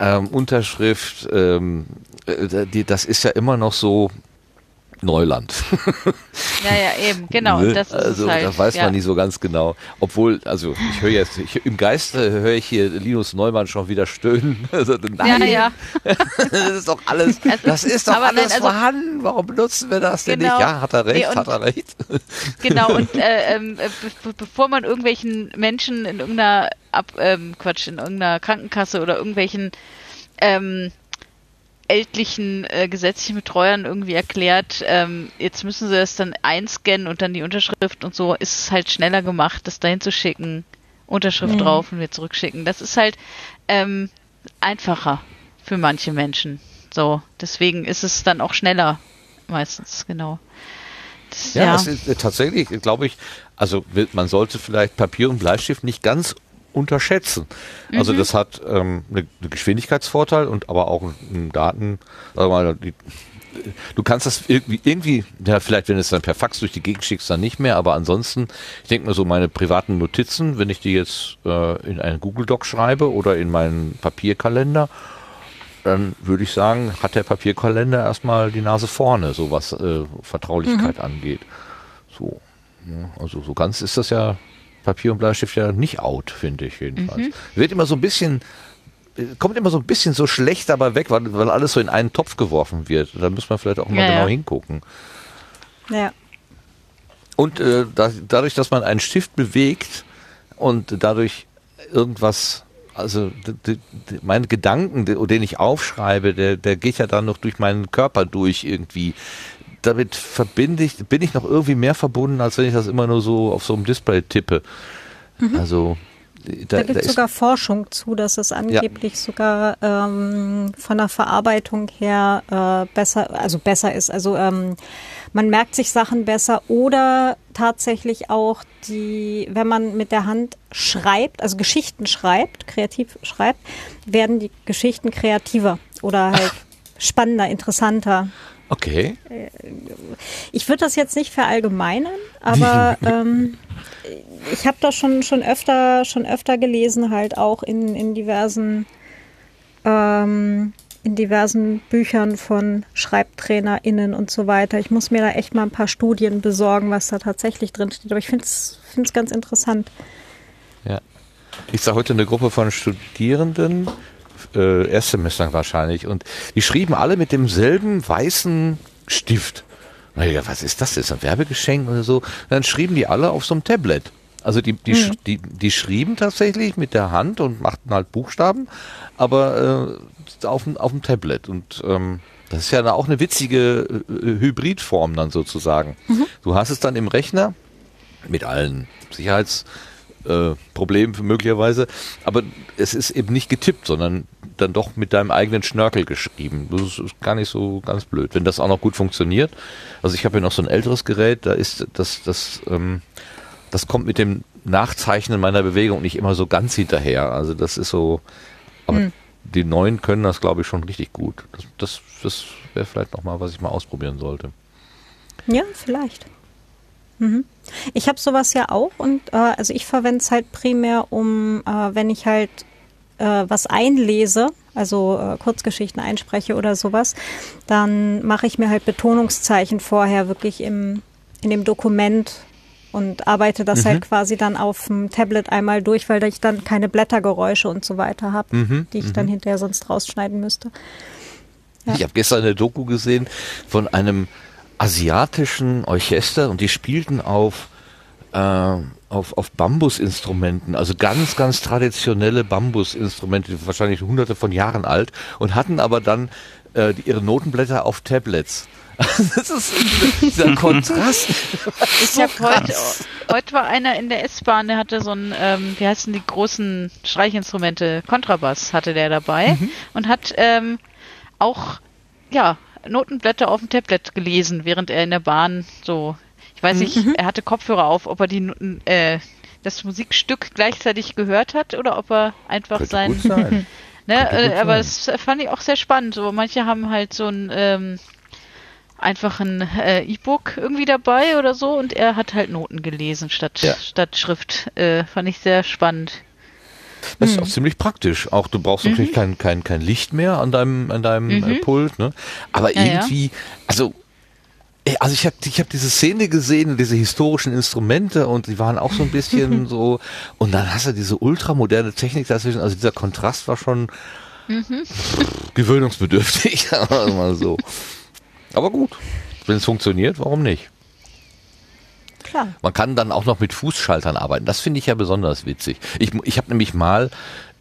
ähm, Unterschrift, ähm, äh, die, das ist ja immer noch so Neuland. Ja, ja, eben, genau. Ne? Das also halt. da weiß ja. man nicht so ganz genau. Obwohl, also ich höre jetzt, ich, im Geiste höre ich hier Linus Neumann schon wieder stöhnen. [laughs] Also, Ja, nein, ja. [laughs] das ist doch alles, [laughs] Also, das ist doch aber alles nein, also- vorhanden. Warum benutzen wir das denn Genau. nicht? Ja, hat er recht, Nee, und- hat er recht. Genau, und äh, ähm, äh, be bevor man irgendwelchen Menschen in irgendeiner Ab ähm, Quatsch, in irgendeiner Krankenkasse oder irgendwelchen ähm, ältlichen äh, gesetzlichen Betreuern irgendwie erklärt, ähm, jetzt müssen sie das dann einscannen und dann die Unterschrift und so, ist es halt schneller gemacht, das dahin zu schicken, Unterschrift Mhm. drauf und wir zurückschicken. Das ist halt ähm, einfacher für manche Menschen. So, deswegen ist es dann auch schneller meistens, genau. Das, Ja, es ist äh, tatsächlich, glaube ich, also man sollte vielleicht Papier und Bleistift nicht ganz unterschätzen. Also Mhm. das hat ähm, eine, eine Geschwindigkeitsvorteil und aber auch einen Daten, wir mal, die, du kannst das irgendwie, irgendwie, ja, vielleicht wenn du es dann per Fax durch die Gegend schickst, dann nicht mehr, aber ansonsten, ich denke mir so meine privaten Notizen, wenn ich die jetzt äh, in einen Google Doc schreibe oder in meinen Papierkalender, dann würde ich sagen, hat der Papierkalender erstmal die Nase vorne, so was äh, Vertraulichkeit angeht. So. Ja, also so ganz ist das ja Papier und Bleistift ja nicht out, finde ich jedenfalls. Wird immer so ein bisschen, kommt immer so ein bisschen so schlecht dabei weg, weil, weil alles so in einen Topf geworfen wird. Da muss man vielleicht auch mal Ja, genau ja. hingucken. Ja. Und äh, da, dadurch, dass man einen Stift bewegt und dadurch irgendwas, also d- d- d- meine Gedanken, den ich aufschreibe, der, der geht ja dann noch durch meinen Körper durch irgendwie. Damit verbinde ich, bin ich noch irgendwie mehr verbunden, als wenn ich das immer nur so auf so einem Display tippe. Also da, Da gibt es sogar Forschung zu, dass es angeblich sogar ähm, von der Verarbeitung her äh, besser, also besser ist. Also ähm, man merkt sich Sachen besser oder tatsächlich auch die, wenn man mit der Hand schreibt, also Geschichten schreibt, kreativ schreibt, werden die Geschichten kreativer oder [laughs] halt spannender, interessanter. Okay. Ich würde das jetzt nicht verallgemeinern, [laughs] aber ähm, ich habe das schon schon öfter schon öfter gelesen, halt auch in, in diversen ähm, in diversen Büchern von SchreibtrainerInnen und so weiter. Ich muss mir da echt mal ein paar Studien besorgen, was da tatsächlich drin steht. Aber ich finde es ganz interessant. Ja. Ich sah heute eine Gruppe von Studierenden, äh, Erstsemestern wahrscheinlich, und die schrieben alle mit demselben weißen Stift. Ja, was ist das? Ist ein Werbegeschenk oder so? dann schrieben die alle auf so einem Tablet. Also die, die, sch- die, die schrieben tatsächlich mit der Hand und machten halt Buchstaben, aber äh, auf, dem- auf dem Tablet. Und ähm, das ist ja auch eine witzige äh, Hybridform dann sozusagen. Du hast es dann im Rechner mit allen Sicherheitsproblemen äh, Problemen möglicherweise, aber es ist eben nicht getippt, sondern dann doch mit deinem eigenen Schnörkel geschrieben. Das ist, ist gar nicht so ganz blöd, wenn das auch noch gut funktioniert. Also ich habe hier noch so ein älteres Gerät, da ist das, das, ähm, das kommt mit dem Nachzeichnen meiner Bewegung nicht immer so ganz hinterher. Also das ist so, aber die neuen können das, glaube ich, schon richtig gut. Das, das, das wäre vielleicht noch mal, was ich mal ausprobieren sollte. Ja, vielleicht. Mhm. Ich habe sowas ja auch und äh, also ich verwende es halt primär, um, äh, wenn ich halt äh, was einlese, also äh, Kurzgeschichten einspreche oder sowas, dann mache ich mir halt Betonungszeichen vorher wirklich im, in dem Dokument und arbeite das halt quasi dann auf dem Tablet einmal durch, weil ich dann keine Blättergeräusche und so weiter habe, Mhm, die ich dann hinterher sonst rausschneiden müsste. Ja. Ich habe gestern eine Doku gesehen von einem asiatischen Orchester und die spielten auf, äh, auf, auf Bambusinstrumenten, also ganz, ganz traditionelle Bambusinstrumente, wahrscheinlich hunderte von Jahren alt und hatten aber dann äh, die, ihre Notenblätter auf Tablets. [laughs] das ist dieser [laughs] Kontrast. Ich habe heute, heute war einer in der S-Bahn, der hatte so ein, ähm, wie heißen die großen Streichinstrumente, Kontrabass hatte der dabei und hat ähm, auch, ja, Notenblätter auf dem Tablet gelesen, während er in der Bahn so, ich weiß nicht, er hatte Kopfhörer auf, ob er die, Noten- äh, das Musikstück gleichzeitig gehört hat oder ob er einfach Könnte sein. [laughs] Ne, äh, aber das fand ich auch sehr spannend. So, manche haben halt so ein, ähm, einfach ein äh, E-Book irgendwie dabei oder so und er hat halt Noten gelesen statt, Ja. statt Schrift. Äh, fand ich sehr spannend. Das Hm. ist auch ziemlich praktisch. Auch du brauchst natürlich kein, kein, kein Licht mehr an deinem, an deinem äh, Pult, ne? Aber Mhm. Ja, irgendwie, also, äh, also ich habe ich hab diese Szene gesehen, diese historischen Instrumente und die waren auch so ein bisschen [laughs] so, und dann hast du diese ultramoderne Technik dazwischen, also dieser Kontrast war schon Mhm. gewöhnungsbedürftig, [laughs] mal so. [laughs] Aber gut, wenn es funktioniert, warum nicht? Klar. Man kann dann auch noch mit Fußschaltern arbeiten. Das finde ich ja besonders witzig. Ich, ich habe nämlich mal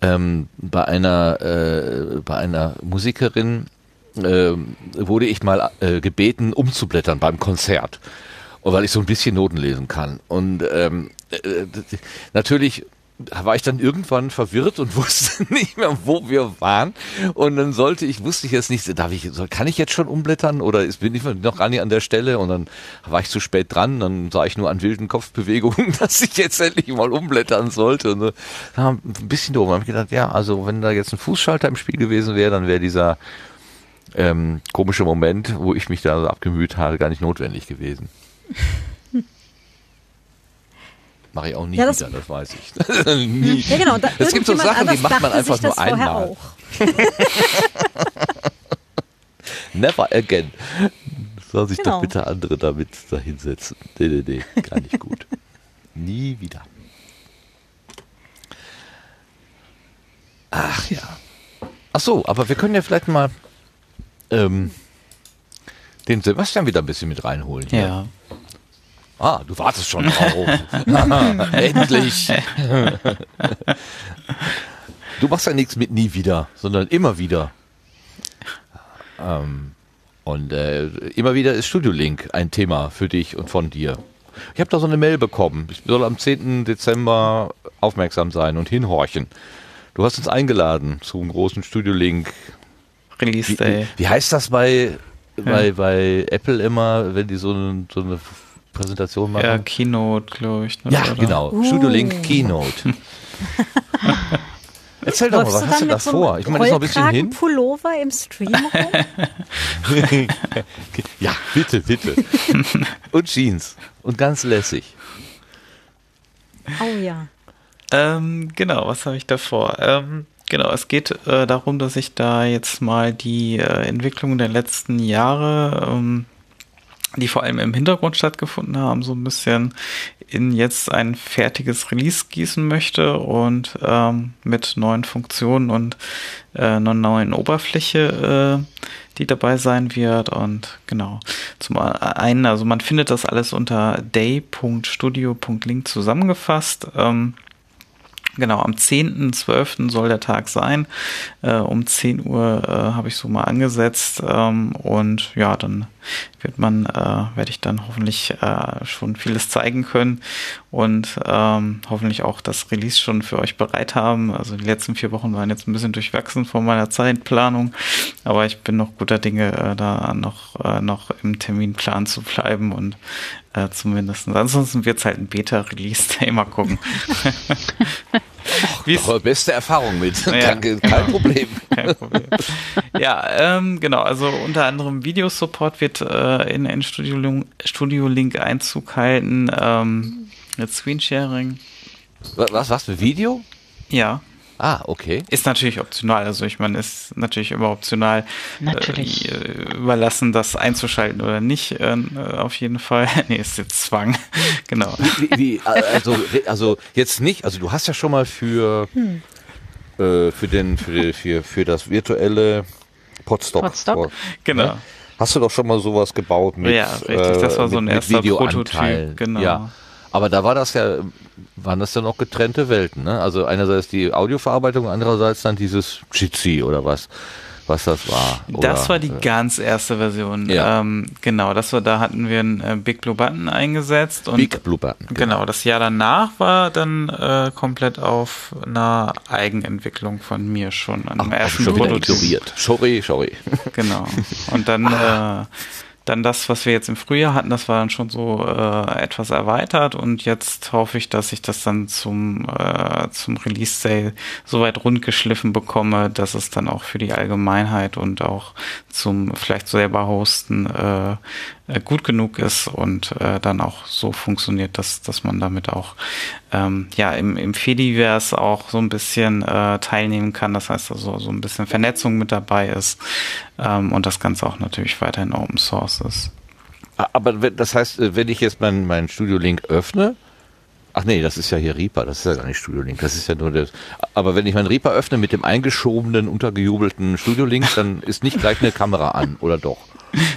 ähm, bei einer äh, bei einer Musikerin ähm, wurde ich mal äh, gebeten, umzublättern beim Konzert. Weil ich so ein bisschen Noten lesen kann. Und ähm, äh, natürlich war ich dann irgendwann verwirrt und [laughs] wusste nicht mehr, wo wir waren. Und dann sollte ich, wusste ich jetzt nicht, darf ich, kann ich jetzt schon umblättern oder bin ich noch gar nicht an der Stelle? Und dann war ich zu spät dran, dann sah ich nur an wilden Kopfbewegungen, [laughs] dass ich jetzt endlich mal umblättern sollte. Und. Ja, ein bisschen doof. Da habe ich gedacht, ja, also wenn da jetzt ein Fußschalter im Spiel gewesen wäre, dann wäre dieser ähm, komische Moment, wo ich mich da so abgemüht habe, gar nicht notwendig gewesen. [laughs] Mache ich auch nie Ja, das- wieder, das weiß ich. [laughs] nie. Ja, genau. Da, Es gibt so Sachen, die macht man einfach sich nur einmal. Auch. [laughs] Never again. Soll sich Genau. doch bitte andere damit da hinsetzen. Nee, nee, nee, gar nicht gut. [laughs] Nie wieder. Ach ja. Ach so, aber wir können ja vielleicht mal ähm, den Sebastian wieder ein bisschen mit reinholen. hier. Ja. Ah, du wartest schon drauf. [laughs] Endlich. [laughs] du machst ja nichts mit nie wieder, sondern immer wieder. Ähm, und äh, immer wieder ist Studio Link ein Thema für dich und von dir. Ich habe da so eine Mail bekommen. Ich soll am 10. Dezember aufmerksam sein und hinhorchen. Du hast uns eingeladen zum großen Studio Link. Release Wie, Day. wie heißt das bei, bei, bei Apple immer, wenn die so, so eine Präsentation machen? Ja, Keynote, glaube ich. ne, Ja, oder? genau. Uh. Studio Link Keynote. [laughs] Erzähl doch mal, was hast du da so vor? Ich meine, das ist noch ein bisschen hin. Rollkragenpullover im Stream rum? [laughs] Ja, bitte, bitte. [laughs] Und Jeans. Und ganz lässig. Oh ja. Ähm, genau, was habe ich davor? Ähm, genau, es geht äh, darum, dass ich da jetzt mal die äh, Entwicklung der letzten Jahre, ähm, die vor allem im Hintergrund stattgefunden haben, so ein bisschen in jetzt ein fertiges Release gießen möchte und ähm, mit neuen Stunden und äh, einer neuen Oberfläche, äh, die dabei sein wird. Und genau, zum einen, also man findet das alles unter day.studio.link zusammengefasst. Ähm, Genau, am 10.12. soll der Tag sein. Äh, um 10 Uhr äh, habe ich so mal angesetzt. Ähm, und ja, dann wird man, äh, werde ich dann hoffentlich äh, schon vieles zeigen können und ähm, hoffentlich auch das Release schon für euch bereit haben. Also die letzten vier Wochen waren jetzt ein bisschen durchwachsen von meiner Zeitplanung, aber ich bin noch guter Dinge, äh, da noch, äh, noch im Terminplan zu bleiben und äh, zumindest. Ansonsten wird es halt ein Beta-Release-Day, [laughs] mal gucken. [laughs] Eure beste Erfahrung mit. Ja. Kein, kein Problem. [laughs] kein Problem. ja, ähm, genau. Also unter anderem Videosupport wird äh, in, in Studio, Link- Studio Link Einzug halten. Ähm, mit Screensharing. Was, was, was für Video? Ja, Ah, okay. ist natürlich optional. Also ich meine, ist natürlich immer optional Natürlich. Äh, überlassen, das einzuschalten oder nicht. Äh, auf jeden Fall. [laughs] nee, ist jetzt Zwang. [laughs] genau. Wie, wie, also, also jetzt nicht, also du hast ja schon mal für, äh, für, den, für, für, für das virtuelle Podstock. Podstock. Genau. Hast du doch schon mal sowas gebaut mit, Ja, richtig, das war so ein erster. Prototyp, genau. Ja. Aber da war das ja, waren das dann auch getrennte Welten, ne? Also einerseits die Audioverarbeitung, andererseits dann dieses Jitsi oder was, was das war. Das Oder, war die äh, ganz erste Version. Ja. Ähm, genau, das war, da hatten wir einen äh, Big Blue Button eingesetzt und Big Blue Button. genau, das Jahr danach war dann äh, komplett auf einer Eigenentwicklung von mir schon an Ach, ersten schon wieder ignoriert. Sorry, sorry. Genau. Und dann [laughs] äh, dann das, was wir jetzt im Frühjahr hatten, das war dann schon so äh, etwas erweitert. Und jetzt hoffe ich, dass ich das dann zum, äh, zum Release Sale so weit rundgeschliffen bekomme, dass es dann auch für die Allgemeinheit und auch zum vielleicht selber hosten äh, gut genug ist und äh, dann auch so funktioniert, dass, dass man damit auch ähm, ja im, im Fediverse auch so ein bisschen äh, teilnehmen kann. Das heißt also so ein bisschen Vernetzung mit dabei ist ähm, und das Ganze auch natürlich weiterhin Open Source ist. Aber das heißt, äh, wenn ich jetzt meinen mein Studio Link öffne, Ach nee, das ist ja hier Reaper, das ist ja gar nicht Studio Link, das ist ja nur das. Aber wenn ich meinen Reaper öffne mit dem eingeschobenen, untergejubelten Studio Link, dann ist nicht gleich eine Kamera an, oder doch?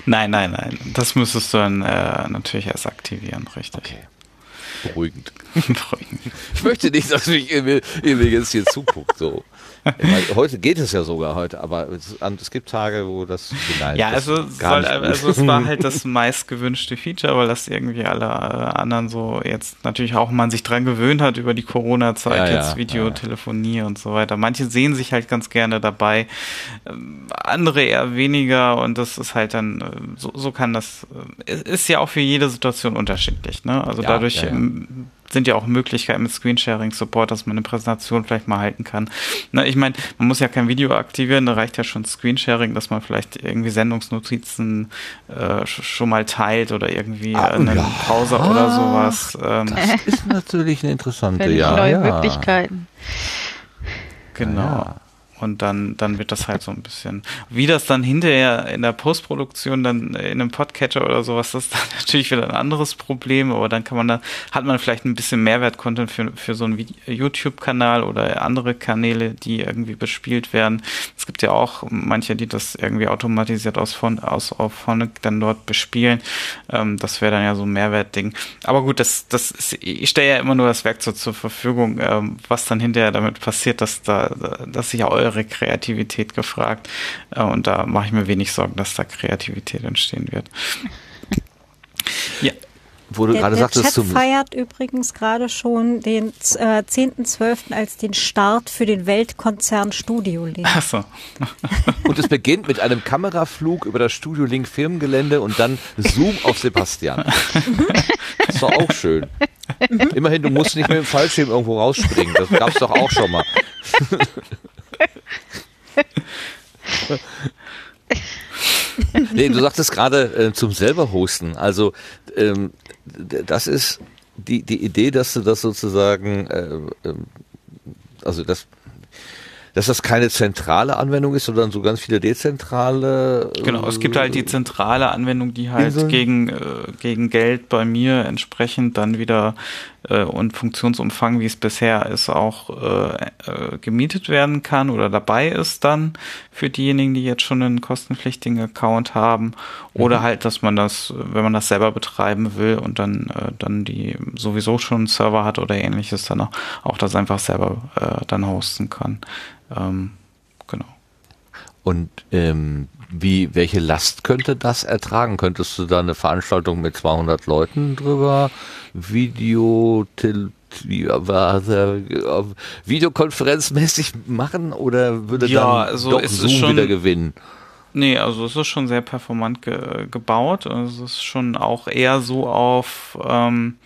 Nein, nein, nein. Das müsstest du dann äh, natürlich erst aktivieren, richtig. Okay. Beruhigend. [laughs] Beruhigend. Ich möchte nicht, dass mich mir jetzt hier zuguckt, so. Meine, heute geht es ja sogar heute, aber es, es gibt Tage, wo das nein, Ja, also, soll, also es war halt das [laughs] meist gewünschte Feature, weil das irgendwie alle äh, anderen so jetzt natürlich auch man sich dran gewöhnt hat über die Corona-Zeit, ja, jetzt ja, Videotelefonie ja. und so weiter. Manche sehen sich halt ganz gerne dabei, ähm, andere eher weniger und das ist halt dann, äh, so, so kann das, äh, ist ja auch für jede Situation unterschiedlich, ne? Also dadurch sind ja auch Möglichkeiten mit Screensharing-Support, dass man eine Präsentation vielleicht mal halten kann. Na, ich meine, man muss ja kein Video aktivieren, da reicht ja schon Screensharing, dass man vielleicht irgendwie Sendungsnotizen äh, schon mal teilt oder irgendwie ah, einen ja. Pause oder sowas. Ähm. Das ist natürlich eine interessante, ja. Neue ja. Möglichkeiten. Genau. Ja. Und dann, dann wird das halt so ein bisschen. Wie das dann hinterher in der Postproduktion dann in einem Podcatcher oder sowas, das ist dann [laughs] natürlich wieder ein anderes Problem, aber dann kann man da, hat man vielleicht ein bisschen Mehrwert-Content für, für so einen YouTube-Kanal oder andere Kanäle, die irgendwie bespielt werden. Es gibt ja auch manche, die das irgendwie automatisiert aus, von, aus auf Phonic dann dort bespielen. Ähm, das wäre dann ja so ein Mehrwertding. Aber gut, das, das ist, ich stelle ja immer nur das Werkzeug zur Verfügung, ähm, was dann hinterher damit passiert, dass da, dass sich ja eure eure Kreativität gefragt. Äh, und da mache ich mir wenig Sorgen, dass da Kreativität entstehen wird. ja. Wo du der, gerade der sagtest, Chat feiert übrigens gerade schon den äh, 10.12. als den Start für den Weltkonzern Studio Link. Ach so. und es beginnt mit einem Kameraflug über das Studio Link Firmengelände und dann Zoom auf Sebastian. das ist doch auch schön. Immerhin, du musst nicht mit dem Fallschirm irgendwo rausspringen. Das gab's doch auch schon mal. Nee, du sagtest gerade äh, zum selber hosten. Also ähm, das ist die, die Idee, dass du das sozusagen, äh, äh, also das dass das keine zentrale Anwendung ist, sondern so ganz viele dezentrale. Äh, genau, es gibt halt die zentrale Anwendung, die halt Inseln. gegen, äh, gegen Geld bei mir entsprechend dann wieder äh, und Funktionsumfang, wie es bisher ist, auch äh, äh, gemietet werden kann oder dabei ist dann für diejenigen, die jetzt schon einen kostenpflichtigen Account haben. Oder mhm. halt, dass man das, wenn man das selber betreiben will und dann, äh, dann die sowieso schon einen Server hat oder ähnliches, dann auch, auch das einfach selber äh, dann hosten kann. Ähm, genau. Und ähm, wie, welche Last könnte das ertragen? Könntest du da eine Veranstaltung mit 200 Leuten drüber Video, Videokonferenzmäßig machen oder würde ja, dann also doch Zoom schon, wieder gewinnen? Nee, also es ist schon sehr performant ge gebaut. Also es ist schon auch eher so auf, ähm,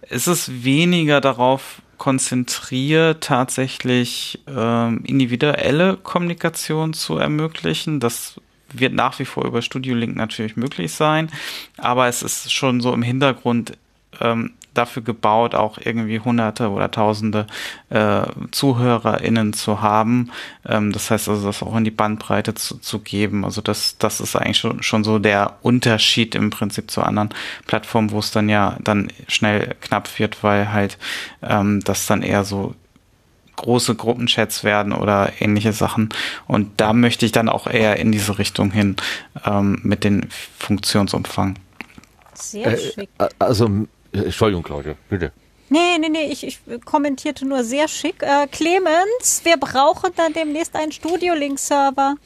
es ist weniger darauf konzentriert, tatsächlich ähm, individuelle Kommunikation zu ermöglichen. Das wird nach wie vor über Studio Link natürlich möglich sein, aber es ist schon so im Hintergrund ähm, dafür gebaut, auch irgendwie Hunderte oder Tausende äh, ZuhörerInnen zu haben. Ähm, das heißt also, das auch in die Bandbreite zu, zu geben. Also das, das ist eigentlich schon, schon so der Unterschied im Prinzip zu anderen Plattformen, wo es dann ja dann schnell knapp wird, weil halt ähm, das dann eher so große Gruppenchats werden oder ähnliche Sachen. Und da möchte ich dann auch eher in diese Richtung hin ähm, mit den Funktionsumfang. Sehr äh, schick. Also Entschuldigung, Claudia, bitte. Nee, nee, nee, ich, ich kommentierte nur sehr schick. Äh, Clemens, wir brauchen dann demnächst einen Studio-Link-Server. [laughs]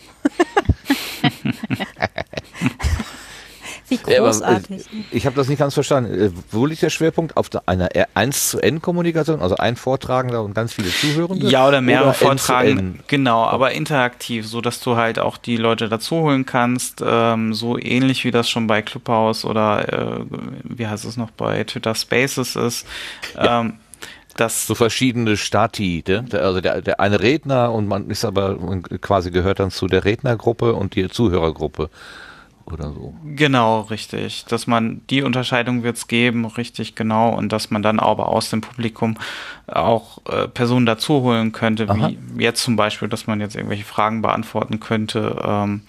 [laughs] Wie großartig. Ja, ich habe das nicht ganz verstanden. Äh, wo liegt der Schwerpunkt? Auf einer 1 zu N Kommunikation, also ein Vortragender und ganz viele Zuhörende? Ja, oder mehrere Vortragende. Genau, aber interaktiv, so dass du halt auch die Leute dazuholen kannst, ähm, so ähnlich wie das schon bei Clubhouse oder äh, wie heißt es noch bei Twitter Spaces ist. Ja. Ähm, das so verschiedene Stati, ne? also der, der eine Redner und man ist aber quasi gehört dann zu der Rednergruppe und die Zuhörergruppe oder so. Genau, richtig. Dass man die Unterscheidung wird es geben, richtig genau, und dass man dann aber aus dem Publikum auch äh, Personen dazu holen könnte, Aha. wie jetzt zum Beispiel, dass man jetzt irgendwelche Fragen beantworten könnte ähm,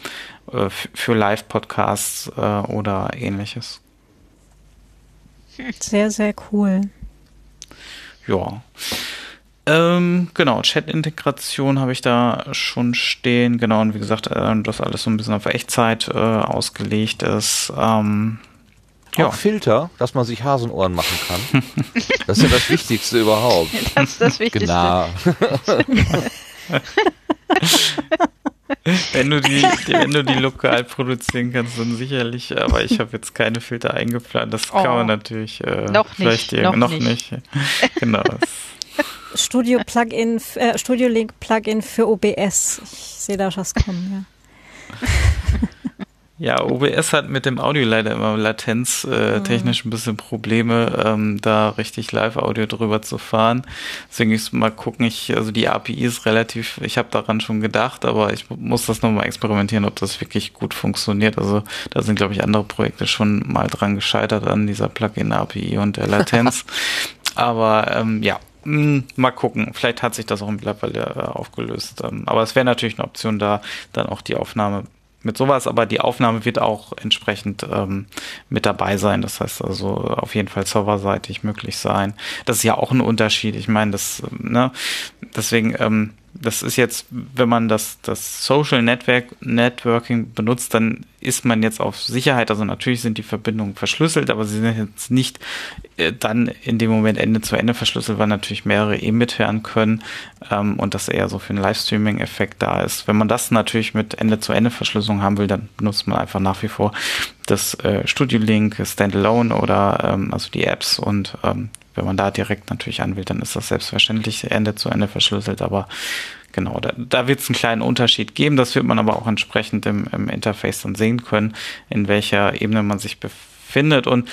äh, für Live-Podcasts äh, oder ähnliches. Sehr, sehr cool. Ja. Ähm, genau, Chat-Integration habe ich da schon stehen. Genau, und wie gesagt, äh, das alles so ein bisschen auf Echtzeit äh, ausgelegt ist. Ähm, ja. Auch Filter, dass man sich Hasenohren machen kann. [laughs] Das ist ja das Wichtigste überhaupt. [laughs] Das ist das Wichtigste. Genau. [laughs] wenn du die, wenn du die lokal produzieren kannst, dann sicherlich. Aber ich habe jetzt keine Filter eingeplant. Das oh. kann man natürlich äh, noch nicht. Noch, noch nicht. nicht. Genau. Studio Plugin, äh, Studio Link Plugin für OBS. Ich sehe da was kommen, ja. [laughs] Ja, OBS hat mit dem Audio leider immer Latenz äh, mhm. technisch ein bisschen Probleme, ähm, da richtig Live-Audio drüber zu fahren. Deswegen ich mal gucken, ich, also die API ist relativ, ich habe daran schon gedacht, aber ich muss das nochmal experimentieren, ob das wirklich gut funktioniert. Also da sind, glaube ich, andere Projekte schon mal dran gescheitert an dieser Plugin-API und der Latenz. [laughs] aber ähm, ja, hm, mal gucken. Vielleicht hat sich das auch mittlerweile äh, aufgelöst. Ähm, aber es wäre natürlich eine Option, da dann auch die Aufnahme mit sowas, aber die Aufnahme wird auch entsprechend ähm, mit dabei sein. Das heißt also auf jeden Fall serverseitig möglich sein. Das ist ja auch ein Unterschied. Ich meine, das, ne, deswegen, ähm, das ist jetzt, wenn man das, das Social Network, Networking benutzt, dann ist man jetzt auf Sicherheit. Also natürlich sind die Verbindungen verschlüsselt, aber sie sind jetzt nicht äh, dann in dem Moment Ende zu Ende verschlüsselt, weil natürlich mehrere eh mithören können ähm, und das eher so für einen Livestreaming-Effekt da ist. Wenn man das natürlich mit Ende zu Ende Verschlüsselung haben will, dann benutzt man einfach nach wie vor das äh, Studio Link Standalone oder ähm, also die Apps und ähm, wenn man da direkt natürlich anwählt, dann ist das selbstverständlich Ende zu Ende verschlüsselt, aber genau, da, da wird es einen kleinen Unterschied geben. Das wird man aber auch entsprechend im, im Interface dann sehen können, in welcher Ebene man sich befindet. Und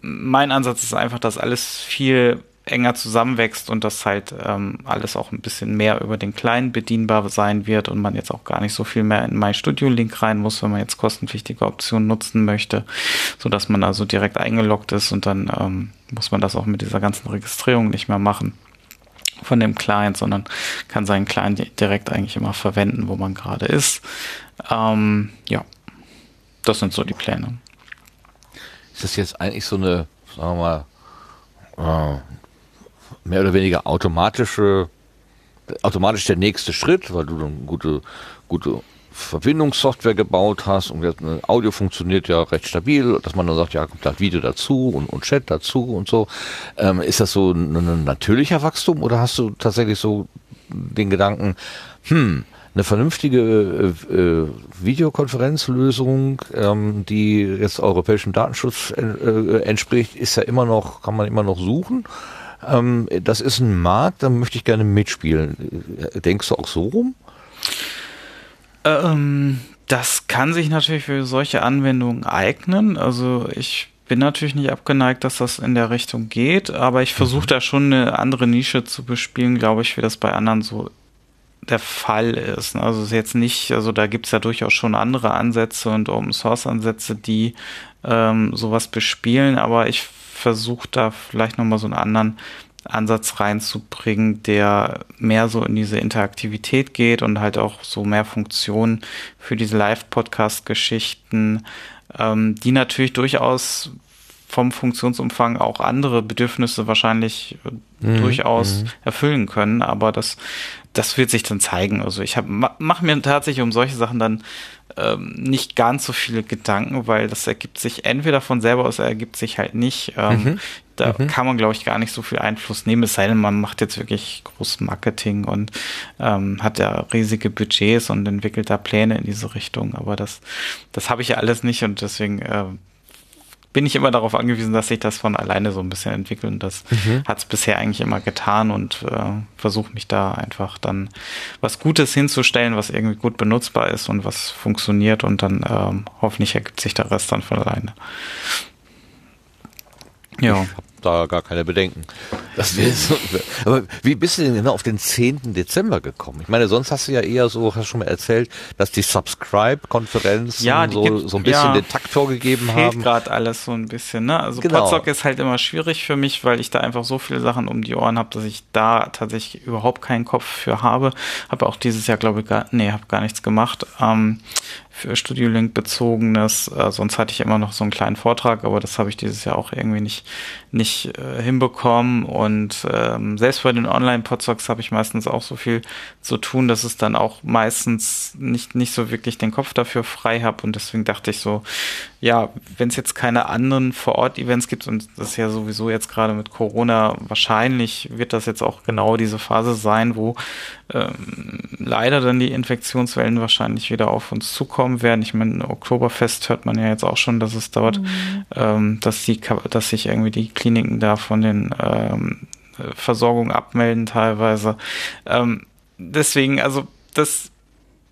mein Ansatz ist einfach, dass alles viel enger zusammenwächst und dass halt ähm, alles auch ein bisschen mehr über den Kleinen bedienbar sein wird und man jetzt auch gar nicht so viel mehr in My Studio Link rein muss, wenn man jetzt kostenpflichtige Optionen nutzen möchte, so dass man also direkt eingeloggt ist und dann ähm, muss man das auch mit dieser ganzen Registrierung nicht mehr machen von dem Client, sondern kann seinen Client direkt eigentlich immer verwenden, wo man gerade ist. Ähm, ja, das sind so die Pläne. Ist das jetzt eigentlich so eine, sagen wir mal, äh, mehr oder weniger automatische, automatisch der nächste Schritt, weil du dann gute, gute Verbindungssoftware gebaut hast und jetzt Audio funktioniert ja recht stabil, dass man dann sagt, ja, kommt halt Video dazu und, und Chat dazu und so. Ähm, ist das so ein, ein natürlicher Wachstum oder hast du tatsächlich so den Gedanken, hm, eine vernünftige äh, äh, Videokonferenzlösung, ähm, die jetzt europäischem Datenschutz äh, entspricht, ist ja immer noch, kann man immer noch suchen. Ähm, das ist ein Markt, da möchte ich gerne mitspielen. Denkst du auch so rum? Ähm, das kann sich natürlich für solche Anwendungen eignen. Also ich bin natürlich nicht abgeneigt, dass das in der Richtung geht, aber ich versuche mhm. da schon eine andere Nische zu bespielen, glaube ich, wie das bei anderen so der Fall ist. Also es ist jetzt nicht, also da gibt es ja durchaus schon andere Ansätze und Open Source Ansätze, die ähm, sowas bespielen, aber ich versuche da vielleicht nochmal so einen anderen Ansatz reinzubringen, der mehr so in diese Interaktivität geht und halt auch so mehr Funktionen für diese Live-Podcast-Geschichten, ähm, die natürlich durchaus vom Funktionsumfang auch andere Bedürfnisse wahrscheinlich mhm. durchaus mhm. erfüllen können, aber das, das wird sich dann zeigen. Also ich mache mir tatsächlich um solche Sachen dann ähm, nicht ganz so viele Gedanken, weil das ergibt sich entweder von selber aus, ergibt sich halt nicht. Ähm, mhm. Da mhm. kann man, glaube ich, gar nicht so viel Einfluss nehmen, es sei denn, man macht jetzt wirklich großes Marketing und ähm, hat ja riesige Budgets und entwickelt da Pläne in diese Richtung. Aber das, das habe ich ja alles nicht und deswegen äh, bin ich immer darauf angewiesen, dass sich das von alleine so ein bisschen entwickelt. Und das mhm. hat es bisher eigentlich immer getan und äh, versuche mich da einfach dann was Gutes hinzustellen, was irgendwie gut benutzbar ist und was funktioniert und dann ähm, hoffentlich ergibt sich der Rest dann von alleine. Ja. Da gar keine Bedenken. Das so, aber wie bist du denn genau auf den 10. Dezember gekommen? Ich meine, sonst hast du ja eher so, hast du schon mal erzählt, dass die Subscribe-Konferenzen ja, so, gibt, so ein bisschen ja, den Takt vorgegeben fehlt haben. Fehlt gerade alles so ein bisschen, ne? Also genau. Potsdok ist halt immer schwierig für mich, weil ich da einfach so viele Sachen um die Ohren habe, dass ich da tatsächlich überhaupt keinen Kopf für habe. Habe auch dieses Jahr, glaube ich, gar, nee, habe gar nichts gemacht. Ähm, für Studio Link bezogenes. Äh, sonst hatte ich immer noch so einen kleinen Vortrag, aber das habe ich dieses Jahr auch irgendwie nicht, nicht äh, hinbekommen. Und ähm, selbst bei den Online-Podstocks habe ich meistens auch so viel zu tun, dass es dann auch meistens nicht, nicht so wirklich den Kopf dafür frei habe. Und deswegen dachte ich so, ja, wenn es jetzt keine anderen Vor-Ort-Events gibt, und das ist ja sowieso jetzt gerade mit Corona, wahrscheinlich wird das jetzt auch genau diese Phase sein, wo ähm, leider dann die Infektionswellen wahrscheinlich wieder auf uns zukommen werden. Ich meine, Oktoberfest hört man ja jetzt auch schon, dass es dort, mhm. ähm, dass die, dass sich irgendwie die Kliniken da von den ähm, Versorgungen abmelden teilweise. Ähm, deswegen, also das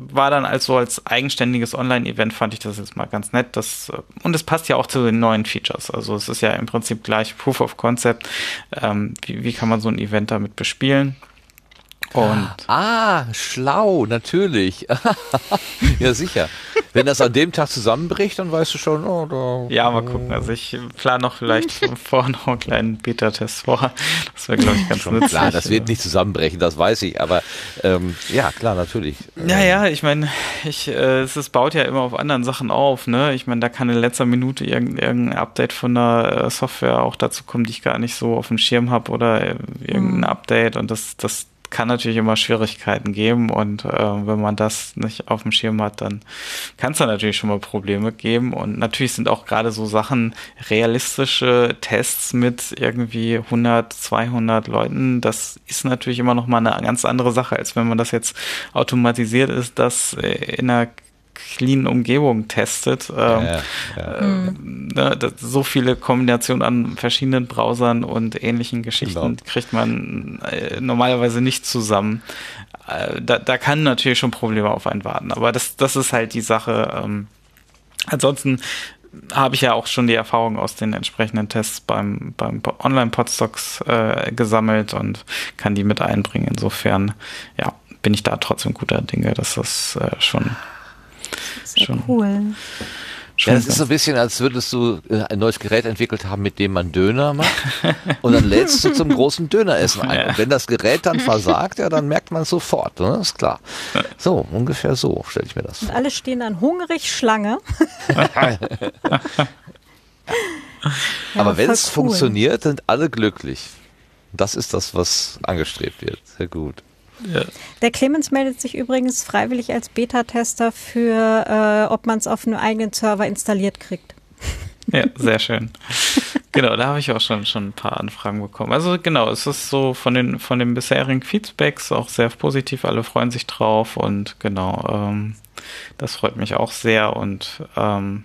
war dann also als eigenständiges Online-Event fand ich das jetzt mal ganz nett. Das, äh, und es passt ja auch zu den neuen Features. Also es ist ja im Prinzip gleich Proof of Concept. Ähm, wie, wie kann man so ein Event damit bespielen? Und ah, schlau, natürlich. [laughs] ja, sicher. Wenn das an dem Tag zusammenbricht, dann weißt du schon, oh, da, Ja, mal gucken. Also ich plane noch vielleicht [laughs] vorher noch einen kleinen Beta-Test vor. Das wäre, glaube ich, ganz schon nützlich. Klar, das wird nicht zusammenbrechen, das weiß ich. Aber ähm, ja, klar, natürlich. Ja, ja, ich meine, ich, äh, es ist, baut ja immer auf anderen Sachen auf. Ne? Ich meine, da kann in letzter Minute irgendein, irgendein Update von der äh, Software auch dazu kommen, die ich gar nicht so auf dem Schirm habe oder äh, irgendein mhm. Update und das, das kann natürlich immer Schwierigkeiten geben und äh, wenn man das nicht auf dem Schirm hat, dann kann es da natürlich schon mal Probleme geben. Und natürlich sind auch gerade so Sachen realistische Tests mit irgendwie 100, 200 Leuten, das ist natürlich immer noch mal eine ganz andere Sache, als wenn man das jetzt automatisiert ist, das in einer cleanen Umgebung testet. Ähm, ja. Äh, ne, so viele Kombinationen an verschiedenen Browsern und ähnlichen Geschichten genau. kriegt man äh, normalerweise nicht zusammen. Äh, da, da kann natürlich schon Probleme auf einen warten, aber das, das ist halt die Sache. Ähm, ansonsten habe ich ja auch schon die Erfahrung aus den entsprechenden Tests beim, beim Online-Podstocks äh, gesammelt und kann die mit einbringen. Insofern, ja, bin ich da trotzdem guter Dinge, dass das äh, schon schon, cool. Ja, das ist so ein bisschen, als würdest du äh, ein neues Gerät entwickelt haben, mit dem man Döner macht. [laughs] und dann lädst du zum großen Döneressen ein. Und wenn das Gerät dann versagt, ja, dann merkt man es sofort. Ne? Ist klar. So, ungefähr so stelle ich mir das vor. Und alle stehen dann hungrig Schlange. [laughs] Aber wenn es cool. funktioniert, sind alle glücklich. Das ist das, was angestrebt wird. Sehr gut. Ja. Der Clemens meldet sich übrigens freiwillig als Beta-Tester für, äh, ob man es auf einem eigenen Server installiert kriegt. [laughs] Ja, sehr schön. genau, da habe ich auch schon, schon ein paar Anfragen bekommen. Also genau, es ist so von den, von den bisherigen Feedbacks auch sehr positiv, alle freuen sich drauf und genau, ähm, das freut mich auch sehr und ähm,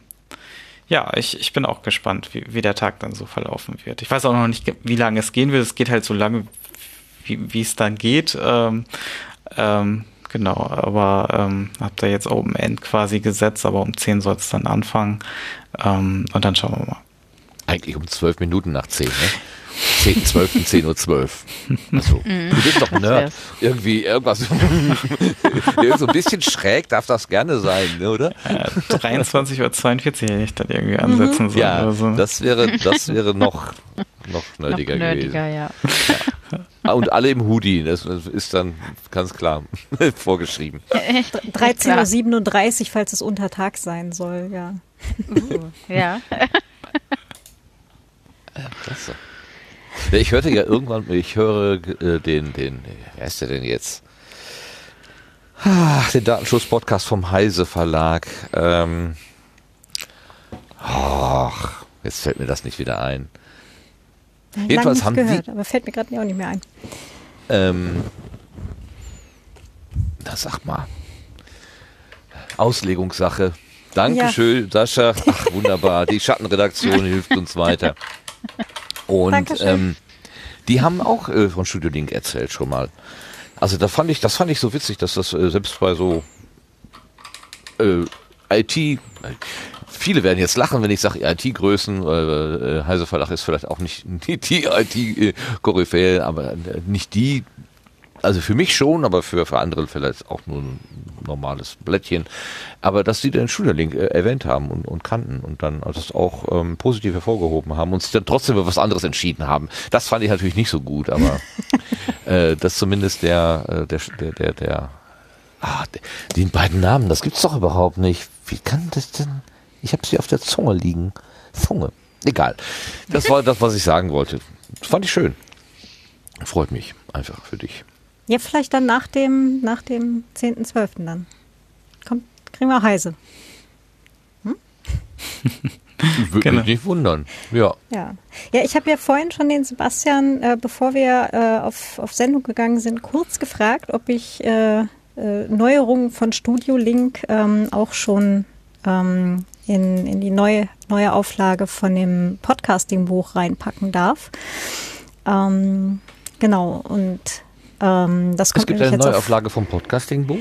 ja, ich, ich bin auch gespannt, wie, wie der Tag dann so verlaufen wird. Ich weiß auch noch nicht, wie lange es gehen wird. Es geht halt so lange, wie es dann geht. Ähm, ähm, genau, aber ähm, habe da jetzt Open End quasi gesetzt, aber um 10 soll es dann anfangen. Ähm, und dann schauen wir mal. Eigentlich um 12 Minuten nach 10, ne? 10, 12, 10 Uhr 12. Also, mhm. du bist doch ein Nerd. Irgendwie irgendwas. [laughs] so ein bisschen schräg darf das gerne sein, ne, oder? Ja, 23.42 Uhr hätte ich dann irgendwie ansetzen sollen. Ja, so. das wäre, das wäre noch, noch nerdiger, noch nerdiger gewesen. Ja. ja. Und alle im Hoodie, das ist dann ganz klar [laughs] vorgeschrieben. 13.37 Uhr, falls es Untertag sein soll, ja. Uh, ja. Klasse. Ich hörte ja irgendwann, ich höre äh, den, den, wer ist der denn jetzt? Ach, den Datenschutz-Podcast vom Heise Verlag. Ähm, ach, jetzt fällt mir das nicht wieder ein. Lang Jedenfalls haben gehört, die, aber fällt mir gerade auch nicht mehr ein. Ähm, na sag mal. Auslegungssache. Dankeschön, Sascha. Ach, wunderbar. Die Schattenredaktion [laughs] hilft uns weiter. Und Dankeschön. ähm, die haben auch äh, von Studio Link erzählt schon mal. Also da fand ich, das fand ich so witzig, dass das äh, selbst bei so äh, IT, viele werden jetzt lachen, wenn ich sage IT-Größen, äh, äh, Heise Verlag ist vielleicht auch nicht [laughs] die, IT-Koryphäe, aber äh, nicht die, also für mich schon, aber für, für andere vielleicht auch nur ein normales Blättchen. Aber dass sie den Schülerlink äh, erwähnt haben und, und kannten und dann das auch ähm, positiv hervorgehoben haben und sich dann trotzdem für was anderes entschieden haben. Das fand ich natürlich nicht so gut, aber [laughs] äh, dass zumindest der, äh, der, der, der, der Ah, d- die beiden Namen, das gibt's doch überhaupt nicht. Wie kann das denn? Ich habe sie auf der Zunge liegen. Zunge. Egal. Das war das, was ich sagen wollte. Das fand ich schön. Freut mich einfach für dich. Ja, vielleicht dann nach dem, nach dem 10.12. dann. Kommt, kriegen wir Heise. [laughs] Würde Genau. mich nicht wundern. Ja. Ja, ja ich habe ja vorhin schon den Sebastian, äh, bevor wir äh, auf, auf Sendung gegangen sind, kurz gefragt, ob ich äh, äh, Neuerungen von Studio Link ähm, auch schon ähm, in, in die neue, neue Auflage von dem Podcasting-Buch reinpacken darf. Ähm, genau, und ähm, das kommt Es gibt eine jetzt auf- Neuauflage vom Podcasting-Buch.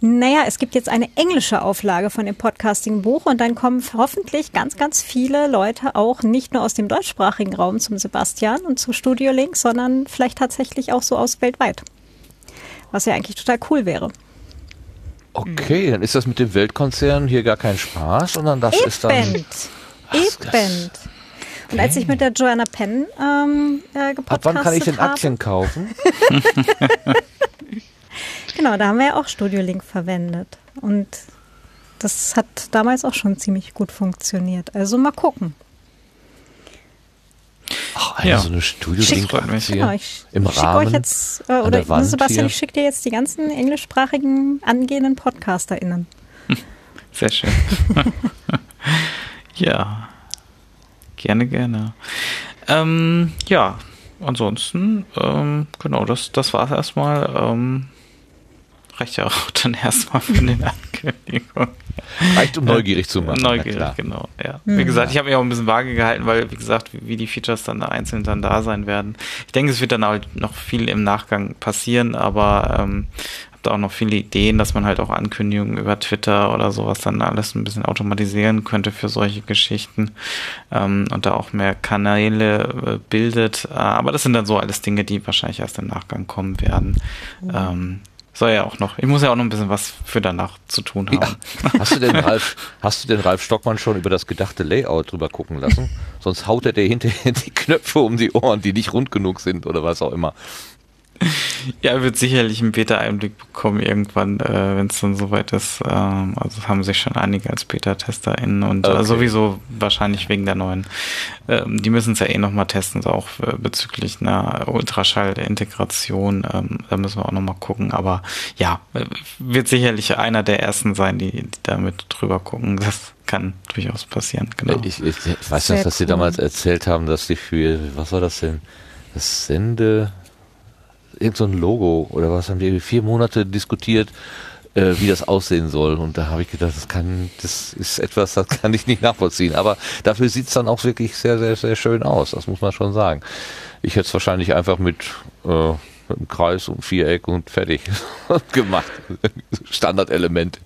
naja, es gibt jetzt eine englische Auflage von dem Podcasting-Buch und dann kommen hoffentlich ganz, ganz viele Leute auch nicht nur aus dem deutschsprachigen Raum zum Sebastian und zu Studio Link, sondern vielleicht tatsächlich auch so aus weltweit. Was ja eigentlich total cool wäre. Okay, dann ist das mit dem Weltkonzern hier gar kein Spaß, sondern das ist dann. Eben. Eben. Und als ich mit der Joanna Penn ähm, äh, gepodcastet Ab wann kann ich denn habe, Aktien kaufen? [laughs] Genau, da haben wir ja auch Studio Link verwendet. Und das hat damals auch schon ziemlich gut funktioniert. Also mal gucken. Ach, eine Ja. so eine studio Schick, link freut mich. Genau, ich Im schicke Rahmen euch jetzt, äh, an oder der Wand Sebastian, hier. ich schicke dir jetzt die ganzen englischsprachigen angehenden PodcasterInnen. Sehr schön. [laughs] ja. Gerne, gerne. Ähm, ja, ansonsten, ähm, genau, das, das war es erstmal. Ähm, reicht ja auch dann erstmal von den [laughs] Ankündigungen. Reicht, um neugierig zu machen. Neugierig, klar. genau. Ja. Mhm. Wie gesagt, ich habe mich auch ein bisschen vage gehalten, weil, wie gesagt, wie, wie die Features dann da einzeln dann da sein werden. Ich denke, es wird dann halt noch viel im Nachgang passieren, aber ähm, da auch noch viele Ideen, dass man halt auch Ankündigungen über Twitter oder sowas dann alles ein bisschen automatisieren könnte für solche Geschichten ähm, und da auch mehr Kanäle äh, bildet. Äh, aber das sind dann so alles Dinge, die wahrscheinlich erst im Nachgang kommen werden. Ähm, soll ja auch noch, ich muss ja auch noch ein bisschen was für danach zu tun haben. Ja. [laughs] Hast du denn [laughs] Ralf, hast du den Ralf Stockmann schon über das gedachte Layout drüber gucken lassen? Sonst haut er dir hinterher die Knöpfe um die Ohren, die nicht rund genug sind oder was auch immer. Ja, er wird sicherlich einen Beta-Einblick bekommen irgendwann, äh, wenn es dann soweit ist. Ähm, also haben sich schon einige als Beta-TesterInnen und Okay. äh, sowieso wahrscheinlich wegen der neuen. Ähm, die müssen es ja eh nochmal testen, so auch äh, bezüglich einer Ultraschall-Integration. Ähm, da müssen wir auch nochmal gucken. Aber ja, äh, wird sicherlich einer der ersten sein, die, die damit drüber gucken. Das kann durchaus passieren, genau. Ich, ich, ich weiß nicht, dass sie cool. damals erzählt haben, dass die für, was war das denn? Das Sende, irgend so ein Logo oder was haben die vier Monate diskutiert, äh, wie das aussehen soll. Und da habe ich gedacht, das kann, das ist etwas, das kann ich nicht nachvollziehen. Aber dafür sieht's dann auch wirklich sehr, sehr, sehr schön aus. Das muss man schon sagen. Ich hätte es wahrscheinlich einfach mit, äh, mit einem Kreis und Viereck und fertig [laughs] gemacht. Standardelemente.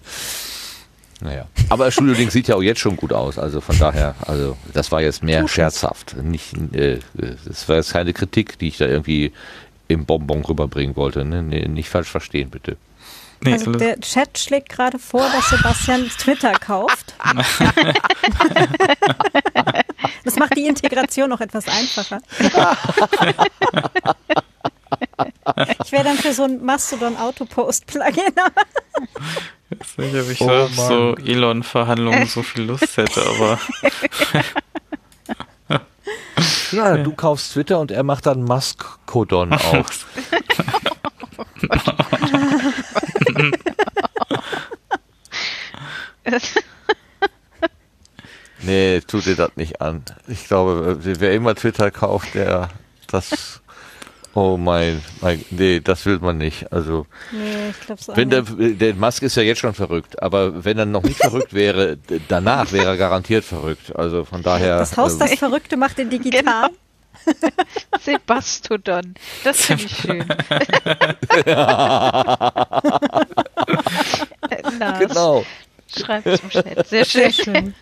Naja. Aber Studio Link sieht ja auch jetzt schon gut aus. Also von daher, also das war jetzt mehr scherzhaft. Nicht, äh, das war jetzt keine Kritik, die ich da irgendwie im Bonbon rüberbringen wollte. Ne? Nee, nicht falsch verstehen, bitte. Nee, Also der Chat schlägt gerade vor, dass Sebastian Twitter kauft. [laughs] Das macht die Integration noch etwas einfacher. Ich wäre dann für so ein Mastodon Autopost-Plugin. Ich weiß nicht, ob ich Oh so Elon-Verhandlungen so viel Lust hätte, aber [laughs] Ja, du kaufst Twitter und er macht dann Maskodon [laughs] auf. Nee, tu dir das nicht an. Ich glaube, wer immer Twitter kauft, der das Oh mein, mein, nee, das will man nicht. Also, Nee, ich glaube so. wenn der, nicht. der Musk ist ja jetzt schon verrückt, aber wenn er noch nicht verrückt wäre, danach wäre er garantiert verrückt. Also von daher. das Haus, äh, das Verrückte macht in digital. [laughs] Sebastodon. Das finde ich schön. [laughs] Lars, genau. schreibt zum Chat. Sehr schön. Sehr schön.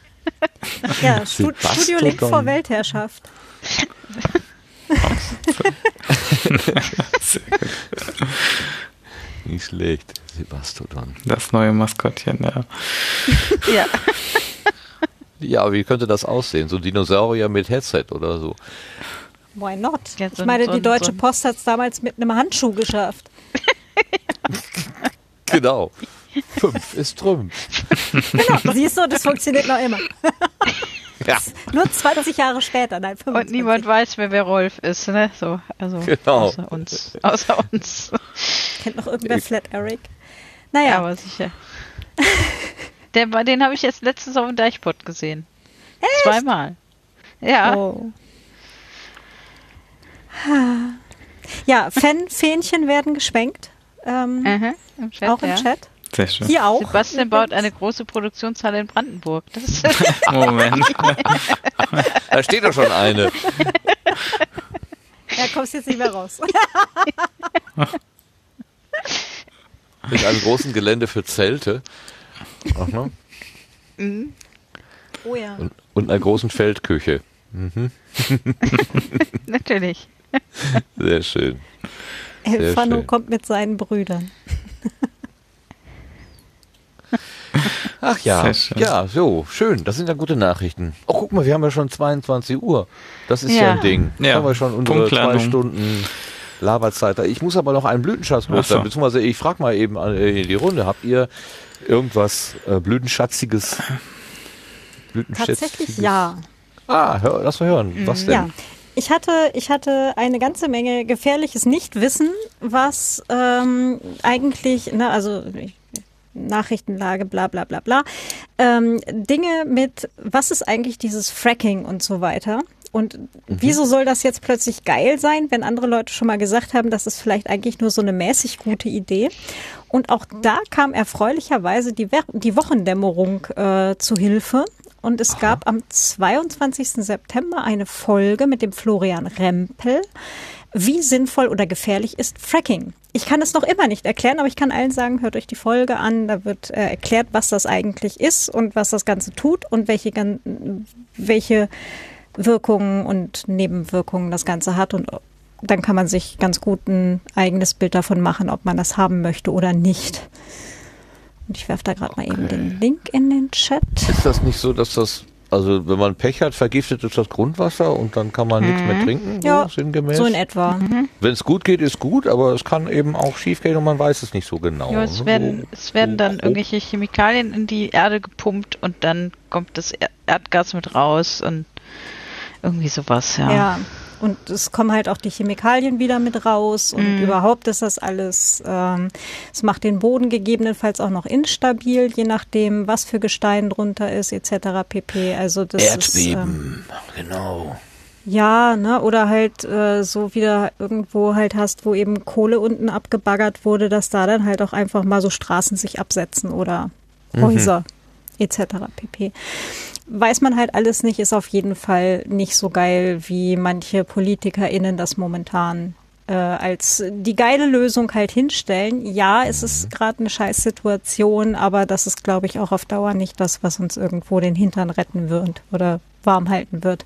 Ja, Stu Studio Link vor [laughs] [laughs] Nicht schlecht. Sebastodon. Das neue Maskottchen, ja. [laughs] Ja. Ja, wie könnte das aussehen? So ein Dinosaurier mit Headset oder so. Why not? Ja, so ich ein- meine, so die Deutsche so Post hat es damals mit einem Handschuh geschafft. [laughs] Genau. Fünf ist Trümpf. Genau, siehst du, das funktioniert noch immer. Ja, Nur 20 Jahre später, nein, 25. Und niemand weiß mehr, wer Rolf ist, ne? So, also Genau. außer uns. Außer uns. Kennt noch irgendwer Flat Eric? Naja, Ja, aber sicher. Der, war- den habe ich jetzt letztens auf dem Deichpot gesehen. Zweimal. Ja. Oh. Ja, Fan Fähnchen werden geschwenkt. Ähm, Mhm, im Chat, auch im ja. Chat. Sehr schön. Hier auch. Sebastian baut eine große Produktionshalle in Brandenburg. Das ist [laughs] Moment. [laughs] da steht doch schon eine. Ja, kommst jetzt nicht mehr raus. Mit einem großen Gelände für Zelte. Aha. Oh ja. Und, und einer großen Feldküche. [laughs] natürlich. Sehr schön. sehr Elfano schön. kommt mit seinen Brüdern. [laughs] Ach ja, ja, so, schön. Das sind ja gute Nachrichten. Oh, guck mal, wir haben ja schon 22 Uhr. Das ist ja, Ja. ein Ding. Ja, haben wir schon unsere zwei Stunden Laberzeit. Ich muss aber noch einen Blütenschatz Ach so. loswerden, beziehungsweise ich frage mal eben in die Runde. Habt ihr irgendwas äh, Blütenschatziges? Blütenschätziges? Tatsächlich ja. Ah, hör, lass mal hören. Was denn? Ja. Ich hatte, ich hatte eine ganze Menge gefährliches Nichtwissen, was ähm, eigentlich, ne, also ich- Nachrichtenlage, bla bla bla bla, ähm, Dinge mit, was ist eigentlich dieses Fracking und so weiter. Und wieso soll das jetzt plötzlich geil sein, wenn andere Leute schon mal gesagt haben, das ist vielleicht eigentlich nur so eine mäßig gute Idee? Und auch da kam erfreulicherweise die, Wer- die Wochendämmerung äh, zu Hilfe. Und es gab am 22. September eine Folge mit dem Florian Rempel. Wie sinnvoll oder gefährlich ist Fracking? Ich kann es noch immer nicht erklären, aber ich kann allen sagen, hört euch die Folge an. Da wird äh, erklärt, was das eigentlich ist und was das Ganze tut und welche, welche Wirkungen und Nebenwirkungen das Ganze hat. Und dann kann man sich ganz gut ein eigenes Bild davon machen, ob man das haben möchte oder nicht. Und ich werfe da gerade mal eben den Link in den Chat. Ist das nicht so, dass das, also wenn man Pech hat, vergiftet ist das Grundwasser und dann kann man nichts mehr trinken? So Ja, sinngemäß? So in etwa. Wenn es gut geht, ist gut, aber es kann eben auch schief gehen und man weiß es nicht so genau. Ja, es ne? werden, So- es werden so dann grob. irgendwelche Chemikalien in die Erde gepumpt und dann kommt das Er- Erdgas mit raus und irgendwie sowas, ja. Ja. Und es kommen halt auch die Chemikalien wieder mit raus und Mhm. überhaupt ist das alles, ähm, es macht den Boden gegebenenfalls auch noch instabil, je nachdem, was für Gestein drunter ist, etc. pp. Also das ist, ähm, Erdbeben, genau. ja, ne, oder halt äh, so wieder irgendwo halt hast, wo eben Kohle unten abgebaggert wurde, dass da dann halt auch einfach mal so Straßen sich absetzen oder Häuser etc. pp. Weiß man halt alles nicht, ist auf jeden Fall nicht so geil, wie manche PolitikerInnen das momentan äh, als die geile Lösung halt hinstellen. Ja, es ist gerade eine Scheißsituation, aber das ist, glaube ich, auch auf Dauer nicht das, was uns irgendwo den Hintern retten wird oder warm halten wird.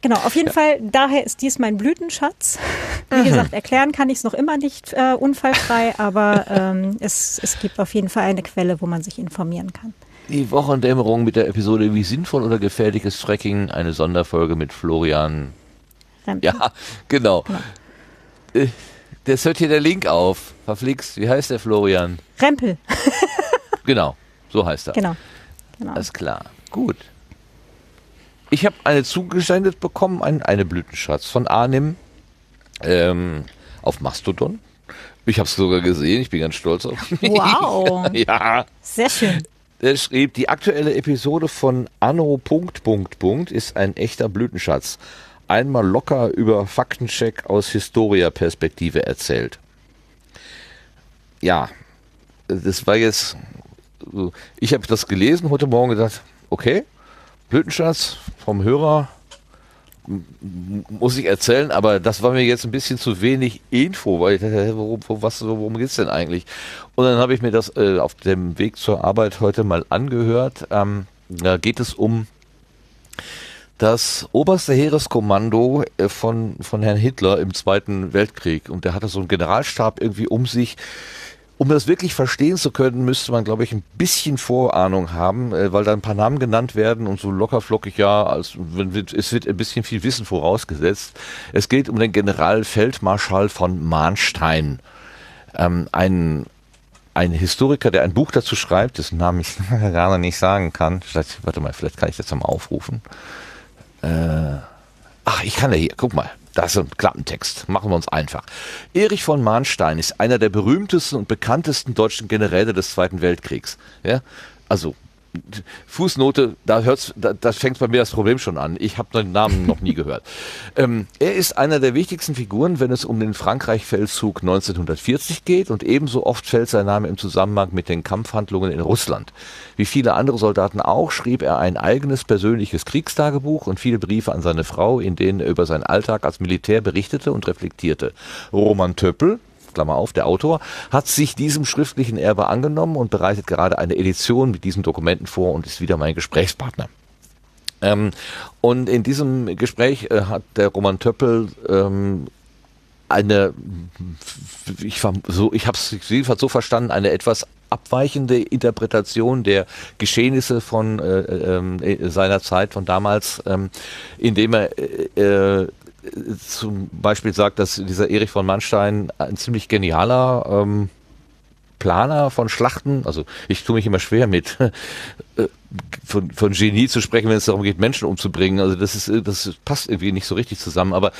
Genau, auf jeden Fall, daher ist dies mein Blütenschatz. [laughs] Wie gesagt, erklären kann ich es noch immer nicht äh, unfallfrei, aber [laughs] ähm, es, es gibt auf jeden Fall eine Quelle, wo man sich informieren kann. Die Wochendämmerung mit der Episode Wie sinnvoll oder gefährlich ist Fracking, eine Sonderfolge mit Florian. Rempel. Ja, genau. Äh, Das hört hier der Link auf. Verflixt, wie heißt der Florian? Rempel, [laughs] Genau, so heißt er. genau. genau. Alles klar. Gut. Ich habe eine zugesendet bekommen, ein, eine Blütenschatz von Arnim ähm, auf Mastodon. Ich habe es sogar gesehen, ich bin ganz stolz auf [laughs] mich. Wow. [laughs] ja. Sehr schön. Er schrieb, die aktuelle Episode von Anno ist ein echter Blütenschatz. einmal locker über Faktencheck aus Historia-Perspektive erzählt. Ja, das war jetzt, ich habe das gelesen heute Morgen gedacht, okay, Blütenschatz vom Hörer muss ich erzählen, aber das war mir jetzt ein bisschen zu wenig Info, weil ich dachte, worum, was, worum geht's denn eigentlich? Und dann habe ich mir das äh, auf dem Weg zur Arbeit heute mal angehört. Ähm, da geht es um das oberste Heereskommando äh, von, von Herrn Hitler im Zweiten Weltkrieg. Und der hatte so einen Generalstab irgendwie um sich, um das wirklich verstehen zu können, müsste man, glaube ich, ein bisschen Vorahnung haben, äh, weil da ein paar Namen genannt werden und so lockerflockig, ja, als, es wird ein bisschen viel Wissen vorausgesetzt. Es geht um den Generalfeldmarschall von Mahnstein. Ähm, ein, ein Historiker, der ein Buch dazu schreibt, dessen Namen ich [laughs] gerade nicht sagen kann. Vielleicht, warte mal, vielleicht kann ich das mal aufrufen. Äh, ach, ich kann ja hier, guck mal. Das ist ein Klappentext. Machen wir uns einfach. Erich von Mahnstein ist einer der berühmtesten und bekanntesten deutschen Generäle des Zweiten Weltkriegs. Ja? Also Fußnote, da hört's, da, da fängt bei mir das Problem schon an. Ich habe den Namen noch nie gehört. [laughs] Ähm, er ist einer der wichtigsten Figuren, wenn es um den Frankreich-Feldzug 1940 geht und ebenso oft fällt sein Name im Zusammenhang mit den Kampfhandlungen in Russland. Wie viele andere Soldaten auch, schrieb er ein eigenes persönliches Kriegstagebuch und viele Briefe an seine Frau, in denen er über seinen Alltag als Militär berichtete und reflektierte. Roman Töppel, Klammer auf, der Autor, hat sich diesem schriftlichen Erbe angenommen und bereitet gerade eine Edition mit diesen Dokumenten vor und ist wieder mein Gesprächspartner. Ähm, und in diesem Gespräch äh, hat der Roman Töppel ähm, eine, ich so, ich habe es jedenfalls so verstanden, eine etwas abweichende Interpretation der Geschehnisse von äh, äh, seiner Zeit von damals, ähm, indem er äh, zum Beispiel sagt, dass dieser Erich von Mannstein ein ziemlich genialer ähm, Planer von Schlachten, also ich tue mich immer schwer mit [laughs] äh, von, von Genie zu sprechen, wenn es darum geht, Menschen umzubringen. Also das ist, das passt irgendwie nicht so richtig zusammen. Aber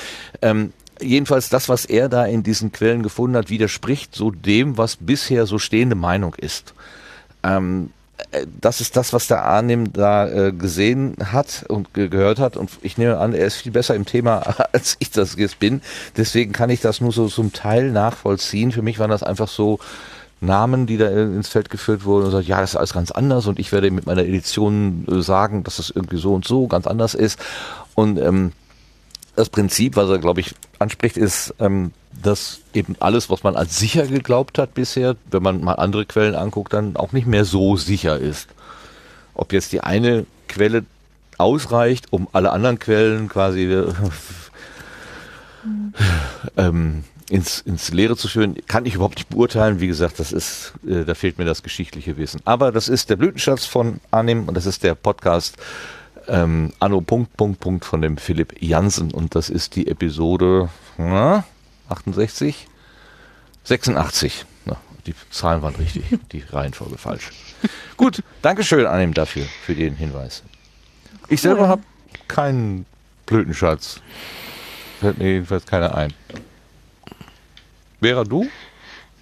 ähm, jedenfalls das, was er da in diesen Quellen gefunden hat, widerspricht so dem, was bisher so stehende Meinung ist. Ähm, äh, das ist das, was der Arnim da äh, gesehen hat und ge gehört hat. Und ich nehme an, er ist viel besser im Thema, [laughs] als ich das jetzt bin. Deswegen kann ich das nur so zum Teil nachvollziehen. Für mich waren das einfach so Namen, die da ins Feld geführt wurden und sagt, ja, das ist alles ganz anders und ich werde mit meiner Edition äh, sagen, dass das irgendwie so und so ganz anders ist. Und ähm, das Prinzip, was er, glaube ich, anspricht, ist, ähm, dass eben alles, was man als sicher geglaubt hat bisher, wenn man mal andere Quellen anguckt, dann auch nicht mehr so sicher ist. Ob jetzt die eine Quelle ausreicht, um alle anderen Quellen quasi äh, ähm, ins, ins Leere zu führen, kann ich überhaupt nicht beurteilen. Wie gesagt, das ist, äh, da fehlt mir das geschichtliche Wissen. Aber das ist der Blütenschatz von Arnim und das ist der Podcast ähm, Anno Punkt Punkt Punkt von dem Philipp Jansen und das ist die Episode na, 68, 86. Na, die Zahlen waren richtig, [laughs] die Reihenfolge falsch. Gut, Dankeschön an ihm dafür, für den Hinweis. Ich selber habe keinen Blütenschatz. Fällt mir jedenfalls keiner ein. Vera, du?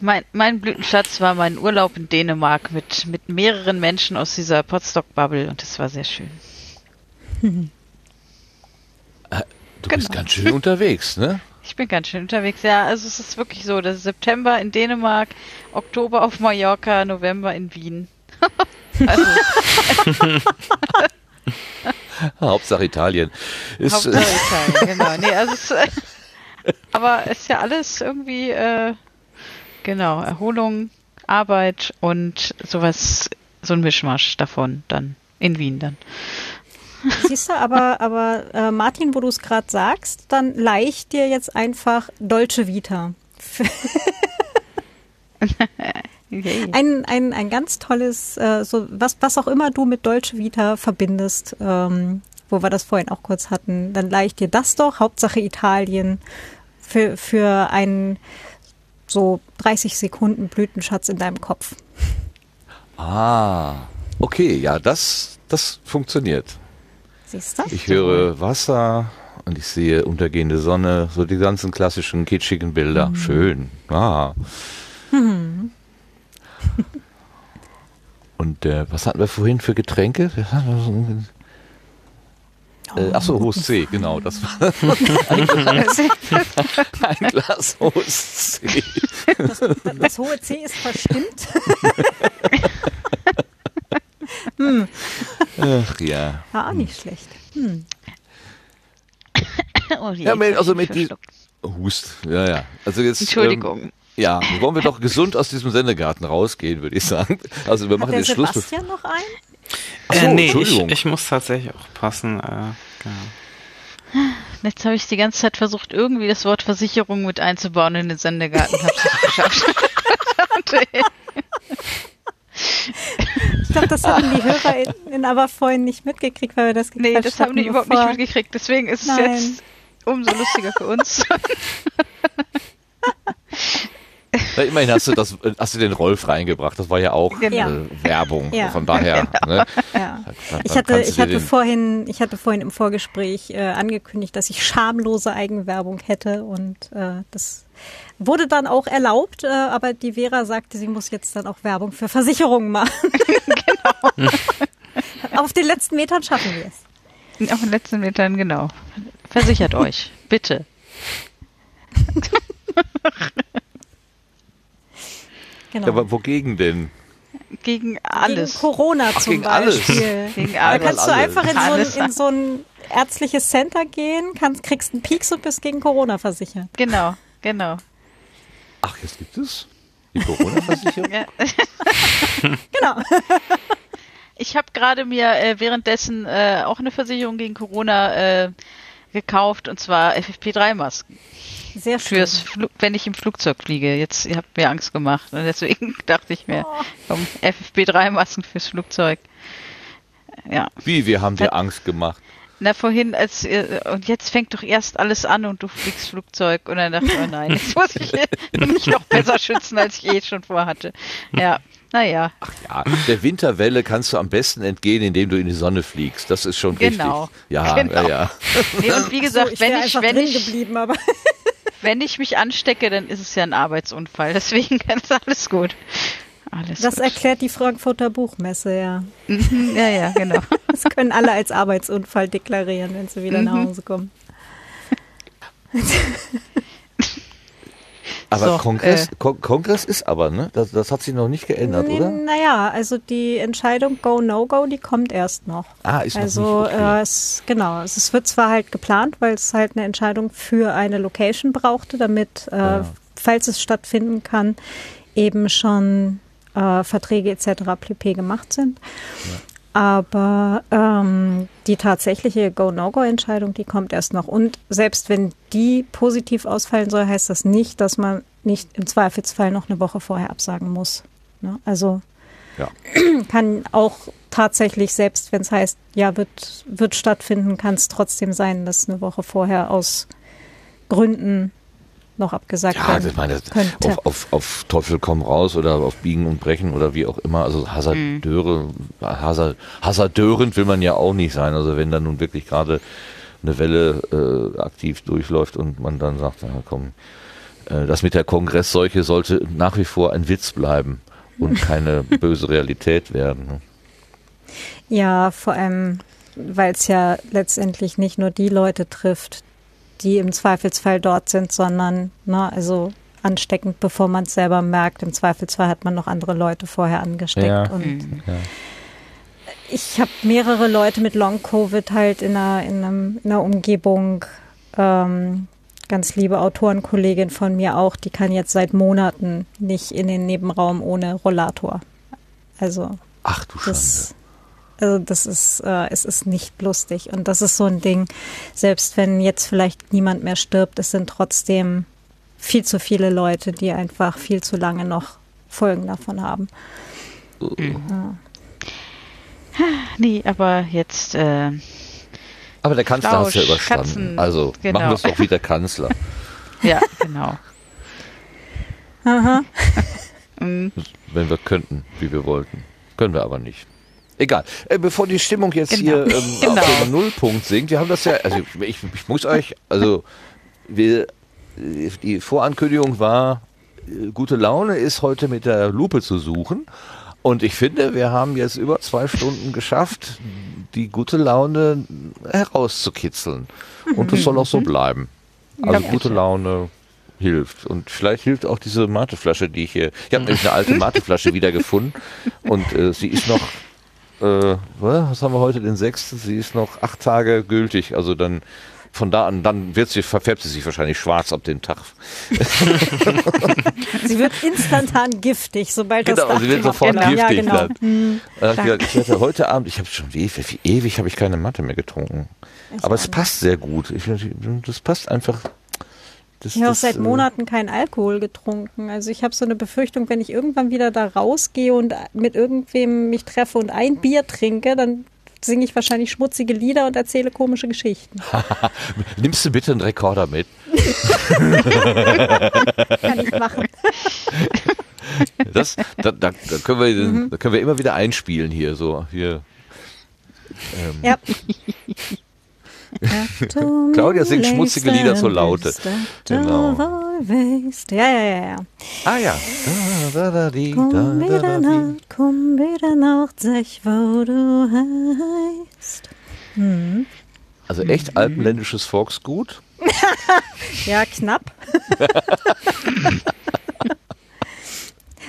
Mein, mein Blütenschatz war mein Urlaub in Dänemark mit, mit mehreren Menschen aus dieser Potstock-Bubble und das war sehr schön. Du genau. bist ganz schön unterwegs, ne? Ich bin ganz schön unterwegs, ja. Also es ist wirklich so, das ist September in Dänemark, Oktober auf Mallorca, November in Wien. [laughs] also. [laughs] Hauptsache Italien. Ist, Hauptsache Italien, genau. [laughs] Nee, also es, aber es ist ja alles irgendwie, äh, genau, Erholung, Arbeit und sowas, so ein Mischmasch davon dann, in Wien dann. Siehst du, aber, aber äh, Martin, wo du es gerade sagst, dann leicht dir jetzt einfach Dolce Vita. [laughs] ein, ein, ein ganz tolles, äh, so was, was auch immer du mit Dolce Vita verbindest, ähm, wo wir das vorhin auch kurz hatten, dann leicht dir das doch, Hauptsache Italien, für, für einen so 30 Sekunden Blütenschatz in deinem Kopf. Ah, okay, ja, das, das funktioniert. Siehst du? Ich höre Wasser und ich sehe untergehende Sonne, so die ganzen klassischen kitschigen Bilder. Mhm. Schön. Ah. Mhm. [laughs] Und äh, was hatten wir vorhin für Getränke? Äh, ach so, Host C, genau. Das war [laughs] ein Glas, ein Glas Host C. Das, das hohe C ist verstimmt. [laughs] hm. Ach ja. War auch nicht schlecht. Hm. [laughs] Oh, je, Ja, mit, also ich mit die. Hust, ja, ja. Also jetzt. Entschuldigung. Ähm, ja, wollen wir doch gesund aus diesem Sendegarten rausgehen, würde ich sagen. Also wir Hat machen der jetzt Schluss. Sebastian noch einen? Ach so, äh, nee, ich, Entschuldigung. ich muss tatsächlich auch passen. Äh, genau. Jetzt habe ich die ganze Zeit versucht, irgendwie das Wort Versicherung mit einzubauen in den Sendegarten. Hab's nicht geschafft. [laughs] [laughs] Ich glaube, das haben die Hörer in, in aber vorhin nicht mitgekriegt, weil wir das nee, gequatscht das haben die überhaupt nicht mitgekriegt. Deswegen ist es Nein. jetzt umso lustiger für uns. Na, immerhin hast du das, hast du den Rolf reingebracht. Das war ja auch Genau. äh, Werbung. Ja. Von daher. Ne, Ja. dann Ich hatte, ich hatte vorhin, ich hatte vorhin im Vorgespräch äh, angekündigt, dass ich schamlose Eigenwerbung hätte und äh, das wurde dann auch erlaubt, äh, aber die Vera sagte, sie muss jetzt dann auch Werbung für Versicherungen machen. [laughs] genau. Auf den letzten Metern schaffen wir es. Auf den letzten Metern, genau. Versichert euch, bitte. Genau. Ja, aber wogegen denn? Gegen alles. Gegen Corona Ach, zum gegen alles. Beispiel. [laughs] Gegen Da alles. kannst du einfach in so, Alles. ein, in so ein ärztliches Center gehen, kannst, kriegst einen Pieks und bist gegen Corona versichert. Genau, genau. Ach, jetzt gibt es die Corona-Versicherung? Ja. [laughs] Genau. Ich habe gerade mir äh, währenddessen äh, auch eine Versicherung gegen Corona äh, gekauft und zwar FFP3-Masken Sehr schön. fürs Flu wenn ich im Flugzeug fliege. Jetzt ihr habt mir Angst gemacht und deswegen [laughs] dachte ich mir, komm, FFP3-Masken fürs Flugzeug. Ja, Wie, wir haben dir Angst gemacht. Na vorhin als äh, und jetzt fängt doch erst alles an und du fliegst Flugzeug und dann dachte ich, oh nein, [laughs] jetzt muss ich [laughs] mich noch besser schützen, als ich eh schon vorhatte. Ja, naja, Ja, der Winterwelle kannst du am besten entgehen, indem du in die Sonne fliegst. Das ist schon Genau. richtig. Ja, Genau. ja, ja. nee, und wie So, gesagt, ich wenn ich, wenn ich, geblieben, aber [laughs] Wenn ich mich anstecke, dann ist es ja ein Arbeitsunfall. Deswegen ist alles gut. Alles das gut. erklärt die Frankfurter Buchmesse, ja. [laughs] Ja, ja, genau. [laughs] Das können alle als Arbeitsunfall deklarieren, wenn sie wieder nach Mhm. Hause kommen. [laughs] Aber So, Kongress, äh. Kon Kongress ist aber, ne? Das, das hat sich noch nicht geändert, Nee, oder? Naja, also die Entscheidung Go, No Go, die kommt erst noch. Ah, ist noch Also nicht. Okay. äh, es, genau, es es wird zwar halt geplant, weil es halt eine Entscheidung für eine Location brauchte, damit, äh, Ja. falls es stattfinden kann, eben schon äh, Verträge etc. pp. gemacht sind. Aber ähm, die tatsächliche Go-No-Go-Entscheidung, die kommt erst noch. Und selbst wenn die positiv ausfallen soll, heißt das nicht, dass man nicht im Zweifelsfall noch eine Woche vorher absagen muss. Ne? Also Ja. [clears throat] kann auch tatsächlich, selbst wenn es heißt, ja, wird, wird stattfinden, kann es trotzdem sein, dass eine Woche vorher aus Gründen noch abgesagt Ja, werden ich meine, könnte. auf, auf, auf Teufel komm raus oder auf Biegen und Brechen oder wie auch immer. Also Hasardeure, Hasard, Hasardörend will man ja auch nicht sein. Also wenn dann nun wirklich gerade eine Welle äh, aktiv durchläuft und man dann sagt, na komm, äh, das mit der Kongressseuche sollte nach wie vor ein Witz bleiben und [laughs] keine böse Realität werden. ne? Ja, vor allem, weil es ja letztendlich nicht nur die Leute trifft, die im Zweifelsfall dort sind, sondern, ne, also ansteckend, bevor man es selber merkt. Im Zweifelsfall hat man noch andere Leute vorher angesteckt. Ja. Und Mhm. Ja. ich habe mehrere Leute mit Long-Covid halt in einer, in, einem, in einer Umgebung. Ähm, ganz liebe Autorenkollegin von mir auch, die kann jetzt seit Monaten nicht in den Nebenraum ohne Rollator. Also Ach du Schande. Also das ist, äh, es ist nicht lustig. Und das ist so ein Ding, selbst wenn jetzt vielleicht niemand mehr stirbt, es sind trotzdem viel zu viele Leute, die einfach viel zu lange noch Folgen davon haben. Ja. Nee, aber jetzt, äh, Aber der Kanzler hat es ja überstanden. Katzen, also genau. machen wir es doch wie der Kanzler. [laughs] ja, genau. Aha. [laughs] Mhm. wenn wir könnten, wie wir wollten. Können wir aber nicht. Egal. Äh, bevor die Stimmung jetzt Genau. hier ähm, [laughs] Genau. auf den Nullpunkt sinkt, wir haben das ja, also ich, ich muss euch, also wir, die Vorankündigung war, äh, gute Laune ist heute mit der Lupe zu suchen. Und ich finde, wir haben jetzt über zwei Stunden geschafft, die gute Laune herauszukitzeln. Und das soll auch so bleiben. Also gute. Laune hilft. Und vielleicht hilft auch diese Mateflasche, die ich hier. Ich habe nämlich eine alte [laughs] Mateflasche wiedergefunden und äh, sie ist noch. Äh, was haben wir heute den 6. Sie ist noch acht Tage gültig. Also dann von da an, dann wird sie, verfärbt sie sich wahrscheinlich schwarz ab dem Tag. [laughs] Sie wird instantan giftig, sobald Genau, das sie wird sofort geht. giftig. Ja, genau. dann. Äh, ich, gesagt, ich hatte heute Abend, ich habe schon ewig, ewig habe ich keine Matte mehr getrunken. Aber es passt sehr gut. Ich, das passt einfach. Das, Ich habe seit äh, Monaten keinen Alkohol getrunken. Also ich habe so eine Befürchtung, wenn ich irgendwann wieder da rausgehe und mit irgendwem mich treffe und ein Bier trinke, dann singe ich wahrscheinlich schmutzige Lieder und erzähle komische Geschichten. [laughs] Nimmst du bitte einen Rekorder mit? [laughs] [laughs] Kann ich machen. Das, da, da, da, können wir, Mhm. da können wir immer wieder einspielen hier. So, hier. Ähm, Ja. Claudia singt schmutzige Lieder zur Laute. Genau. Ja, ja, ja, ja. Ah ja. Da, da, da, die, Komm da, da, wieder. Nacht, komm wieder Nacht, sag wo du heißt. Also echt alpenländisches Volksgut. [laughs] Ja, knapp. [laughs]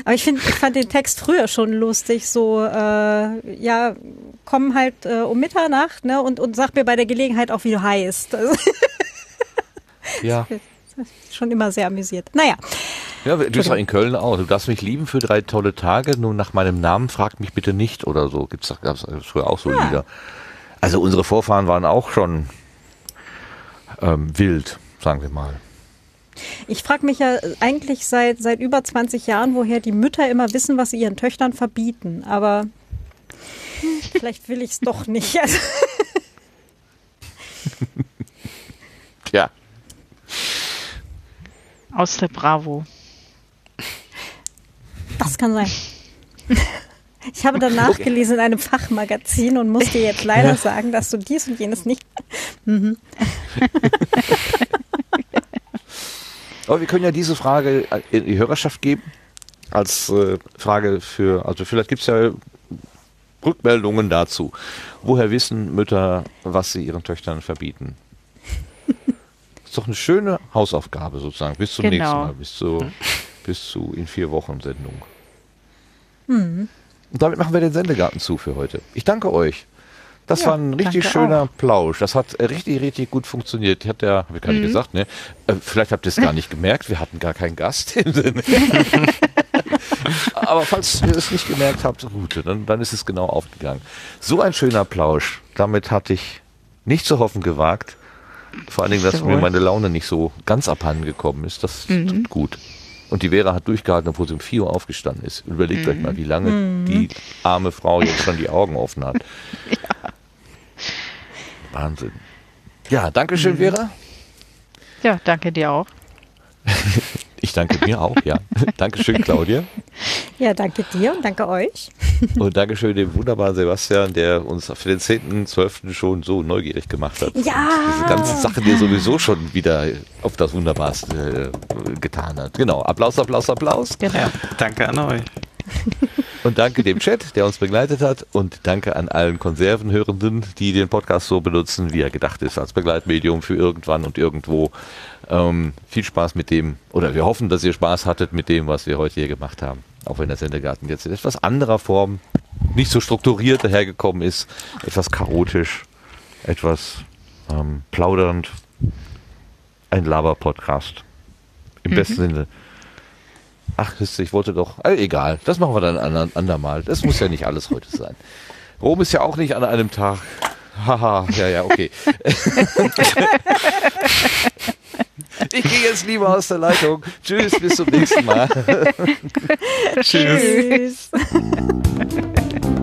Aber ich finde, ich fand den Text früher schon lustig. So, äh, ja, komm halt äh, um Mitternacht, ne, und, und sag mir bei der Gelegenheit auch, wie du heißt. [laughs] Also, Ja. schon immer sehr amüsiert. Naja, Ja, du bist auch in Köln auch. Du darfst mich lieben für drei tolle Tage, nur nach meinem Namen frag mich bitte nicht oder so. Gibt's doch, gab's früher auch so Lieder. Also unsere Vorfahren waren auch schon ähm, wild, sagen wir mal. ich frage mich ja eigentlich seit, seit über 20 Jahren, woher die Mütter immer wissen, was sie ihren Töchtern verbieten. Aber [laughs] vielleicht will ich es doch nicht. [laughs] Also, Tja. Aus der Bravo. das kann sein. Ich habe dann nachgelesen in einem Fachmagazin und muss dir jetzt leider sagen, dass du dies und jenes nicht. [laughs] Aber wir können ja diese Frage in die Hörerschaft geben. Als äh, Frage für, also vielleicht gibt's ja Rückmeldungen dazu. Woher wissen Mütter, was sie ihren Töchtern verbieten? [laughs] ist doch eine schöne Hausaufgabe sozusagen. Bis zum Genau. nächsten Mal. Bis zu, bis zu in vier Wochen Sendung. Und damit machen wir den Sendegarten zu für heute. Ich danke euch. Das Ja, war ein richtig schöner Plausch. Das hat richtig, richtig gut funktioniert. Hat der, habe ich gar nicht gesagt, ne? Äh, vielleicht habt ihr es gar nicht gemerkt. Wir hatten gar keinen Gast im Sinne. [laughs] [laughs] Aber falls ihr es nicht gemerkt habt, gut, dann, dann ist es genau aufgegangen. So ein schöner Plausch. Damit hatte ich nicht zu hoffen gewagt. Vor allen Dingen, dass Jawohl. mir meine Laune nicht so ganz abhanden gekommen ist. Das tut gut. Und die Vera hat durchgehalten, obwohl sie um 4 Uhr aufgestanden ist. Überlegt euch mal, wie lange die arme Frau jetzt schon die Augen offen hat. [laughs] Wahnsinn. Ja, danke schön, Vera. Ja, danke dir auch. [laughs] Ich danke mir auch, ja. Dankeschön, Claudia. Ja, danke dir und danke euch. Und Dankeschön dem wunderbaren Sebastian, der uns für den 10.12. schon so neugierig gemacht hat. Ja. Und diese ganzen Sachen, die er sowieso schon wieder auf das Wunderbarste äh, getan hat. Genau. Applaus, Applaus, Applaus. Genau. Danke an euch. [laughs] Und danke dem Chat, der uns begleitet hat. Und danke an allen Konservenhörenden, die den Podcast so benutzen, wie er gedacht ist, als Begleitmedium für irgendwann und irgendwo. Ähm, viel Spaß mit dem, oder wir hoffen, dass ihr Spaß hattet mit dem, was wir heute hier gemacht haben. Auch wenn der Sendegarten jetzt in etwas anderer Form nicht so strukturiert dahergekommen ist, etwas chaotisch, etwas ähm, plaudernd. Ein Laber-Podcast. Im besten Sinne. Ach, ich wollte doch. Äh, egal, das machen wir dann ein ander- andermal. Das muss ja nicht alles heute sein. Rom ist ja auch nicht an einem Tag. Haha, ja, ja, okay. [laughs] ich gehe jetzt lieber aus der Leitung. Tschüss, bis zum nächsten Mal. [laughs] Tschüss. Tschüss. [laughs]